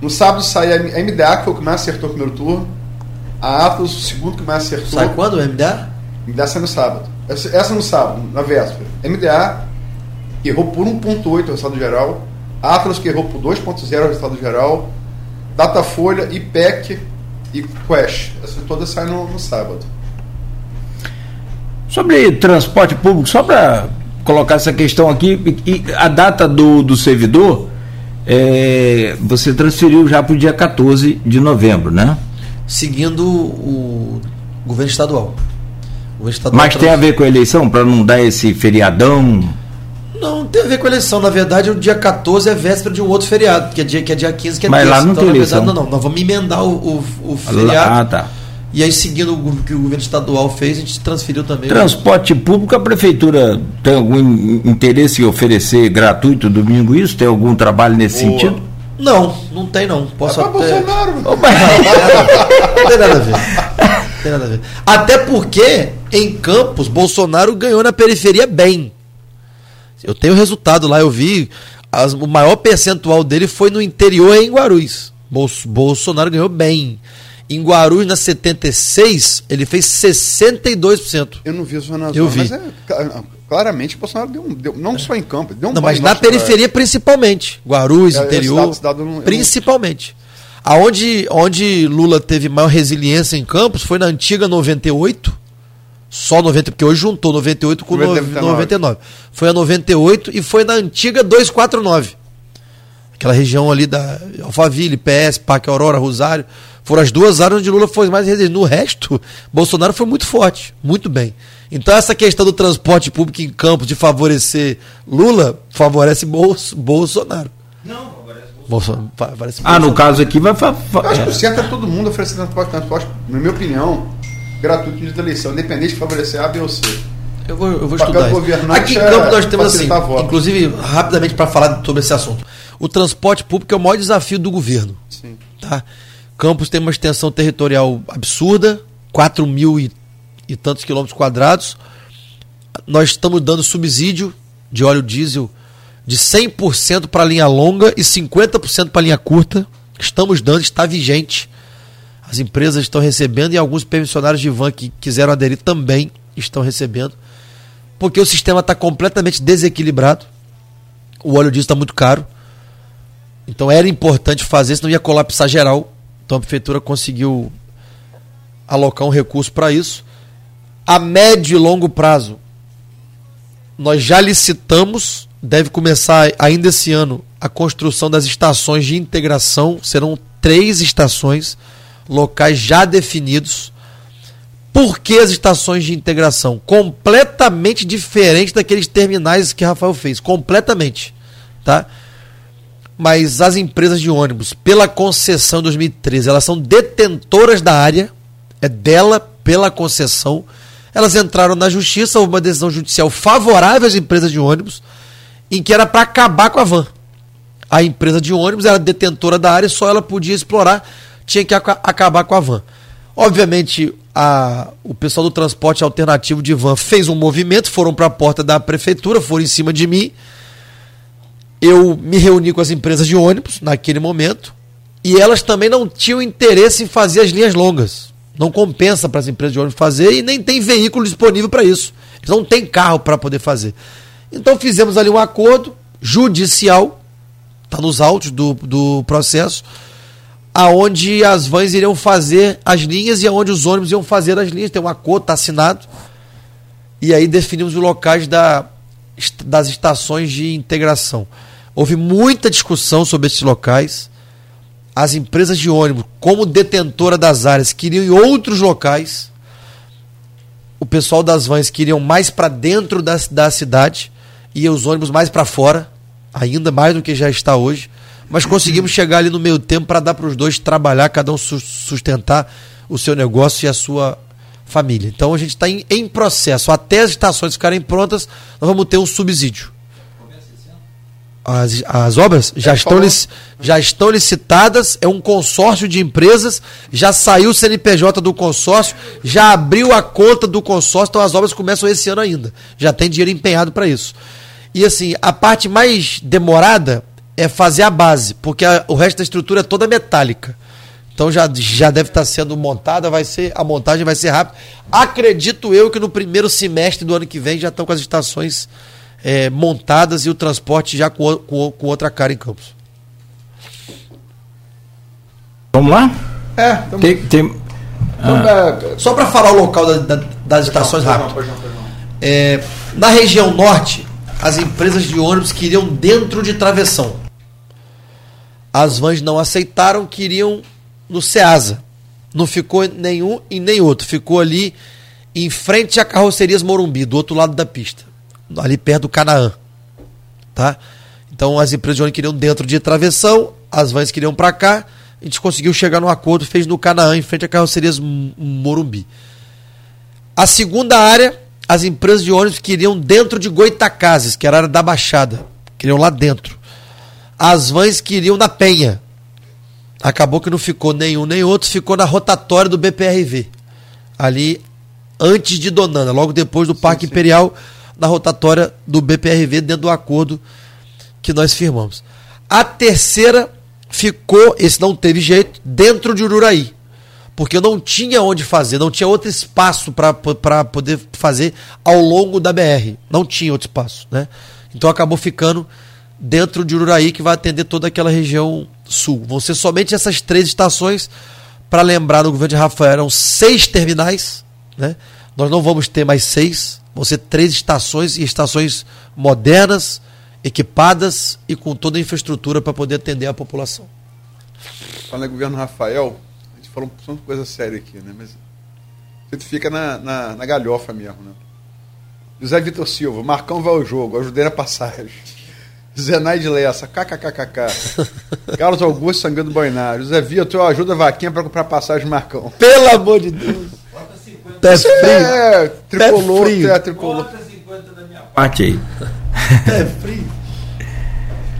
No sábado sai a MDA, que foi o que mais acertou no primeiro turno. A Atlas, o segundo que mais acertou. Sai quando o MDA? MDA sai no sábado. Essa, essa no sábado, na véspera. MDA errou por 1,8 o resultado geral. Atlas que errou por 2,0 o resultado geral. Datafolha, IPEC e Quest. Essas todas saem no, no sábado. Sobre transporte público, só para colocar essa questão aqui, e- e a data do, do servidor, é, você transferiu já para o dia 14 de novembro, né? Seguindo o governo estadual. O estadual Mas tem a ver com a eleição, para não dar esse feriadão? Não, não tem a ver com a eleição. Na verdade, o dia 14 é véspera de um outro feriado, que é dia, que é dia 15, que é Mas lá não então, tem na verdade, eleição. não, não. Nós vamos emendar o, o, o feriado. Ah, tá. E aí, seguindo o que o governo estadual fez, a gente transferiu também. Transporte público, a prefeitura tem algum in- interesse em oferecer gratuito domingo isso? Tem algum trabalho nesse Boa. sentido? Não, não tem não. Posso É até... Bolsonaro. Não tem nada a ver. [laughs] Tem nada a ver. Até porque, em Campos, Bolsonaro ganhou na periferia bem. Eu tenho o resultado lá, eu vi. as- o maior percentual dele foi no interior em Guarulhos. Bolso- Bolsonaro ganhou bem. Em Guarulhos, na 76, ele fez 62%. Eu não vi isso na Eu zona, vi. mas é, cla- claramente Bolsonaro deu, um- deu não só em campo, deu um Não, mas na periferia principalmente. Guarulhos, É, interior. não- eu não- principalmente. Aonde onde Lula teve maior resiliência em Campos foi na antiga 98. Só 90, porque hoje juntou 98 com 99. 99. Foi a 98 e foi na antiga 249. Aquela região ali da Alphaville, PS, Parque Aurora, Rosário. Foram as duas áreas onde Lula foi mais resiliente. No resto, Bolsonaro foi muito forte, muito bem. Então, essa questão do transporte público em Campos de favorecer Lula, favorece Bolso- Bolsonaro. Não, favorece ah, no caso aqui vai. Eu acho que o certo é todo mundo oferecer transporte, transporte, na minha opinião, gratuito de eleição, independente de favorecer A, B ou C. Eu vou, eu vou estudar isso. Aqui em Campo nós temos assim, inclusive, rapidamente para falar sobre esse assunto. O transporte público é o maior desafio do governo. Sim. Tá? Campos tem uma extensão territorial absurda, 4 mil e, e tantos quilômetros quadrados. Nós estamos dando subsídio de óleo diesel de 100% para a linha longa e 50% para a linha curta. Estamos dando, está vigente. As empresas estão recebendo e alguns permissionários de van que quiseram aderir também estão recebendo. Porque o sistema está completamente desequilibrado. O óleo diesel está muito caro. Então era importante fazer, senão ia colapsar geral. Então a prefeitura conseguiu alocar um recurso para isso. A médio e longo prazo, nós já licitamos deve começar ainda esse ano a construção das estações de integração. Serão três estações, locais já definidos. Por que as estações de integração? Completamente diferente daqueles terminais que Rafael fez. Completamente. Tá? Mas as empresas de ônibus, pela concessão de 2013, elas são detentoras da área. É dela pela concessão. Elas entraram na justiça, houve uma decisão judicial favorável às empresas de ônibus em que era para acabar com a van. A empresa de ônibus era detentora da área, só ela podia explorar, tinha que ac acabar com a van. Obviamente, a, o pessoal do transporte alternativo de van fez um movimento, foram para a porta da prefeitura, foram em cima de mim. Eu me reuni com as empresas de ônibus naquele momento e elas também não tinham interesse em fazer as linhas longas. Não compensa para as empresas de ônibus fazer e nem tem veículo disponível para isso. Eles não têm carro para poder fazer. Então fizemos ali um acordo judicial, está nos autos do, do processo, aonde as vans iriam fazer as linhas e aonde os ônibus iam fazer as linhas. Tem um acordo, está assinado. E aí definimos os locais da, das estações de integração. Houve muita discussão sobre esses locais. As empresas de ônibus, como detentora das áreas, queriam em outros locais. O pessoal das vans queriam mais para dentro da, da cidade ia os ônibus mais para fora, ainda mais do que já está hoje. Mas conseguimos [clears throat] chegar ali no meio tempo para dar para os dois trabalhar, cada um sustentar o seu negócio e a sua família. Então a gente está em, em, processo. Até as estações ficarem prontas, nós vamos ter um subsídio. As, as obras já, é, estão, já estão licitadas, é um consórcio de empresas, já saiu o CNPJ do consórcio, já abriu a conta do consórcio, então as obras começam esse ano ainda. Já tem dinheiro empenhado para isso. E assim, a parte mais demorada é fazer a base, porque a, o resto da estrutura é toda metálica. Então já, já deve estar sendo montada, vai ser a montagem vai ser rápida. Acredito eu que no primeiro semestre do ano que vem já estão com as estações é, montadas e o transporte já com, com, com outra cara em Campos. Vamos lá? É, tem, tem... Ah. Só para falar o local da, da, das estações rápido. É, na região norte, as empresas de ônibus queriam dentro de travessão. As vans não aceitaram, queriam no Ceasa. Não ficou nenhum e nem outro. Ficou ali em frente a carrocerias Morumbi, do outro lado da pista. Ali perto do Canaã. Tá? Então as empresas de ônibus queriam dentro de travessão, as vans queriam para cá. A gente conseguiu chegar no acordo, fez no Canaã, em frente a carrocerias Morumbi. A segunda área as empresas de ônibus queriam dentro de Goitacazes, que era a área da Baixada. Queriam lá dentro. As vans queriam na Penha. Acabou que não ficou nenhum nem outro, ficou na rotatória do BPRV. Ali antes de Donana, logo depois do Parque sim, sim. Imperial, na rotatória do BPRV, dentro do acordo que nós firmamos. A terceira ficou, esse não teve jeito, dentro de Ururaí porque eu não tinha onde fazer, não tinha outro espaço para poder fazer ao longo da BR. Não tinha outro espaço, né? Então acabou ficando dentro de Ururaí, que vai atender toda aquela região sul. Vão ser somente essas três estações. Para lembrar, no governo de Rafael eram seis terminais, né? Nós não vamos ter mais seis, vão ser três estações e estações modernas, equipadas e com toda a infraestrutura para poder atender a população. Em governo Rafael, falou uma coisa séria aqui, né? Mas você fica na, na, na galhofa mesmo, né? José Vitor Silva, Marcão vai ao jogo, ajudei na passagem. [laughs] Zenaide Lessa, kkkk. [laughs] Carlos Augusto Sangrando Boinário. Zé Vitor, ajuda a vaquinha para comprar passagem Marcão. Pelo amor de Deus. Pé frio. É, tricolor, frio. É, tricolor. Parte aí. Pé frio.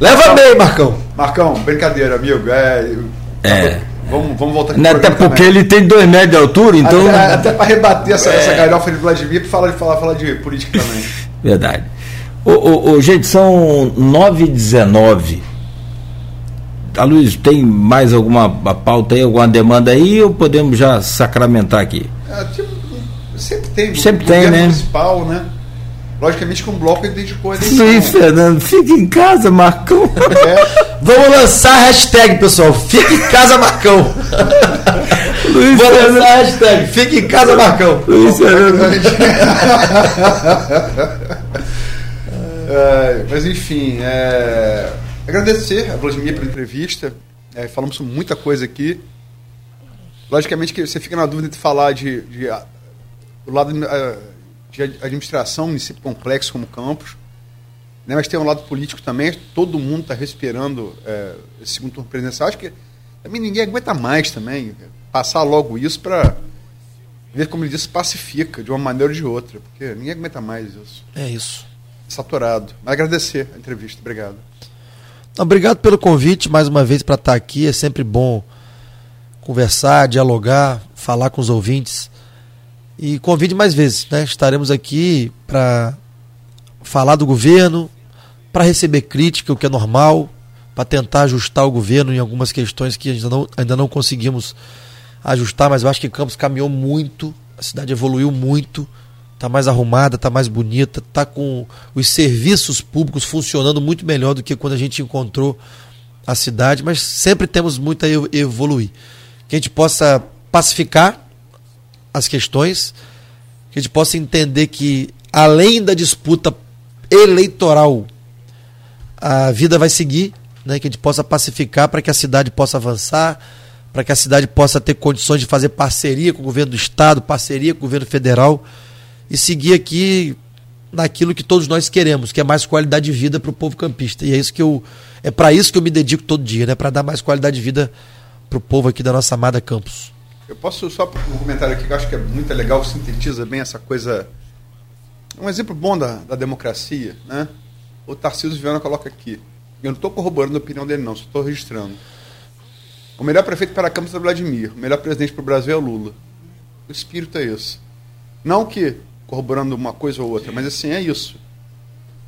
Leva bem, Marcão. Marcão, brincadeira, amigo. É. É. Vamos, vamos voltar aqui Não, Até porque também. ele tem dois metros de altura, então. Até, até para rebater essa, é. essa galhofa de Vladimir, para falar, falar, falar de política também. [laughs] Verdade. Ô, ô, ô, gente, são 9 h 19 a Luiz, tem mais alguma pauta aí, alguma demanda aí, ou podemos já sacramentar aqui? É, tipo, sempre tem. Sempre tem, né? municipal, né? Logicamente que um bloco ele dedicou a eleição. Luiz Fernando, fica em casa, Marcão. É. [laughs] Vamos lançar a hashtag, pessoal. Fica em casa, Marcão. Luiz Vou Fernando. lançar a hashtag. Fica em casa, Marcão. Luiz Fernando. [laughs] é, mas enfim, é, agradecer a Vladimir pela entrevista. É, falamos muita coisa aqui. Logicamente que você fica na dúvida de falar de, de do lado uh, de administração, município complexo como Campos, né, mas tem um lado político também. Todo mundo está respirando uh, esse segundo turno presidencial. Acho que também ninguém aguenta mais também passar logo isso para ver como ele disse pacifica de uma maneira ou de outra, porque ninguém aguenta mais isso. É isso. Saturado. Mas agradecer a entrevista. Obrigado. Obrigado pelo convite mais uma vez para estar aqui. É sempre bom conversar, dialogar, falar com os ouvintes. E convide mais vezes, né? Estaremos aqui para falar do governo, para receber crítica, o que é normal, para tentar ajustar o governo em algumas questões que ainda não, ainda não conseguimos ajustar, mas eu acho que Campos caminhou muito, a cidade evoluiu muito, está mais arrumada, está mais bonita, está com os serviços públicos funcionando muito melhor do que quando a gente encontrou a cidade, mas sempre temos muito a evoluir. Que a gente possa pacificar as questões, que a gente possa entender que, além da disputa eleitoral, a vida vai seguir, né? que a gente possa pacificar para que a cidade possa avançar, para que a cidade possa ter condições de fazer parceria com o governo do Estado, parceria com o governo federal e seguir aqui naquilo que todos nós queremos, que é mais qualidade de vida para o povo campista. E é isso que eu é para isso que eu me dedico todo dia, né? Para dar mais qualidade de vida para o povo aqui da nossa amada Campos. Eu posso só um comentário aqui que eu acho que é muito legal, sintetiza bem essa coisa. Um exemplo bom da, da democracia, né? O Tarcísio Viana coloca aqui. Eu não estou corroborando a opinião dele, não, só estou registrando. O melhor prefeito para a Câmara é o Vladimir. O melhor presidente para o Brasil é o Lula. O espírito é esse. Não que corroborando uma coisa ou outra, mas assim, é isso.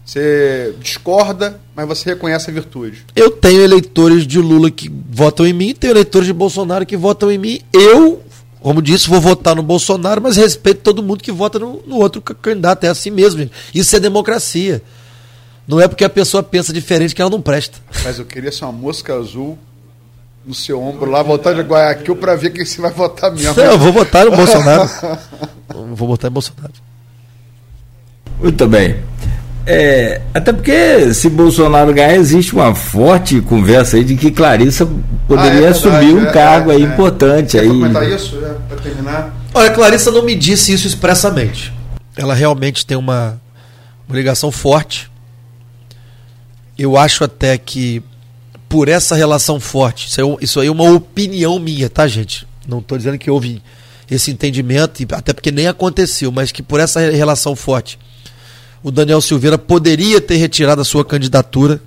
Você discorda, mas você reconhece a virtude. Eu tenho eleitores de Lula que votam em mim, tenho eleitores de Bolsonaro que votam em mim. Eu, como disse, vou votar no Bolsonaro, mas respeito todo mundo que vota no, no outro candidato. É assim mesmo. Gente. Isso é democracia. Não é porque a pessoa pensa diferente que ela não presta. Mas eu queria ser uma mosca azul no seu ombro lá, voltar de Guayaquil para ver quem você vai votar mesmo. Não, eu vou votar no [laughs] Bolsonaro. vou votar em Bolsonaro. Muito bem. É, até porque se Bolsonaro ganhar, existe uma forte conversa aí de que Clarissa poderia ah, é verdade, assumir um é, cargo aí é, é. importante. Quer aí. comentar isso, né, para terminar? Olha, Clarissa não me disse isso expressamente. Ela realmente tem uma, uma ligação forte. Eu acho até que por essa relação forte, isso, é, isso aí é uma opinião minha, tá, gente? Não estou dizendo que houve esse entendimento, até porque nem aconteceu, mas que por essa relação forte o Daniel Silveira poderia ter retirado a sua candidatura.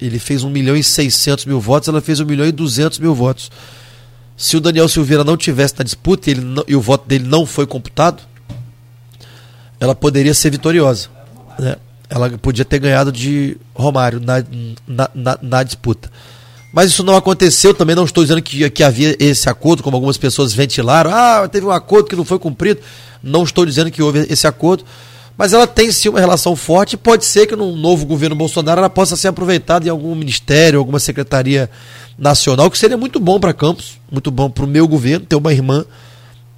Ele fez 1 milhão e 600 mil votos, ela fez 1 milhão e 200 mil votos. Se o Daniel Silveira não tivesse na disputa e, ele não, e o voto dele não foi computado, ela poderia ser vitoriosa. Né? Ela podia ter ganhado de Romário na, na, na, na disputa. Mas isso não aconteceu, também não estou dizendo que, que havia esse acordo, como algumas pessoas ventilaram. Ah, teve um acordo que não foi cumprido. Não estou dizendo que houve esse acordo mas ela tem sim uma relação forte e pode ser que no novo governo Bolsonaro ela possa ser aproveitada em algum ministério, alguma secretaria nacional, que seria muito bom para Campos, muito bom para o meu governo ter uma irmã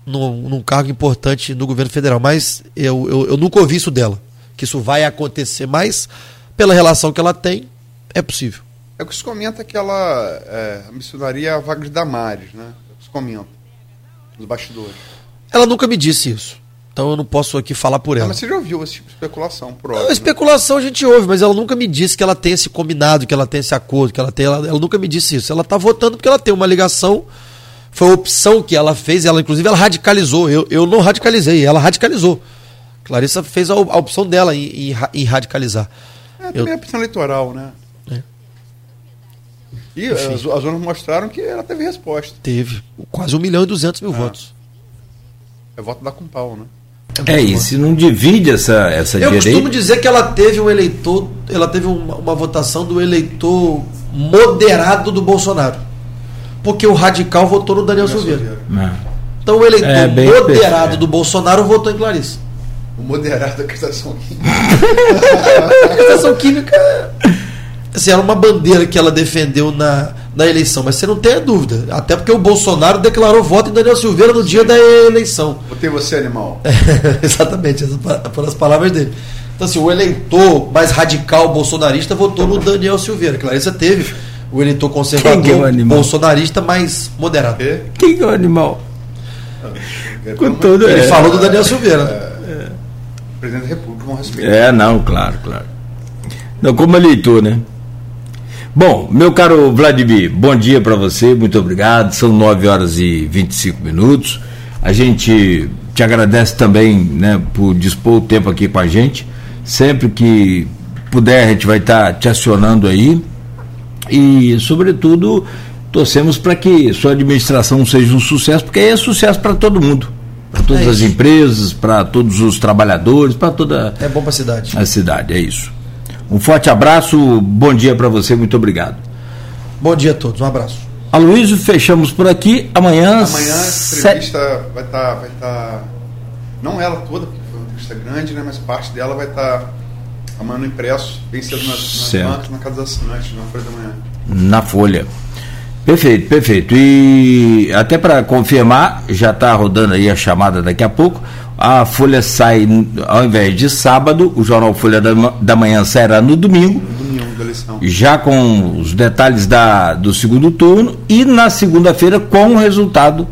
num, num, cargo importante no governo federal. Mas eu, eu, eu nunca ouvi isso dela, que isso vai acontecer, mas pela relação que ela tem, é possível. É o que se comenta que ela é, missionaria a Wagner Damares, né? É o que se comenta, nos bastidores. Ela nunca me disse isso. Então eu não posso aqui falar por ela. Não, mas você já ouviu esse tipo de especulação, por Não, óbvio. né? especulação a gente ouve, mas ela nunca me disse que ela tem esse combinado, que ela tem esse acordo, que ela tem. Ela, ela nunca me disse isso. Ela está votando porque ela tem uma ligação. Foi a opção que ela fez, ela inclusive ela radicalizou. Eu, eu não radicalizei, ela radicalizou. Clarissa fez a, a opção dela em, em em radicalizar. É, Eu- também é opção eleitoral, né? É. E as, as urnas mostraram que ela teve resposta. Teve quase 1 milhão e 200 mil votos. É voto da com pau, né? É isso, não divide essa, essa Eu direita. costumo dizer que ela teve um eleitor, ela teve uma, uma votação do eleitor moderado do Bolsonaro. Porque o radical votou no Daniel Silveira. É. Então o eleitor É, bem moderado perfeito. do Bolsonaro votou em Clarice. O moderado da castração química. [laughs] A castração química assim, era uma bandeira que ela defendeu na, na eleição, mas você não tem a dúvida. Até porque o Bolsonaro declarou voto em Daniel Silveira no dia da eleição. Botei você, animal. [laughs] Exatamente, essas pa- foram as palavras dele. Então, assim, o eleitor mais radical bolsonarista votou no Daniel Silveira. Clarissa teve o eleitor Quem que é o conservador animal? bolsonarista mais moderado. Quem que é o animal? Com todo Ele é. falou do Daniel Silveira. Presidente da República, com respeito. É, não, claro, claro. Não, como eleitor, né? Bom, meu caro Vladimir, bom dia para você, muito obrigado. São 9 horas e 25 minutos. A gente te agradece também, né, por dispor o tempo aqui com a gente. Sempre que puder, a gente vai estar te acionando aí. E, sobretudo, torcemos para que sua administração seja um sucesso, porque aí é sucesso para todo mundo. Para todas É as empresas, para todos os trabalhadores, para toda É bom pra cidade. a cidade, é isso. Um forte abraço, bom dia para você, muito obrigado. Bom dia a todos, um abraço. Aloysio, fechamos por aqui. Amanhã. Amanhã a se- entrevista vai estar. vai tá, não ela toda, porque foi uma entrevista grande, né? Mas parte dela vai estar amanhã no impresso, bem cedo nas, nas bancas, na casa dos assinantes, na folha da manhã. na Folha. Perfeito, perfeito. E até para confirmar, já está rodando aí a chamada daqui a pouco. A Folha sai, ao invés de sábado, o jornal Folha da, da Manhã sairá no domingo, No domingo da eleição. já com os detalhes da, do segundo turno, e na segunda-feira com o resultado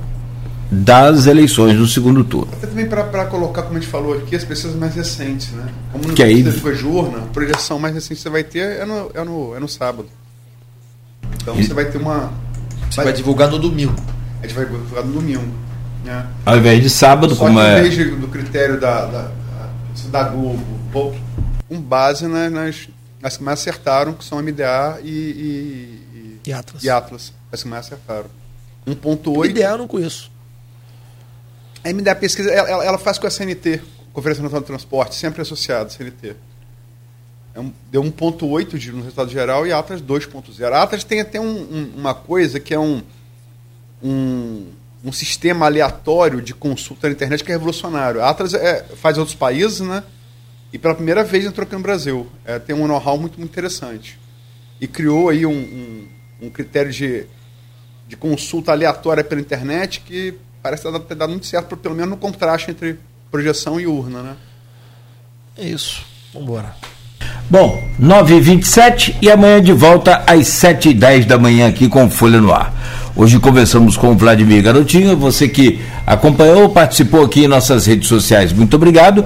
das eleições do segundo turno. Até também para colocar, como a gente falou aqui, as pesquisas mais recentes, né? Como no Que aí- teve com a Jurna, a projeção mais recente que você vai ter é no, é no, é no sábado. Então E- você vai ter uma. Você vai divulgar no domingo. A gente vai divulgar no domingo. Né? Ao invés de sábado, Só como que é. em vez de- do critério da, da, da Globo, com base nas, nas, nas que mais acertaram, que são MDA e, e, E Atlas. e Atlas. As que mais acertaram. O 1.8. ideal eu não conheço. A MDA pesquisa, ela, ela- faz com a CNT, Conferência Nacional do Transporte, sempre associado, CNT. É um- deu 1.8 de, no resultado geral e Atlas 2.0. A Atlas tem até um- um- uma coisa que é um, um, um sistema aleatório de consulta na internet que é revolucionário. A Atlas é, faz em outros países, né? E pela primeira vez entrou aqui no Brasil. É, tem um know-how muito, muito interessante. E criou aí um, um- um critério de, de consulta aleatória pela internet que parece ter dado, ter dado muito certo, pelo menos no contraste entre projeção e urna, né? É isso. Vambora. Bom, 9h27 e amanhã de volta às 7h10 da manhã aqui com Folha no Ar. Hoje conversamos com o Vladimir Garotinho, você que acompanhou, participou aqui em nossas redes sociais, muito obrigado.